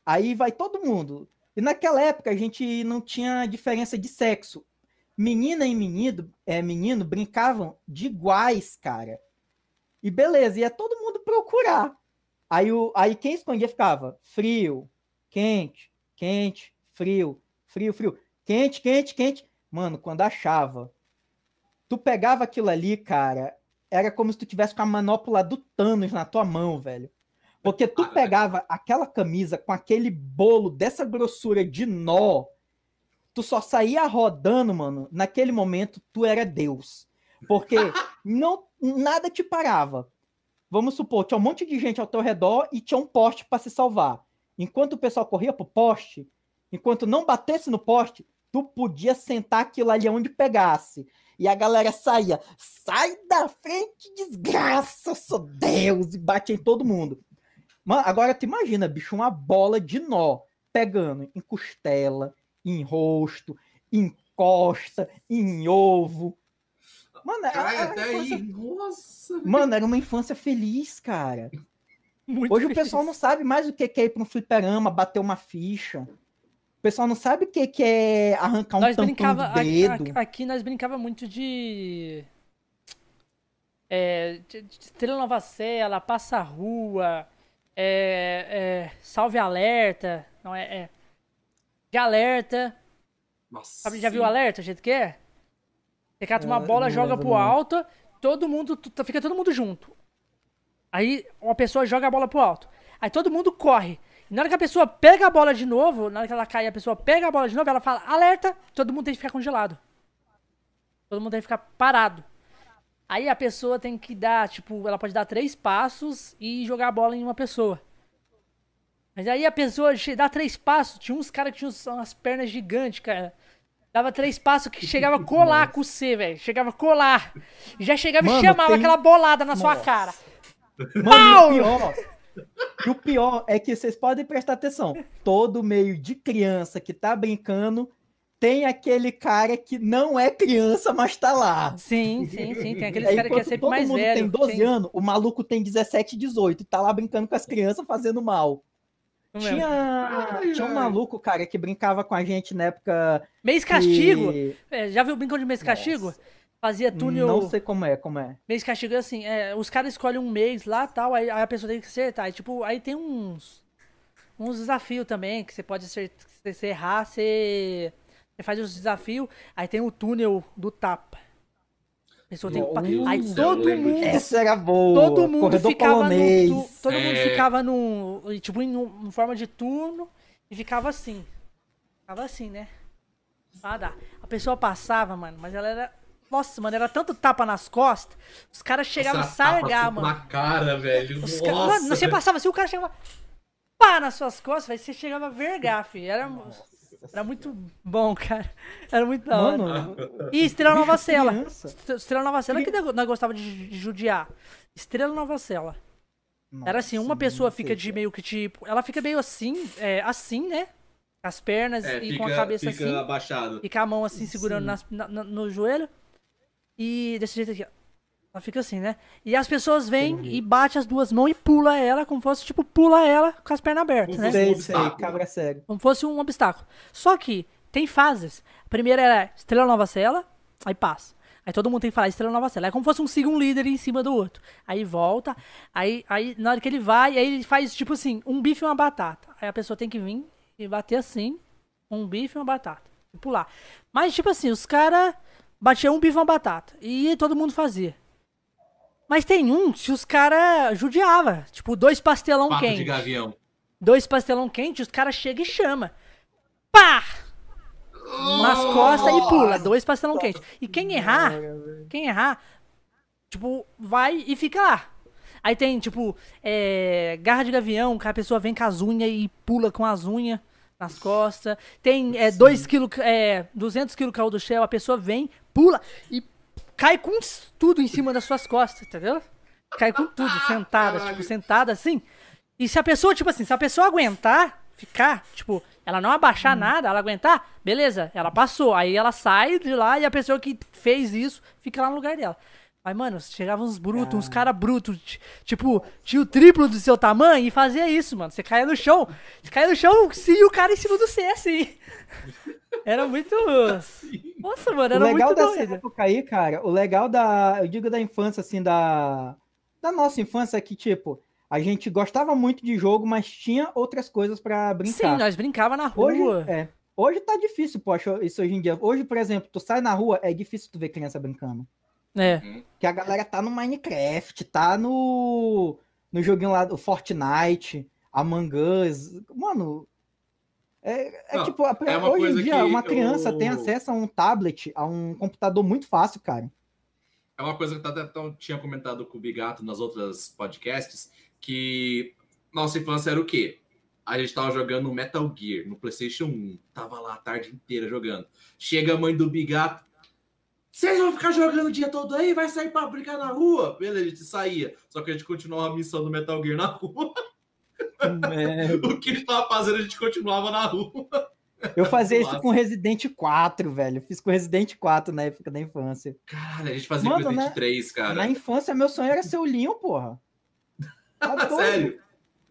Aí vai todo mundo. E naquela época a gente não tinha diferença de sexo. Menina e menino, é, menino brincavam de iguais, cara. E beleza, ia todo mundo procurar. Aí, o, aí quem escondia ficava frio, quente, quente, frio, frio, frio, quente, quente, quente. Mano, quando achava, tu pegava aquilo ali, cara, era como se tu tivesse com a manopla do Thanos na tua mão, velho. Porque tu pegava aquela camisa com aquele bolo dessa grossura de nó, tu só saía rodando, mano. Naquele momento, tu era Deus. Porque não nada te parava. Vamos supor, tinha um monte de gente ao teu redor e tinha um poste para se salvar. Enquanto o pessoal corria pro poste, enquanto não batesse no poste, tu podia sentar aquilo ali onde pegasse. E a galera saía, sai da frente, desgraça, eu sou Deus, e bate em todo mundo. Mano, agora tu imagina, bicho, uma bola de nó pegando em costela, em rosto, em costa, em ovo. Mano, era, Cai era até aí. infância- Nossa. Mano, era uma infância feliz, cara. Muito Hoje o feliz. pessoal não sabe mais o que é ir pra um fliperama, bater uma ficha. O pessoal não sabe o que é arrancar um nós tampão brincava, de aqui, dedo. aqui- aqui nós brincava muito de. É, de, de Estrela Nova Cela, Passa Rua, é, é, Salve Alerta, não é, é de alerta. Nossa. Sabe, já viu o alerta, o jeito que é? Você cata uma Ah, bola, joga pro alto, todo mundo, fica todo mundo junto. Aí uma pessoa joga a bola pro alto. Aí todo mundo corre. E na hora que a pessoa pega a bola de novo, na hora que ela cai, a pessoa pega a bola de novo, ela fala alerta, todo mundo tem que ficar congelado. Todo mundo tem que ficar parado. Aí a pessoa tem que dar, tipo, ela pode dar três passos e jogar a bola em uma pessoa. Mas aí a pessoa dá três passos, tinha uns caras que tinham umas pernas gigantes, cara. Dava três passos que chegava a colar com o C, velho. Chegava a colar. Já chegava e Mano, chamava tem- aquela bolada na sua Nossa. cara. Mano, e o pior, e o pior é que vocês podem prestar atenção. Todo meio de criança que tá brincando tem aquele cara que não é criança, mas tá lá. Sim, sim, sim. Tem aqueles É, caras que é sempre todo mais mundo velho. tem 12 Tem- anos, o maluco tem 17, 18 e tá lá brincando com as crianças fazendo mal. Tinha, Ai, tinha um maluco, cara, que brincava com a gente na época. Mês castigo. que- É, já viu o brincão de mês castigo? Nossa. Fazia túnel. Não sei como é, como é. Mês castigo é assim, é, os caras escolhem um mês lá tal, aí, aí a pessoa tem que acertar. Aí, tipo, aí tem uns. uns desafios também, que você pode ser, se você errar, você, você faz os desafios, aí tem o túnel do tapa. A pessoa tem que Aí todo mundo, Essa era boa. todo mundo Corredor ficava polonês. tu- todo mundo É. ficava num, tipo, em, um- em forma de turno e ficava assim. Ficava assim, né? Ah, dá. A pessoa passava, mano, mas ela era nossa, mano, era tanto tapa nas costas, os caras chegavam a Nossa, sargar, mano. Na cara, velho. Os Nossa. ca- Mano, você passava assim, o cara chegava pá nas suas costas, velho, você chegava a vergar, filho. Era, era muito bom, cara. Era muito da hora. Mano, E Estrela Nova Cela. Estrela Nova Cela que nós gostava de judiar. Estrela Nova Cela. Era assim, uma pessoa fica de meio que tipo. Ela fica meio assim, é, assim, né? Com as pernas É, e fica, com a cabeça fica assim. abaixado. E com a mão assim, segurando nas- na- na- no joelho. E desse jeito aqui, ó. Ela fica assim, né? E as pessoas vêm e bate as duas mãos e pula ela, como fosse, tipo, pula ela com as pernas abertas, né? um Sei, sei, cabra cego. Como fosse um obstáculo. Só que tem fases. A primeira era Estrela Nova Cela, aí passa. Aí todo mundo tem que falar Estrela Nova Cela. É como fosse um segundo líder em cima do outro. Aí volta, aí, aí na hora que ele vai, aí ele faz tipo assim, um bife e uma batata. Aí a pessoa tem que vir e bater assim, um bife e uma batata. E pular. Mas tipo assim, os caras batiam um bife e uma batata. E todo mundo fazia. Mas tem um que os caras judiava. Tipo, dois pastelão Papo de quente gavião. dois pastelão quente, os caras chegam e chama. Pá! Nas costas e pula, dois pastelão quente. E quem errar, quem errar, tipo, vai e fica lá. Aí tem, tipo, é, garra de gavião, que a pessoa vem com as unhas e pula com as unhas nas costas. Tem 2 kg, é, 200 kg caiu do céu, a pessoa vem, pula e cai com tudo em cima das suas costas, entendeu? Cai com tudo, sentada, Caralho. tipo, sentada assim. E se a pessoa, tipo assim, se a pessoa aguentar, ficar, tipo, ela não abaixar nada, ela aguentar, beleza, ela passou. Aí ela sai de lá e a pessoa que fez isso fica lá no lugar dela. Mas, mano, chegavam uns brutos, uns cara brutos, ti- tipo, tinha o triplo do seu tamanho e fazia isso, mano. Você caía no chão, você caía no chão e o cara em cima do C, assim. Era muito. Nossa, mano, O era legal muito dessa doido. época aí, cara, o legal da, eu digo da infância, assim, da, da nossa infância é que, tipo, a gente gostava muito de jogo, mas tinha outras coisas pra Sim, brincar. nós brincava na Hoje, rua. é, hoje tá difícil, poxa, isso hoje em dia. Hoje, por exemplo, tu sai na rua, é difícil tu ver criança brincando. É. Que a galera tá no Minecraft, tá no, no joguinho lá, do Fortnite, Among Us. Mano, é, é Não, tipo, é hoje em dia, uma criança eu- tem acesso a um tablet, a um computador muito fácil, cara. É uma coisa que eu até tinha comentado com o Bigato nas outras podcasts, que nossa infância era o quê? A gente tava jogando Metal Gear no PlayStation 1. Tava lá a tarde inteira jogando. Chega a mãe do Bigato. Vocês vão ficar jogando o dia todo aí? Vai sair pra brincar na rua? Beleza, a gente saía. Só que a gente continuava a missão do Metal Gear na rua. O que gente tava fazendo, a gente continuava na rua. eu fazia isso com Resident 4, velho. Fiz com Resident 4 na época da infância. Caralho, a gente fazia Mano, Resident né? 3, cara. Na infância, meu sonho era ser o Leon, porra. Tá? Sério.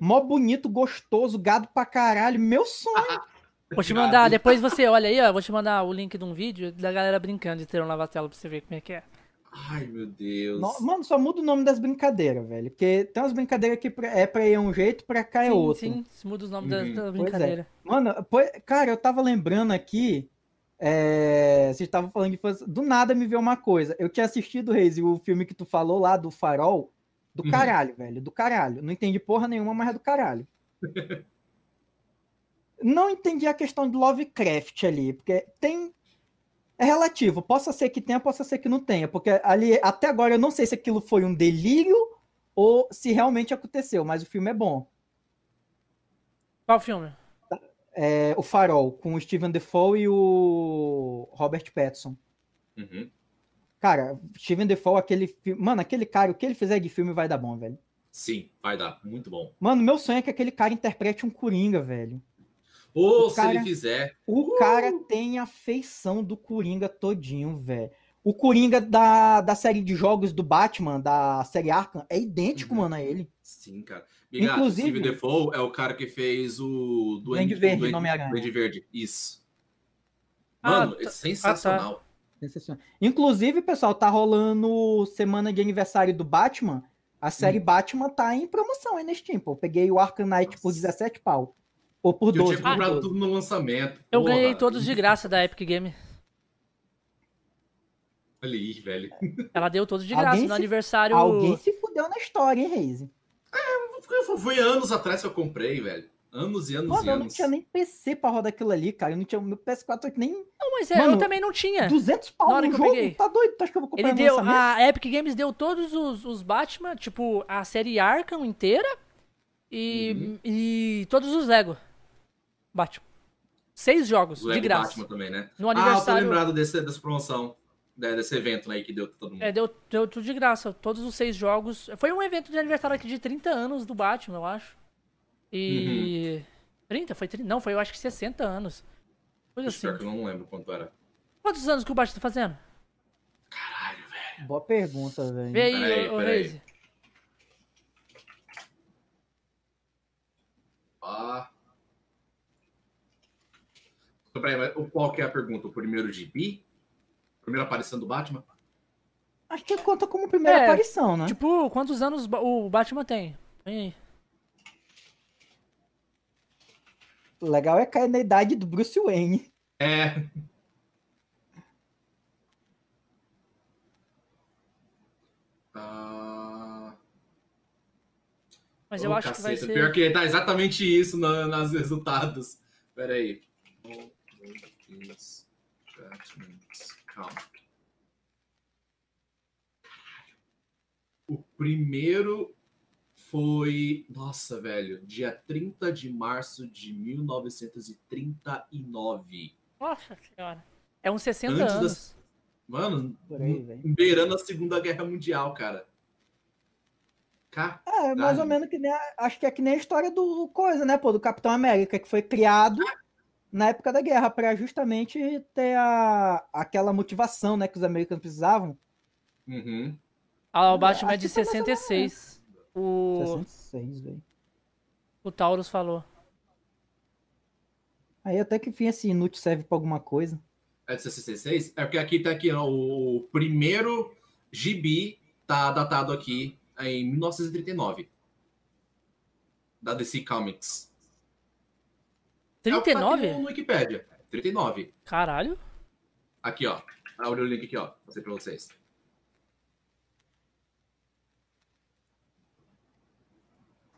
Mó bonito, gostoso, gado pra caralho. Meu sonho. Vou te mandar, depois você olha aí, ó. Vou te mandar o link de um vídeo da galera brincando de ter um lava-tela pra você ver como é que é. Ai, meu Deus. No- Mano, só muda o nome das brincadeiras, velho. Porque tem umas brincadeiras que pra- é pra ir um jeito, pra cá é sim, outro. sim, se muda os nomes da- Uhum. da, Pois é. brincadeira. Mano, pô, cara, eu tava lembrando aqui. É, vocês estavam falando de infância. Do nada me veio uma coisa. Eu tinha assistido, Reis, o filme que tu falou lá do Farol. Do Uhum. caralho, velho. Do caralho. Não entendi porra nenhuma, mas é do caralho. Não entendi a questão de Lovecraft ali, porque tem. É relativo. Possa ser que tenha, possa ser que não tenha. Porque ali, até agora, eu não sei se aquilo foi um delírio ou se realmente aconteceu, mas o filme é bom. Qual filme? É, o Farol, com o Steven Defoe e o Robert Pattinson. Uhum. Cara, Steven Defoe, aquele filme. Mano, aquele cara, o que ele fizer de filme vai dar bom, velho. Sim, vai dar. Muito bom. Mano, meu sonho é que aquele cara interprete um Coringa, velho. Ou O se cara- ele fizer. O cara tem a feição do Coringa todinho, velho. O Coringa da, da série de jogos do Batman, da série Arkham, é idêntico, Uhum. mano, a ele. Sim, cara. Bigato, Inclusive- Steve Defoe é o cara que fez o Duende Verde, Duende- Homem-Aranha. Duende Verde, isso. Ah, Mano, tá- é sensacional. Sensacional. Inclusive, pessoal, tá rolando semana de aniversário do Batman. A série Hum. Batman tá em promoção aí na Steam, pô. Eu peguei o Arkham Knight por Nossa. 17 pau. Ou por Que eu 12. tinha comprado 12. tudo no lançamento. Eu Porra, ganhei todos de graça da Epic Game. Ali, velho. Ela deu todos de Alguém graça no se- aniversário. Alguém se fudeu na história, hein, Reise? Foi, foi anos atrás que eu comprei, velho. Anos e anos Mano, e eu não anos. tinha nem PC pra rodar aquilo ali, cara. Eu não tinha meu PS4 nem Não, mas é, eu Mano, também não tinha. 200 Na pau hora no eu jogo. peguei. Tá doido? Tu acha que eu vou comprar Ele deu. A Epic Games deu todos os, os Batman, tipo, a série Arkham inteira e, Uhum. e todos os Lego. Batman. Seis jogos, O Lego de graça. Batman também, né? No Ah, eu tô aniversário. lembrado desse, dessa promoção, né, desse evento aí que deu pra todo mundo. É, deu, deu tudo de graça. Todos os seis jogos. Foi um evento de aniversário aqui de 30 anos do Batman, eu acho. E. Uhum. 30? Foi 30? Não, foi eu acho que 60 anos. Coisa Pior assim. que eu não lembro quanto era. Quantos anos que o Batman tá fazendo? Caralho, velho. Boa pergunta, velho. Vê aí, Peraí, ô. Reise. Ah. Peraí, mas qual que é a pergunta? O primeiro gibi? Primeira aparição do Batman? Acho que conta como primeira É, aparição, né? Tipo, quantos anos o Batman tem? Põe aí. O legal é cair na idade do Bruce Wayne. É. Ah, Mas eu acho que vai caceta, ser. Pior que tá exatamente isso na, nas resultados. Pera aí. Calma. O primeiro foi. Nossa, velho. Dia 30 de março de 1939. Nossa senhora. É uns 60 Antes das- anos. Mano, aí, beirando a Segunda Guerra Mundial, cara. Cá. É, mais ou Caralho. menos que nem. a- acho que é que nem a história do coisa, né, pô? Do Capitão América, que foi criado na época da guerra, pra justamente ter a, aquela motivação, né, que os americanos precisavam. Uhum. Ah, o É, Batman é acho de ou menos 66. O, 66, velho. o Taurus falou. Aí até que enfim esse inútil serve pra alguma coisa. É de 66? É porque aqui tá aqui, ó, o primeiro gibi tá datado aqui em 1939. Da DC Comics. É o tá 39? no, Wikipedia. 39. Caralho. Aqui, ó. Abre o link aqui, ó. Mostrar pra vocês.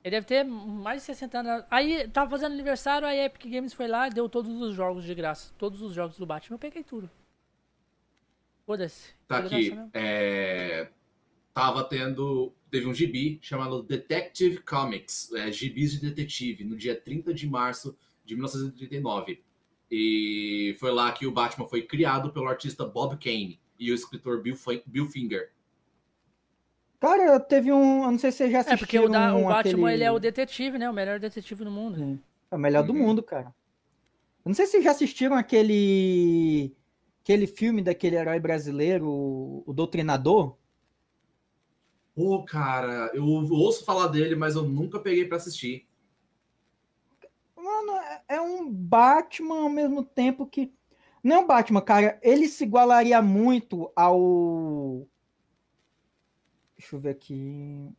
Ele deve ter mais de 60 anos. Aí, tava fazendo aniversário, aí a Epic Games foi lá e deu todos os jogos de graça. Todos os jogos do Batman. Eu peguei tudo. Foda-se. Tá aqui. É... Tava tendo. Teve um gibi chamado Detective Comics, é, gibis de detetive, no dia 30 de março de 1939. E foi lá que o Batman foi criado pelo artista Bob Kane e o escritor Bill, Bill Finger. Cara, teve um. Eu não sei se você já É, assistiu. porque o, da- o Batman, aquele... ele é o detetive, né? O melhor detetive do mundo. É o melhor do Uhum. mundo, cara. Eu não sei se vocês já assistiram aquele. Aquele filme daquele herói brasileiro, o, o Doutrinador. Pô, cara, eu ouço falar dele, mas eu nunca peguei pra assistir. Mano, é- é um Batman ao mesmo tempo que. Não é um Batman, cara. Ele se igualaria muito ao. Deixa eu ver aqui.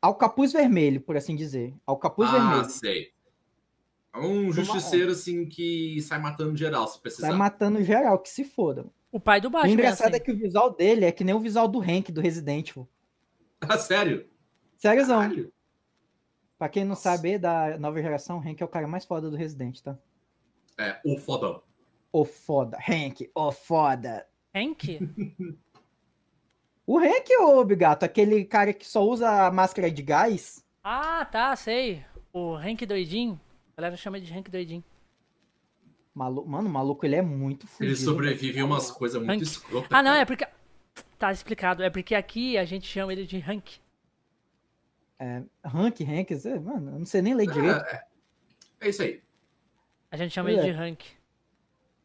Ao Capuz Vermelho, por assim dizer. Ao Capuz ah, Vermelho. sei. É um justiceiro, assim, que sai matando geral, se precisar. Sai matando geral, que se foda. O pai do O Batman. engraçado é é que o visual dele é que nem o visual do Hank, do Resident Evil. Ah, sério? Sériozão. Caralho. Pra quem não Nossa. sabe, da nova geração, o Hank é o cara mais foda do Resident, tá? É, o fodão. Ô foda. Hank, ô foda. Hank? O Hank, ô Bigato, aquele cara que só usa a máscara de gás. Ah, tá, sei. O Hank doidinho. A galera chama de Hank doidinho. Malu... Mano, o maluco, ele é muito fudido. Ele sobrevive a umas coisas muito Hank. escrotas. Ah, não, cara. é porque. Tá explicado. É porque aqui a gente chama ele de Hank. Hank, Hank, Zé, mano, eu não sei nem ler direito. É, é. É isso aí. A gente chama É. ele de Hank.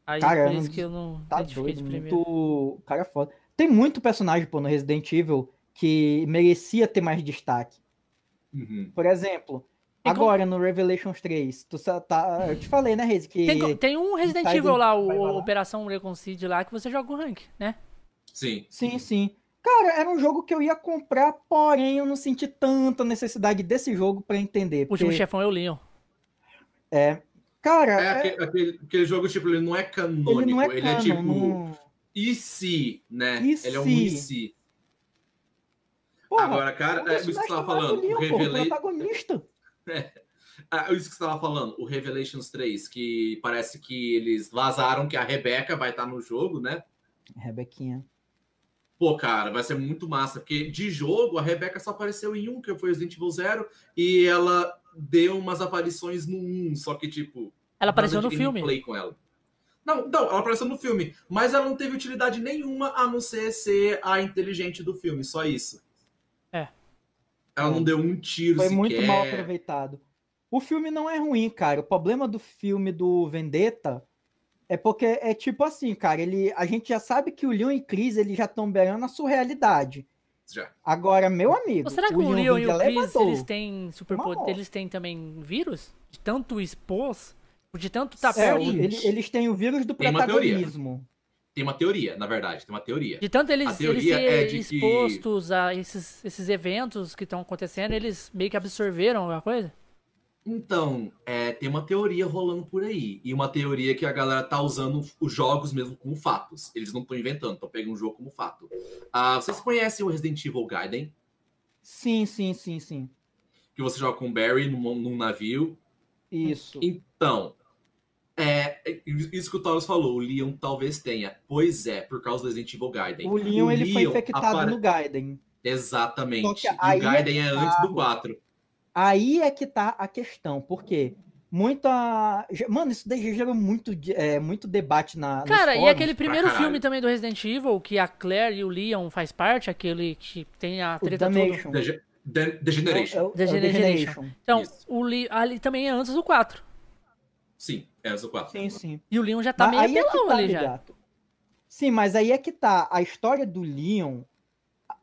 Aí Cara, por isso que eu não Tá doido, de primeiro. muito. Cara foda. Tem muito personagem, pô, no Resident Evil que merecia ter mais destaque. Uhum. Por exemplo, Tem como- agora no Revelations 3, tu tá, eu te falei, né, Rezi, que Tem, tem um Resident Evil lá, o lá. Operação Reconcile lá, que você joga o Hank, né? Sim. Sim, sim. Cara, era um jogo que eu ia comprar, porém eu não senti tanta necessidade desse jogo pra entender. O último porque- chefão é o Leon. É. Cara, É, é- Aquele, aquele- aquele jogo, tipo, ele não é canônico, ele não é ele canon, é tipo. não- E se, né? E ele é um se? e se. Porra, Agora, cara, é isso que você tava falando. Leon, O porra, o Revela... protagonista. Ah, isso que você tava falando, o Revelations 3, que parece que eles vazaram que a Rebeca vai estar no jogo, né? Rebequinha. Pô, cara, vai ser muito massa, porque de jogo a Rebeca só apareceu em um, que foi o Resident Evil Zero, e ela deu umas aparições no 1, só que, tipo. Ela apareceu no filme. gameplay com ela. Não, não, ela apareceu no filme, mas ela não teve utilidade nenhuma a não ser ser a inteligente do filme, só isso. É. Ela não deu um tiro Foi sequer. muito mal aproveitado. O filme não é ruim, cara. O problema do filme do Vendetta é porque é tipo assim, cara. Ele, a gente já sabe que o Leon e Chris eles já estão beirando a surrealidade. Já. Agora, meu amigo, Ou será que o Leon vem e o Chris, elevador. eles têm superpoder, eles têm também vírus? De tanto expôs? De tanto tá É, o- perto? ele- eles têm o vírus do Tem uma teoria. protagonismo. Tem uma teoria, na verdade, tem uma teoria. De tanto eles, A eles é de que- expostos a esses, esses eventos que estão acontecendo, eles meio que absorveram alguma coisa? Então, é, tem uma teoria rolando por aí. E uma teoria que a galera tá usando os jogos mesmo como fatos. Eles não estão inventando, estão pegando o jogo como fato. Ah, vocês conhecem o Resident Evil Gaiden? Sim, sim, sim, sim. Que você joga com o Barry num, num navio. Isso. Então, é, é isso que o Taurus falou, o Leon talvez tenha. Pois é, por causa do Resident Evil Gaiden. O Leon, ele foi Leon infectado apare- no Gaiden. Exatamente. E o Gaiden é é antes do 4. Aí é que tá a questão, porque muita. Mano, isso daí gerou muito, é, muito debate na. nos Cara, e aquele primeiro filme também do Resident Evil, que a Claire e o Leon faz parte, aquele que tem a treta toda. De- Degeneration. É é The Generation. Degeneration. Então, Isso. o Le... ali também é antes do 4. Sim, é antes do 4. Sim, sim. E o Leon já tá Mas meio aí é que apelão tá, ali já. Ligato. Sim, mas aí é que tá. A história do Leon.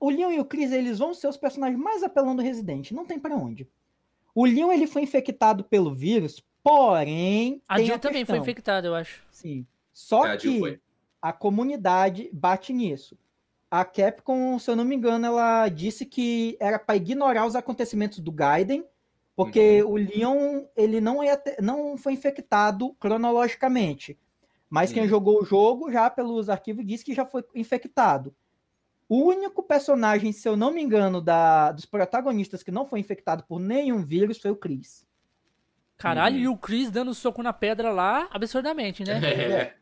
O Leon e o Chris, eles vão ser os personagens mais apelão do Resident. Não tem pra onde. O Leon, ele foi infectado pelo vírus, porém. A Jill também foi infectada, eu acho. Sim. Só É, a que foi. a comunidade bate nisso. A Capcom, se eu não me engano, ela disse que era para ignorar os acontecimentos do Gaiden, porque Uhum. o Leon ele não, ia ter- não foi infectado cronologicamente. Mas quem Uhum. jogou o jogo já pelos arquivos disse que já foi infectado. O único personagem, se eu não me engano, da, dos protagonistas que não foi infectado por nenhum vírus foi o Chris. Caralho, Uhum. e o Chris dando soco na pedra lá, absurdamente, né? É.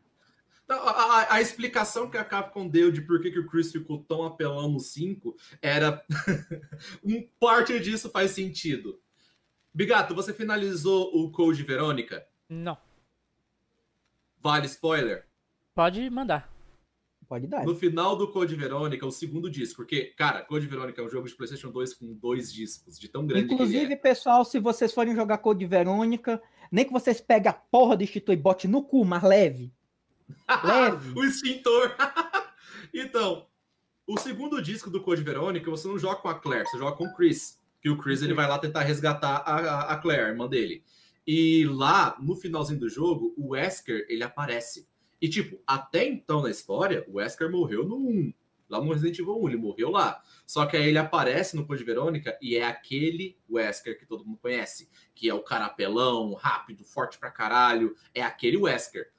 Não, a, a- a explicação que a Capcom deu de por que, que o Chris ficou tão apelão no 5 era. um parte disso faz sentido. Bigato, você finalizou o Code Verônica? Não. Vale spoiler? Pode mandar. Pode dar. No final do Code Verônica, o segundo disco, porque, cara, Code Verônica é um jogo de PlayStation 2 com dois discos, de tão grande que Inclusive, ele é. pessoal, se vocês forem jogar Code Verônica, nem que vocês peguem a porra do extintor e bote no cu, mas leve. Leve. o extintor. então, o segundo disco do Code Verônica, você não joga com a Claire, você joga com o Chris. Que o Chris ele vai lá tentar resgatar a, a, a Claire, a irmã dele. E lá, no finalzinho do jogo, o Wesker, ele aparece. E, tipo, até então na história, o Wesker morreu no 1. Lá no Resident Evil 1, ele morreu lá. Só que aí ele aparece no Code Verônica e é aquele Wesker que todo mundo conhece. Que é o carapelão, rápido, forte pra caralho. É aquele Wesker.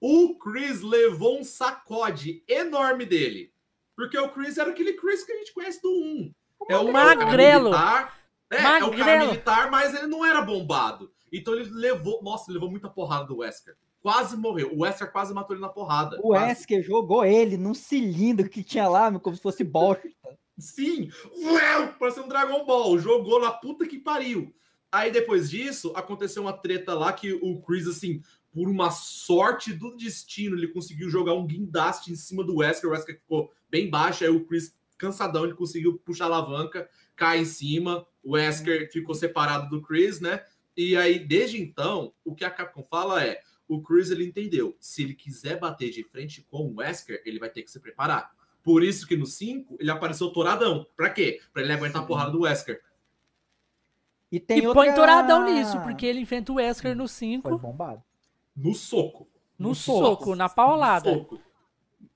O Chris levou um sacode enorme dele. Porque o Chris era aquele Chris que a gente conhece do 1. É o cara Magrelo. militar. É, é o cara Magrelo. militar, mas ele não era bombado. Então ele levou. Nossa, ele levou muita porrada do Wesker. Quase morreu. O Wesker quase matou ele na porrada. O Quase. Wesker jogou ele num cilindro que tinha lá, como se fosse bosta. Sim! Ué, Parece um Dragon Ball. Jogou na puta que pariu. Aí depois disso, aconteceu uma treta lá que o Chris, assim, por uma sorte do destino, ele conseguiu jogar um guindaste em cima do Wesker. O Wesker ficou bem baixo. Aí o Chris, cansadão, ele conseguiu puxar a alavanca, cai em cima. O Wesker ficou separado do Chris, né? E aí, desde então, o que a Capcom fala é: o Chris ele entendeu. Se ele quiser bater de frente com o Wesker, ele vai ter que se preparar. Por isso que no 5 ele apareceu toradão. Pra quê? Pra ele aguentar a porrada do Wesker. E tem e outra... põe douradão nisso, porque ele enfrenta o Wesker no 5, Foi bombado. No soco. no no soco, soco. na paulada. No soco.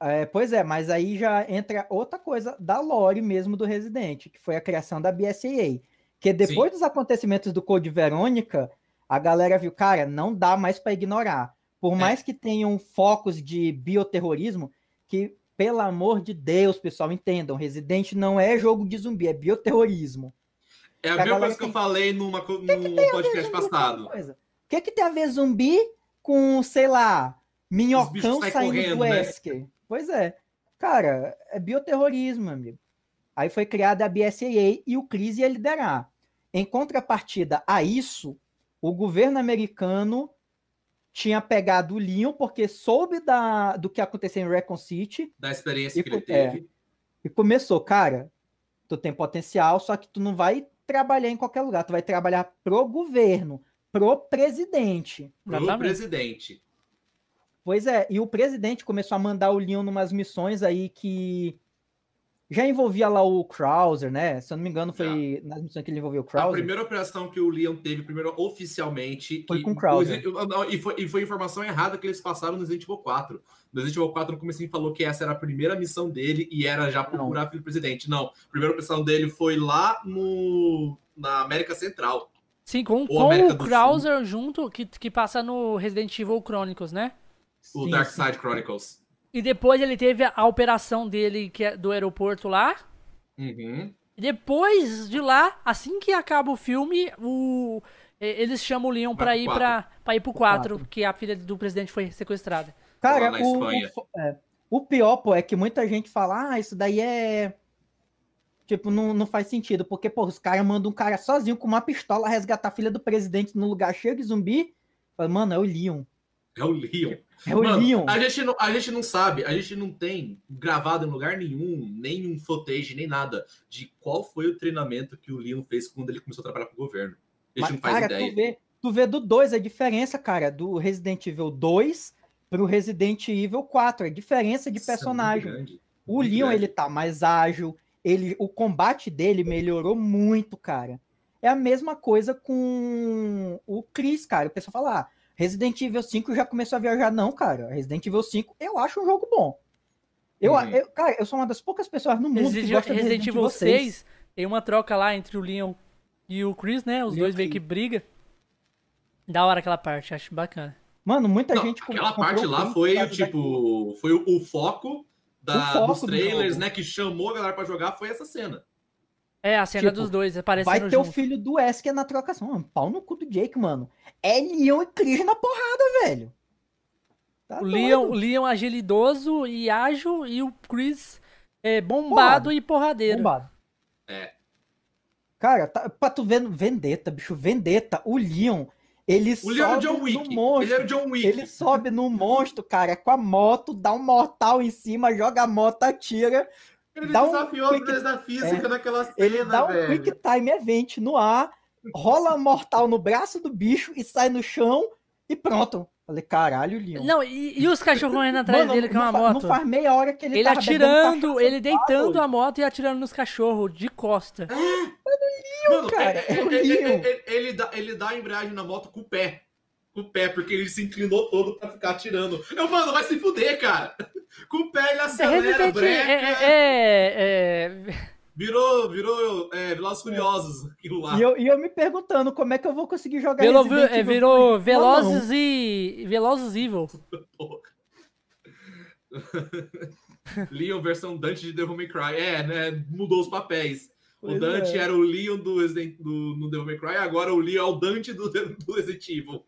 É, pois é, mas aí já entra outra coisa da lore mesmo do Resident, que foi a criação da BSAA. Que depois dos acontecimentos do Code Verônica, a galera viu, cara, não dá mais para ignorar. Por mais é. que tenham focos de bioterrorismo, que, pelo amor de Deus, pessoal, entendam, Resident não é jogo de zumbi, é bioterrorismo. É a, a mesma coisa que tem... eu falei numa, num que que podcast passado. O que, que tem a ver zumbi com, sei lá, minhocão saindo correndo, do né? Wesker? Pois é. Cara, é bioterrorismo, amigo. Aí foi criada a BSAA e o Cris ia liderar. Em contrapartida a isso, o governo americano tinha pegado o Leon porque soube da, do que aconteceu em Recon City. Da experiência e, que ele teve. É, e começou, cara, tu tem potencial, só que tu não vai trabalhar em qualquer lugar, tu vai trabalhar pro governo, pro presidente. Pro presidente. Pois é, e o presidente começou a mandar o Leon numas missões aí que já envolvia lá o Krauser, né? Se eu não me engano, foi já. nas missões que ele envolveu o Krauser. A primeira operação que o Leon teve, primeiro oficialmente. Foi com o Krauser. E foi, e foi informação errada que eles passaram no Resident Evil 4. No Resident Evil 4, no começo, falou que essa era a primeira missão dele e era já procurar filho do presidente. Não, a primeira operação dele foi lá no, na América Central. Sim, com, com o Krauser Sul. junto, que, que passa no Resident Evil Chronicles, né? O sim, Dark Side Chronicles. E depois ele teve a operação dele que é do aeroporto lá. Uhum. Depois de lá, assim que acaba o filme, o, eles chamam o Leon para ir para pra ir pro 4, 4, que a filha do presidente foi sequestrada. Cara, o, o, é, o, pior, pô, é que muita gente fala, ah, isso daí é. Tipo, não, não faz sentido, porque, pô, os caras mandam um cara sozinho com uma pistola resgatar a filha do presidente no lugar cheio de zumbi. Fala, mano, é o Leon. É o Leon. É o Mano, Leon. A gente, não, a gente não sabe, a gente não tem gravado em lugar nenhum, nem um footage, nem nada, de qual foi o treinamento que o Leon fez quando ele começou a trabalhar com o governo. A gente Mas, não faz cara, ideia. Tu vê, tu vê do 2 a diferença, cara, do Resident Evil 2 pro Resident Evil 4. A diferença de personagem. É grande, o Leon, grande. ele tá mais ágil, ele, o combate dele melhorou muito, cara. É a mesma coisa com o Chris, cara. O pessoal fala, ah, Resident Evil 5 já começou a viajar. Não, cara. Resident Evil 5 eu acho um jogo bom. Eu, uhum. eu, cara, eu sou uma das poucas pessoas no mundo Resident, que gosta de Resident, Resident Evil 6. 6. Tem uma troca lá entre o Leon e o Chris, né? Os Leon dois meio que briga. Da hora aquela parte, acho bacana. Mano, muita Não, gente. Aquela parte lá foi, tipo, daqui. foi o, o foco, da, o foco dos trailers, do né? Que chamou a galera pra jogar, foi essa cena. É, a cena tipo, dos dois aparecendo Vai ter junto. o filho do Wesker na trocação. Mano, pau no cu do Jake, mano. É Leon e Chris na porrada, velho. Tá o, Leon, o Leon agilidoso e ágil e o Chris é, bombado Porrada. e porradeiro. Bombado. É. Cara, tá, pra tu ver Vendetta, bicho, Vendetta, o Leon, ele o Leon é sobe John Wick. no monstro. Ele era o John Wick. Ele sobe no monstro, cara, com a moto, dá um mortal em cima, joga a moto, atira ele dá desafiou um quick... da física é, naquela cena, Ele dá um quick time event no ar, rola mortal no braço do bicho e sai no chão e pronto. Falei, caralho, Leon. Não, e, e os cachorros correndo atrás Mano, dele com uma moto? Não faz meia hora que ele Ele atirando, ele deitando a moto e atirando nos cachorros, de costa. Mano, Leon, Mano, cara. É, é, Leon. Ele, ele, dá, ele dá a embreagem na moto com o pé o pé, porque ele se inclinou todo pra ficar atirando. Eu, mano, vai se fuder, cara. Com o pé ele acelera, é, breca. É, é, é... Virou, virou é, Velozes Furiosos aquilo lá. E eu, e eu me perguntando como é que eu vou conseguir jogar Velo, Resident Evil. Virou Velozes não, e... Velozes Evil. Leon versão Dante de Devil May Cry. É, né? Mudou os papéis. Pois o Dante é. era o Leon do, do, no Devil May Cry, agora o Leon é o Dante do, do Resident Evil.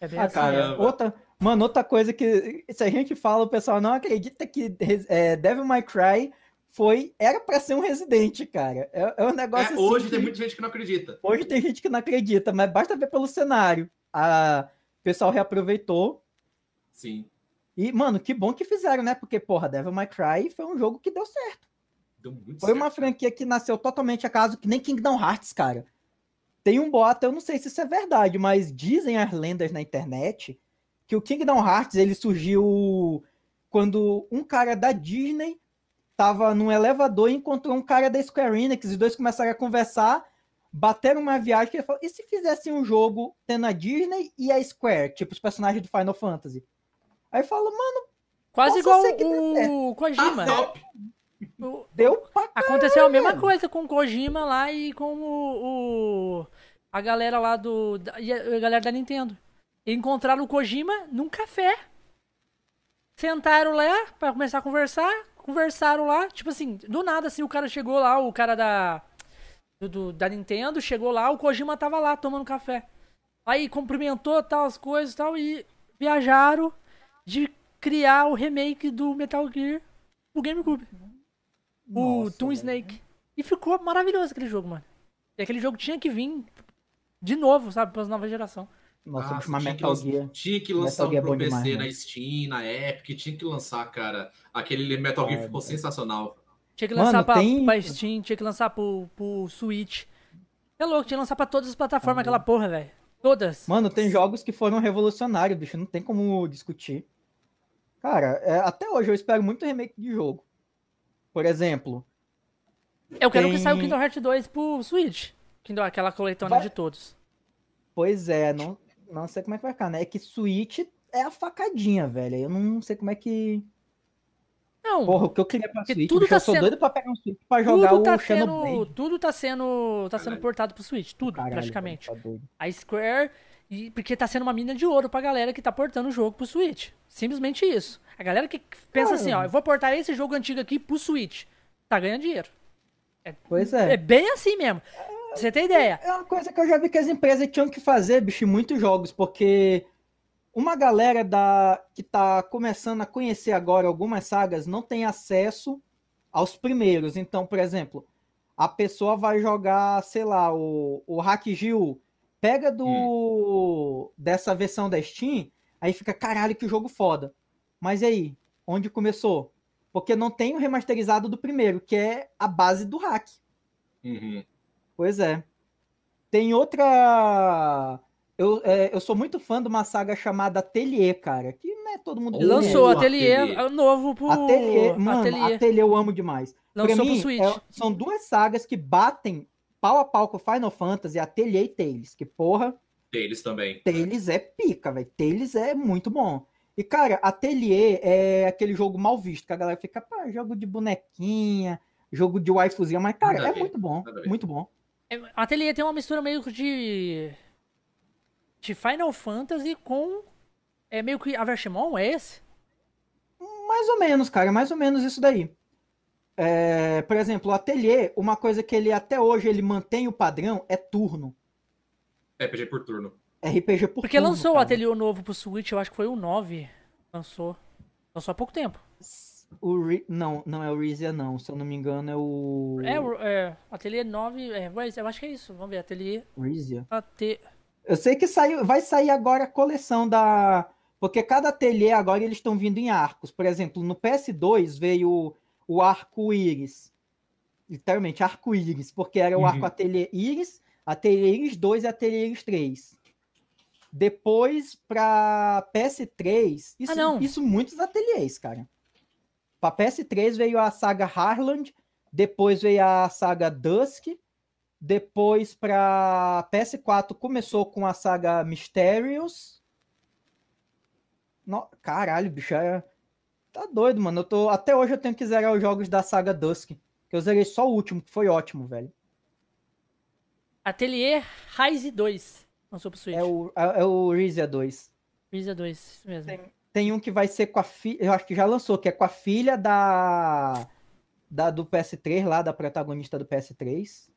É bem ah, assim, cara, outra, mano, outra coisa que se a gente fala, o pessoal não acredita que é, Devil May Cry foi era para ser um residente, cara. É, é um negócio é, assim Hoje tem muita gente que não acredita. Hoje tem gente que não acredita, mas basta ver pelo cenário. A, o pessoal reaproveitou. Sim. E, mano, que bom que fizeram, né? Porque, porra, Devil May Cry foi um jogo que deu certo. Deu muito foi certo. uma franquia que nasceu totalmente acaso, que nem Kingdom Hearts, cara. Tem um boato, eu não sei se isso é verdade, mas dizem as lendas na internet que o Kingdom Hearts ele surgiu quando um cara da Disney tava num elevador e encontrou um cara da Square Enix, os dois começaram a conversar, bateram uma viagem e ele falou, e se fizesse um jogo tendo a Disney e a Square, tipo os personagens do Final Fantasy? Aí fala, mano, quase igual o Kojima. Ah, Deu pra Aconteceu a mesma coisa com o Kojima lá e com o, o a galera lá do. da- a, galera da Nintendo. Encontraram o Kojima num café. Sentaram lá pra começar a conversar. Conversaram lá. Tipo assim, do nada, assim, o cara chegou lá, o cara da. do- da Nintendo chegou lá, o Kojima tava lá tomando café. Aí cumprimentou tal, as coisas e tal, e viajaram de criar o remake do Metal Gear pro GameCube. O Nossa, Toon velho. Snake. E ficou maravilhoso aquele jogo, mano. E aquele jogo tinha que vir de novo, sabe, pra nova geração. Nossa, Ah, bicho, mas tinha que Metal lançar- Gear. Tinha que lançar Metal um é bom pro PC demais, na mano. Steam, na Epic, tinha que lançar, cara. Aquele Metal Gear É, ficou velho. sensacional. Tinha que Mano, lançar pra, tem- pra Steam, tinha que lançar pro, pro Switch. É louco, tinha que lançar pra todas as plataformas aquela porra, velho. Todas. Mano, tem jogos que foram revolucionários, bicho, não tem como discutir. Cara, é, até hoje eu espero muito remake de jogo. Por exemplo, Eu quero que tem- saia o Kingdom Hearts 2 pro Switch. Kingdom, aquela coletânea Vai- de todos. Pois é, não, não sei como é que vai ficar, né? É que Switch é a facadinha, velho. Eu não sei como é que. Não, Porra, o que eu queria pra Switch, tudo tá eu sou sendo- doido pra pegar um Switch pra jogar tudo o tá Xenoblade. sendo, tudo tá sendo, tá sendo Caralho. portado pro Switch, tudo, Caralho, praticamente. tá. A Square, e, porque tá sendo uma mina de ouro pra galera que tá portando o jogo pro Switch. Simplesmente isso. A galera que pensa assim, ó, eu vou portar esse jogo antigo aqui pro Switch. Tá ganhando dinheiro. Pois é. É bem assim mesmo. Você ter ideia. É uma coisa que eu já vi que as empresas tinham que fazer, bicho, em muitos jogos, porque uma galera da, que tá começando a conhecer agora algumas sagas não tem acesso aos primeiros. Então, por exemplo, a pessoa vai jogar, sei lá, o, o Hack Gil, pega do dessa versão da Steam, aí fica, caralho, que jogo foda. Mas e aí, onde começou? Porque não tem o remasterizado do primeiro, que é a base do hack. Uhum. Pois é. Tem outra. Eu, é, eu sou muito fã de uma saga chamada Atelier, cara. Que não é todo mundo Oh, Lançou Atelier, Atelier. é novo pro Atelier, mano, Atelier. Atelier eu amo demais. Lançou pra pro mim, Switch. é- são duas sagas que batem pau a pau com Final Fantasy, Atelier e Tales. Que porra, Deles também. Tales é pica, velho. Tales é muito bom. E, cara, Atelier é aquele jogo mal visto, que a galera fica, pá, jogo de bonequinha, jogo de waifuzinha, mas, cara, Nada é ver, muito bom. Muito bom. É, Atelier tem uma mistura meio que de. de Final Fantasy com. É meio que Avershimon, é esse? Mais ou menos, cara, mais ou menos isso daí. É, por exemplo, o Atelier, uma coisa que ele até hoje ele mantém o padrão é turno. RPG por turno. RPG por Porque turno, lançou o cara. Atelier novo pro Switch, eu acho que foi o 9. Lançou. Lançou há pouco tempo. O Re- Não, não é o Rizia, não. Se eu não me engano, é o. É, o- é, Atelier 9. É, eu acho que é isso. Vamos ver. Atelier. Rizia. AT. Eu sei que saiu, vai sair agora a coleção da. Porque cada ateliê agora eles estão vindo em arcos. Por exemplo, no PS2 veio o arco-íris. Literalmente, arco-íris. Porque era o Uhum. arco ateliê íris, ateliê íris 2 e ateliê íris 3. Depois, para PS3, isso, Ah, não. isso muitos ateliês, cara. Para PS3 veio a saga Harland, depois veio a saga Dusk, depois para PS4 começou com a saga Mysterious. No... Caralho, bicho, é... tá doido, mano. Eu tô... Até hoje eu tenho que zerar os jogos da saga Dusk. Que eu zerei só o último, que foi ótimo, velho. Atelier Rise 2. Lançou pro Switch. É o, é, é o Rizia 2. Rise 2, isso mesmo. Tem, tem um que vai ser com a filha. Eu acho que já lançou, que é com a filha da. da do PS3, lá, da protagonista do PS3.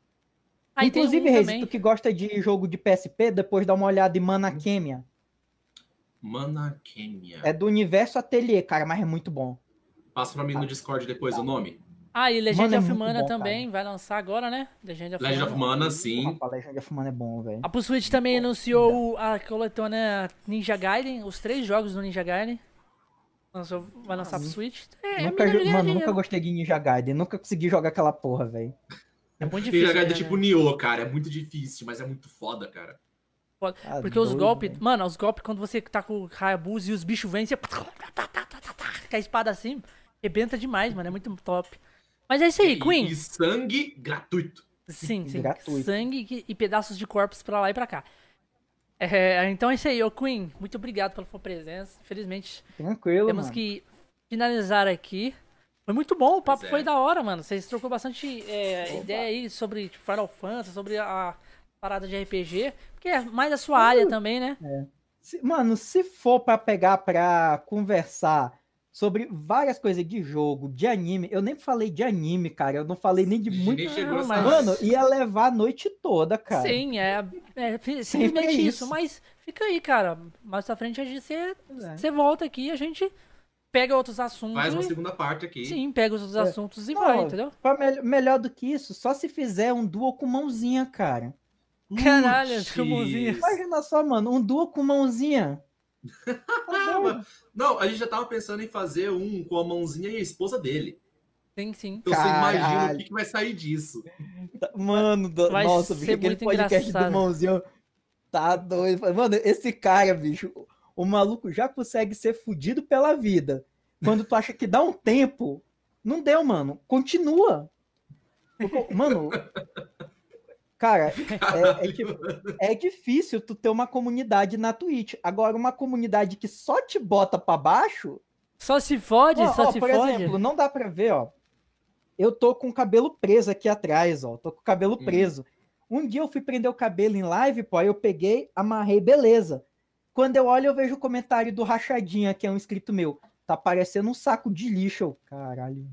Aí Inclusive, um Reis, também. tu que gosta de jogo de PSP, depois dá uma olhada em. Manakemia. Manakemia. É do universo Atelier, cara, mas é muito bom. Passa pra mim no Discord depois o nome. Ah, e Legend Mano, é of muito Mana bom, também vai lançar agora, né? Legend of Legend of Mana. Sim. Rapaz, Legend of Mana é bom, velho. A Pro Switch também anunciou a coletânea Ninja Gaiden, os três jogos do Ninja Gaiden. Lançou, vai lançar pro Switch. É, nunca, é mano, nunca gostei de Ninja Gaiden. Nunca consegui jogar aquela porra, velho. É muito Ninja difícil. Gaiden é né, tipo né? Nioh, cara. É muito difícil, mas é muito foda, cara. Tá Porque os doido, golpes, velho. mano, os golpes quando você tá com o Hayabusa e os bichos vêm, você. Com a espada assim, rebenta demais, mano. É muito top. Mas é isso aí, E- Queen. E sangue gratuito. Sim, sim. Gratuito. Sangue e pedaços de corpos pra lá e pra cá. É, então é isso aí, ô Queen. Muito obrigado pela sua presença. Infelizmente, Tranquilo, temos mano. que finalizar aqui. Foi muito bom, o papo é. foi da hora, mano. Vocês trocou bastante é, ideia aí sobre tipo, Final Fantasy, sobre a parada de RPG, porque é mais a sua área também, né? É. Se, mano, se for para pegar pra conversar sobre várias coisas de jogo, de anime, eu nem falei de anime, cara, eu não falei nem de muito. Não, mas... Mano, ia levar a noite toda, cara. Sim, é, é simplesmente é isso. isso. Mas fica aí, cara. Mais pra frente a gente você, é. volta aqui e a gente pega outros assuntos. Faz uma segunda parte aqui. Sim, pega os outros é. assuntos e não, vai, entendeu? Me melhor do que isso, só se fizer um duo com mãozinha, cara. Caralho, com mãozinha. Imagina só, mano, um duo com mãozinha. Não, a gente já tava pensando em fazer um com a mãozinha e a esposa dele. Sim, sim. Então Caralho. você imagina o que, que, vai sair disso. Mano, do... nossa, bicho, aquele podcast engraçado. do mãozinho tá doido. Mano, esse cara, bicho, o maluco já consegue ser fudido pela vida. Quando tu acha que dá um tempo, não deu, mano. Continua. Mano, Cara, é, é, tipo, é, difícil tu ter uma comunidade na Twitch. Agora, uma comunidade que só te bota pra baixo. Só se fode, ó, só ó, se por fode. Por exemplo, não dá pra ver, ó. Eu tô com o cabelo preso aqui atrás, ó. Tô com o cabelo hum. preso. Um dia eu fui prender o cabelo em live, pô, aí eu peguei, amarrei, beleza. Quando eu olho, eu vejo o comentário do Rachadinha, que é um inscrito meu. Tá parecendo um saco de lixo. Caralho.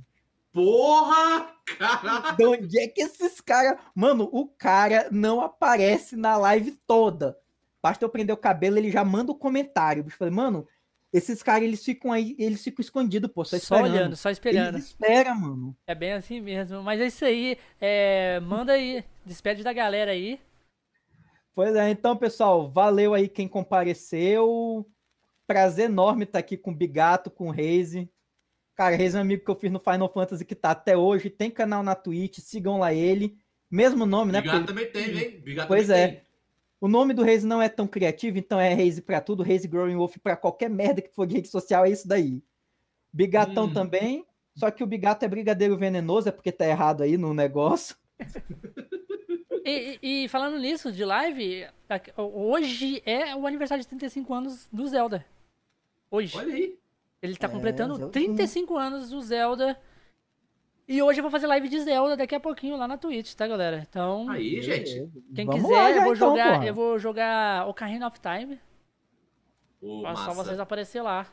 Porra! Caralho! De onde é que esses caras. Mano, o cara não aparece na live toda. Basta eu prender o cabelo, ele já manda o comentário. Eu falei, mano, esses caras, eles ficam aí, eles ficam escondidos, pô, só, só olhando, só esperando. Eles esperam, mano. É bem assim mesmo. Mas é isso aí. É... Manda aí, despede da galera aí. Pois é, então, pessoal, valeu aí quem compareceu. Prazer enorme estar aqui com o Bigato, com o Reise. Cara, Reis é um amigo que eu fiz no Final Fantasy que tá até hoje, tem canal na Twitch, sigam lá ele. Mesmo nome, né? Bigato também tem, hein? Bigato pois é. Tem. O nome do Reis não é tão criativo, então é Reis para tudo, Reis Growing Wolf para qualquer merda que for de rede social, é isso daí. Bigatão hum. também, só que o Bigato é brigadeiro venenoso, é porque tá errado aí no negócio. E, e, falando nisso, de live, hoje é o aniversário de 35 anos do Zelda. Hoje. Olha aí. Ele tá é, completando Zelda. 35 anos do Zelda. E hoje eu vou fazer live de Zelda daqui a pouquinho lá na Twitch, tá, galera? Então. Aí, gente. Quem Vamos quiser, lá, eu vou então, jogar. Porra. Eu vou jogar Ocarina of Time. Oh, só vocês aparecer lá.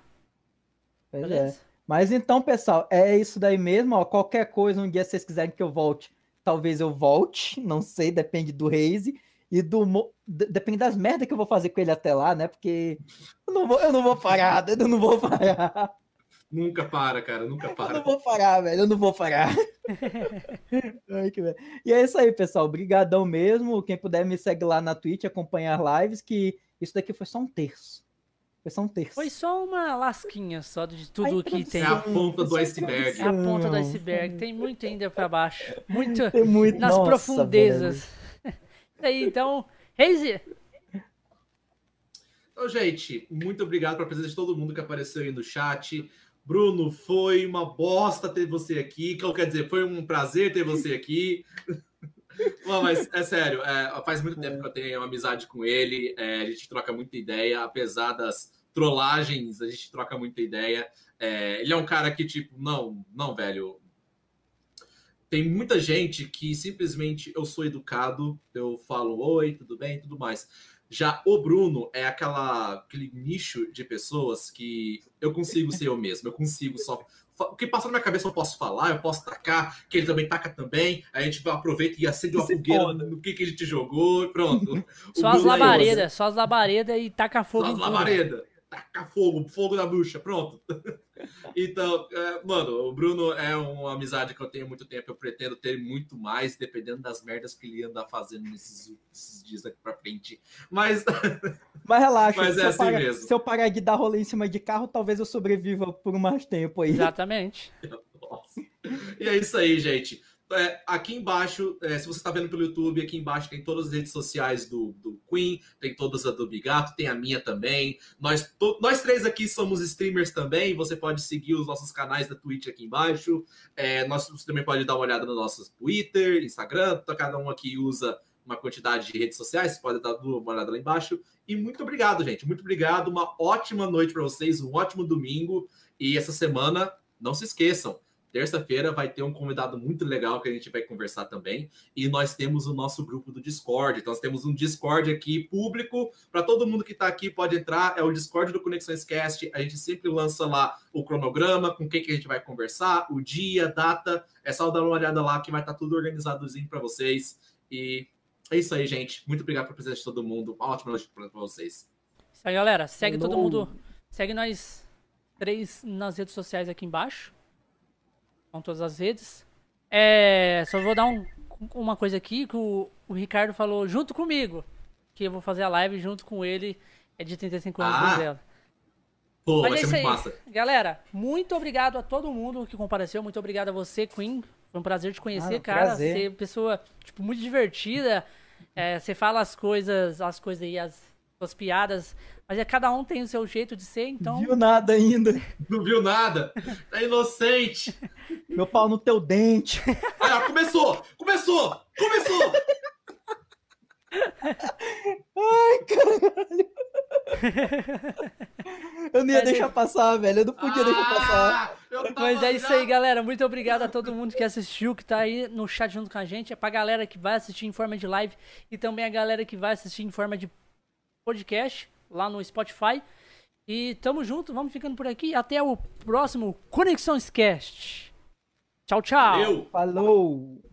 Pois é. Mas então, pessoal, é isso daí mesmo. Ó, qualquer coisa, um dia vocês quiserem que eu volte, talvez eu volte. Não sei, depende do Raze e do depende das merdas que eu vou fazer com ele até lá, né? Porque eu não vou, eu não vou parar, eu não vou parar. Nunca para, cara, nunca para. Eu não vou parar, velho, eu não vou parar. e é isso aí, pessoal. Obrigadão mesmo. Quem puder me segue lá na Twitch, acompanhar lives, que isso daqui foi só um terço. Foi só um terço. Foi só uma lasquinha só de tudo que tem. É a ponta do iceberg. É a ponta do iceberg. Tem muito ainda para baixo. Muito, tem muito nas Nossa, profundezas. Velho aí, então, Reise. Então, gente, muito obrigado pela presença de todo mundo que apareceu aí no chat. Bruno, foi uma bosta ter você aqui. Quer dizer, foi um prazer ter você aqui. Não, mas é sério, é, faz muito tempo que eu tenho uma amizade com ele. É, a gente troca muita ideia, apesar das trollagens, a gente troca muita ideia. É, ele é um cara que, tipo, não, não, velho, tem muita gente que simplesmente eu sou educado, eu falo oi, tudo bem, tudo mais. Já o Bruno é aquela, aquele nicho de pessoas que eu consigo ser eu mesmo, eu consigo só. O que passou na minha cabeça eu posso falar, eu posso tacar, que ele também taca também. A gente aproveita e acende uma fogueira no que, que a gente jogou, pronto. só as labaredas, é só as labaredas e taca fogo. Só as labaredas taca fogo, fogo na bruxa, pronto. então, é, mano, o Bruno é uma amizade que eu tenho há muito tempo, eu pretendo ter muito mais, dependendo das merdas que ele anda fazendo nesses, nesses dias daqui pra frente. Mas. Mas relaxa, Mas é assim parar, mesmo. se eu parar de dar rolê em cima de carro, talvez eu sobreviva por mais tempo aí. Exatamente. Nossa. E é isso aí, gente. É, aqui embaixo, é, se você está vendo pelo YouTube, aqui embaixo tem todas as redes sociais do, do Queen, tem todas as do Bigato, tem a minha também. Nós, to, nós três aqui somos streamers também. Você pode seguir os nossos canais da Twitch aqui embaixo. É, nós, você também pode dar uma olhada no nosso Twitter, Instagram. Cada um aqui usa uma quantidade de redes sociais. Você pode dar uma olhada lá embaixo. E muito obrigado, gente. Muito obrigado. Uma ótima noite para vocês, um ótimo domingo. E essa semana, não se esqueçam Terça-feira vai ter um convidado muito legal que a gente vai conversar também. E nós temos o nosso grupo do Discord. Então, nós temos um Discord aqui público para todo mundo que está aqui pode entrar. É o Discord do Conexões Cast. A gente sempre lança lá o cronograma, com quem que a gente vai conversar, o dia, data. É só dar uma olhada lá que vai estar tá tudo organizadozinho para vocês. E é isso aí, gente. Muito obrigado pela presença de todo mundo. Uma ótima noite para vocês. Isso aí, galera. Segue Hello. todo mundo. Segue nós três nas redes sociais aqui embaixo com todas as redes. É, só vou dar um, uma coisa aqui que o, o, Ricardo falou junto comigo. Que eu vou fazer a live junto com ele. É de 35 anos ah. dela. Pô, Mas vai é ser muito massa. Galera, muito obrigado a todo mundo que compareceu. Muito obrigado a você, Queen. Foi um prazer te conhecer, ah, cara. Prazer. Você é pessoa, tipo, muito divertida. É, você fala as coisas, as coisas aí, as suas piadas mas é cada um tem o seu jeito de ser, então. Viu nada ainda. Não viu nada. Tá inocente. Meu pau no teu dente. Ah, começou! Começou! Começou! Ai, caralho. Eu não ia é, deixar passar, velho. Eu não podia ah, deixar passar. Mas é isso aí, galera. Muito obrigado a todo mundo que assistiu, que tá aí no chat junto com a gente. É pra galera que vai assistir em forma de live e também a galera que vai assistir em forma de podcast lá no Spotify. E tamo junto, vamos ficando por aqui. Até o próximo Conexões Cast. Tchau, tchau. Valeu. Falou.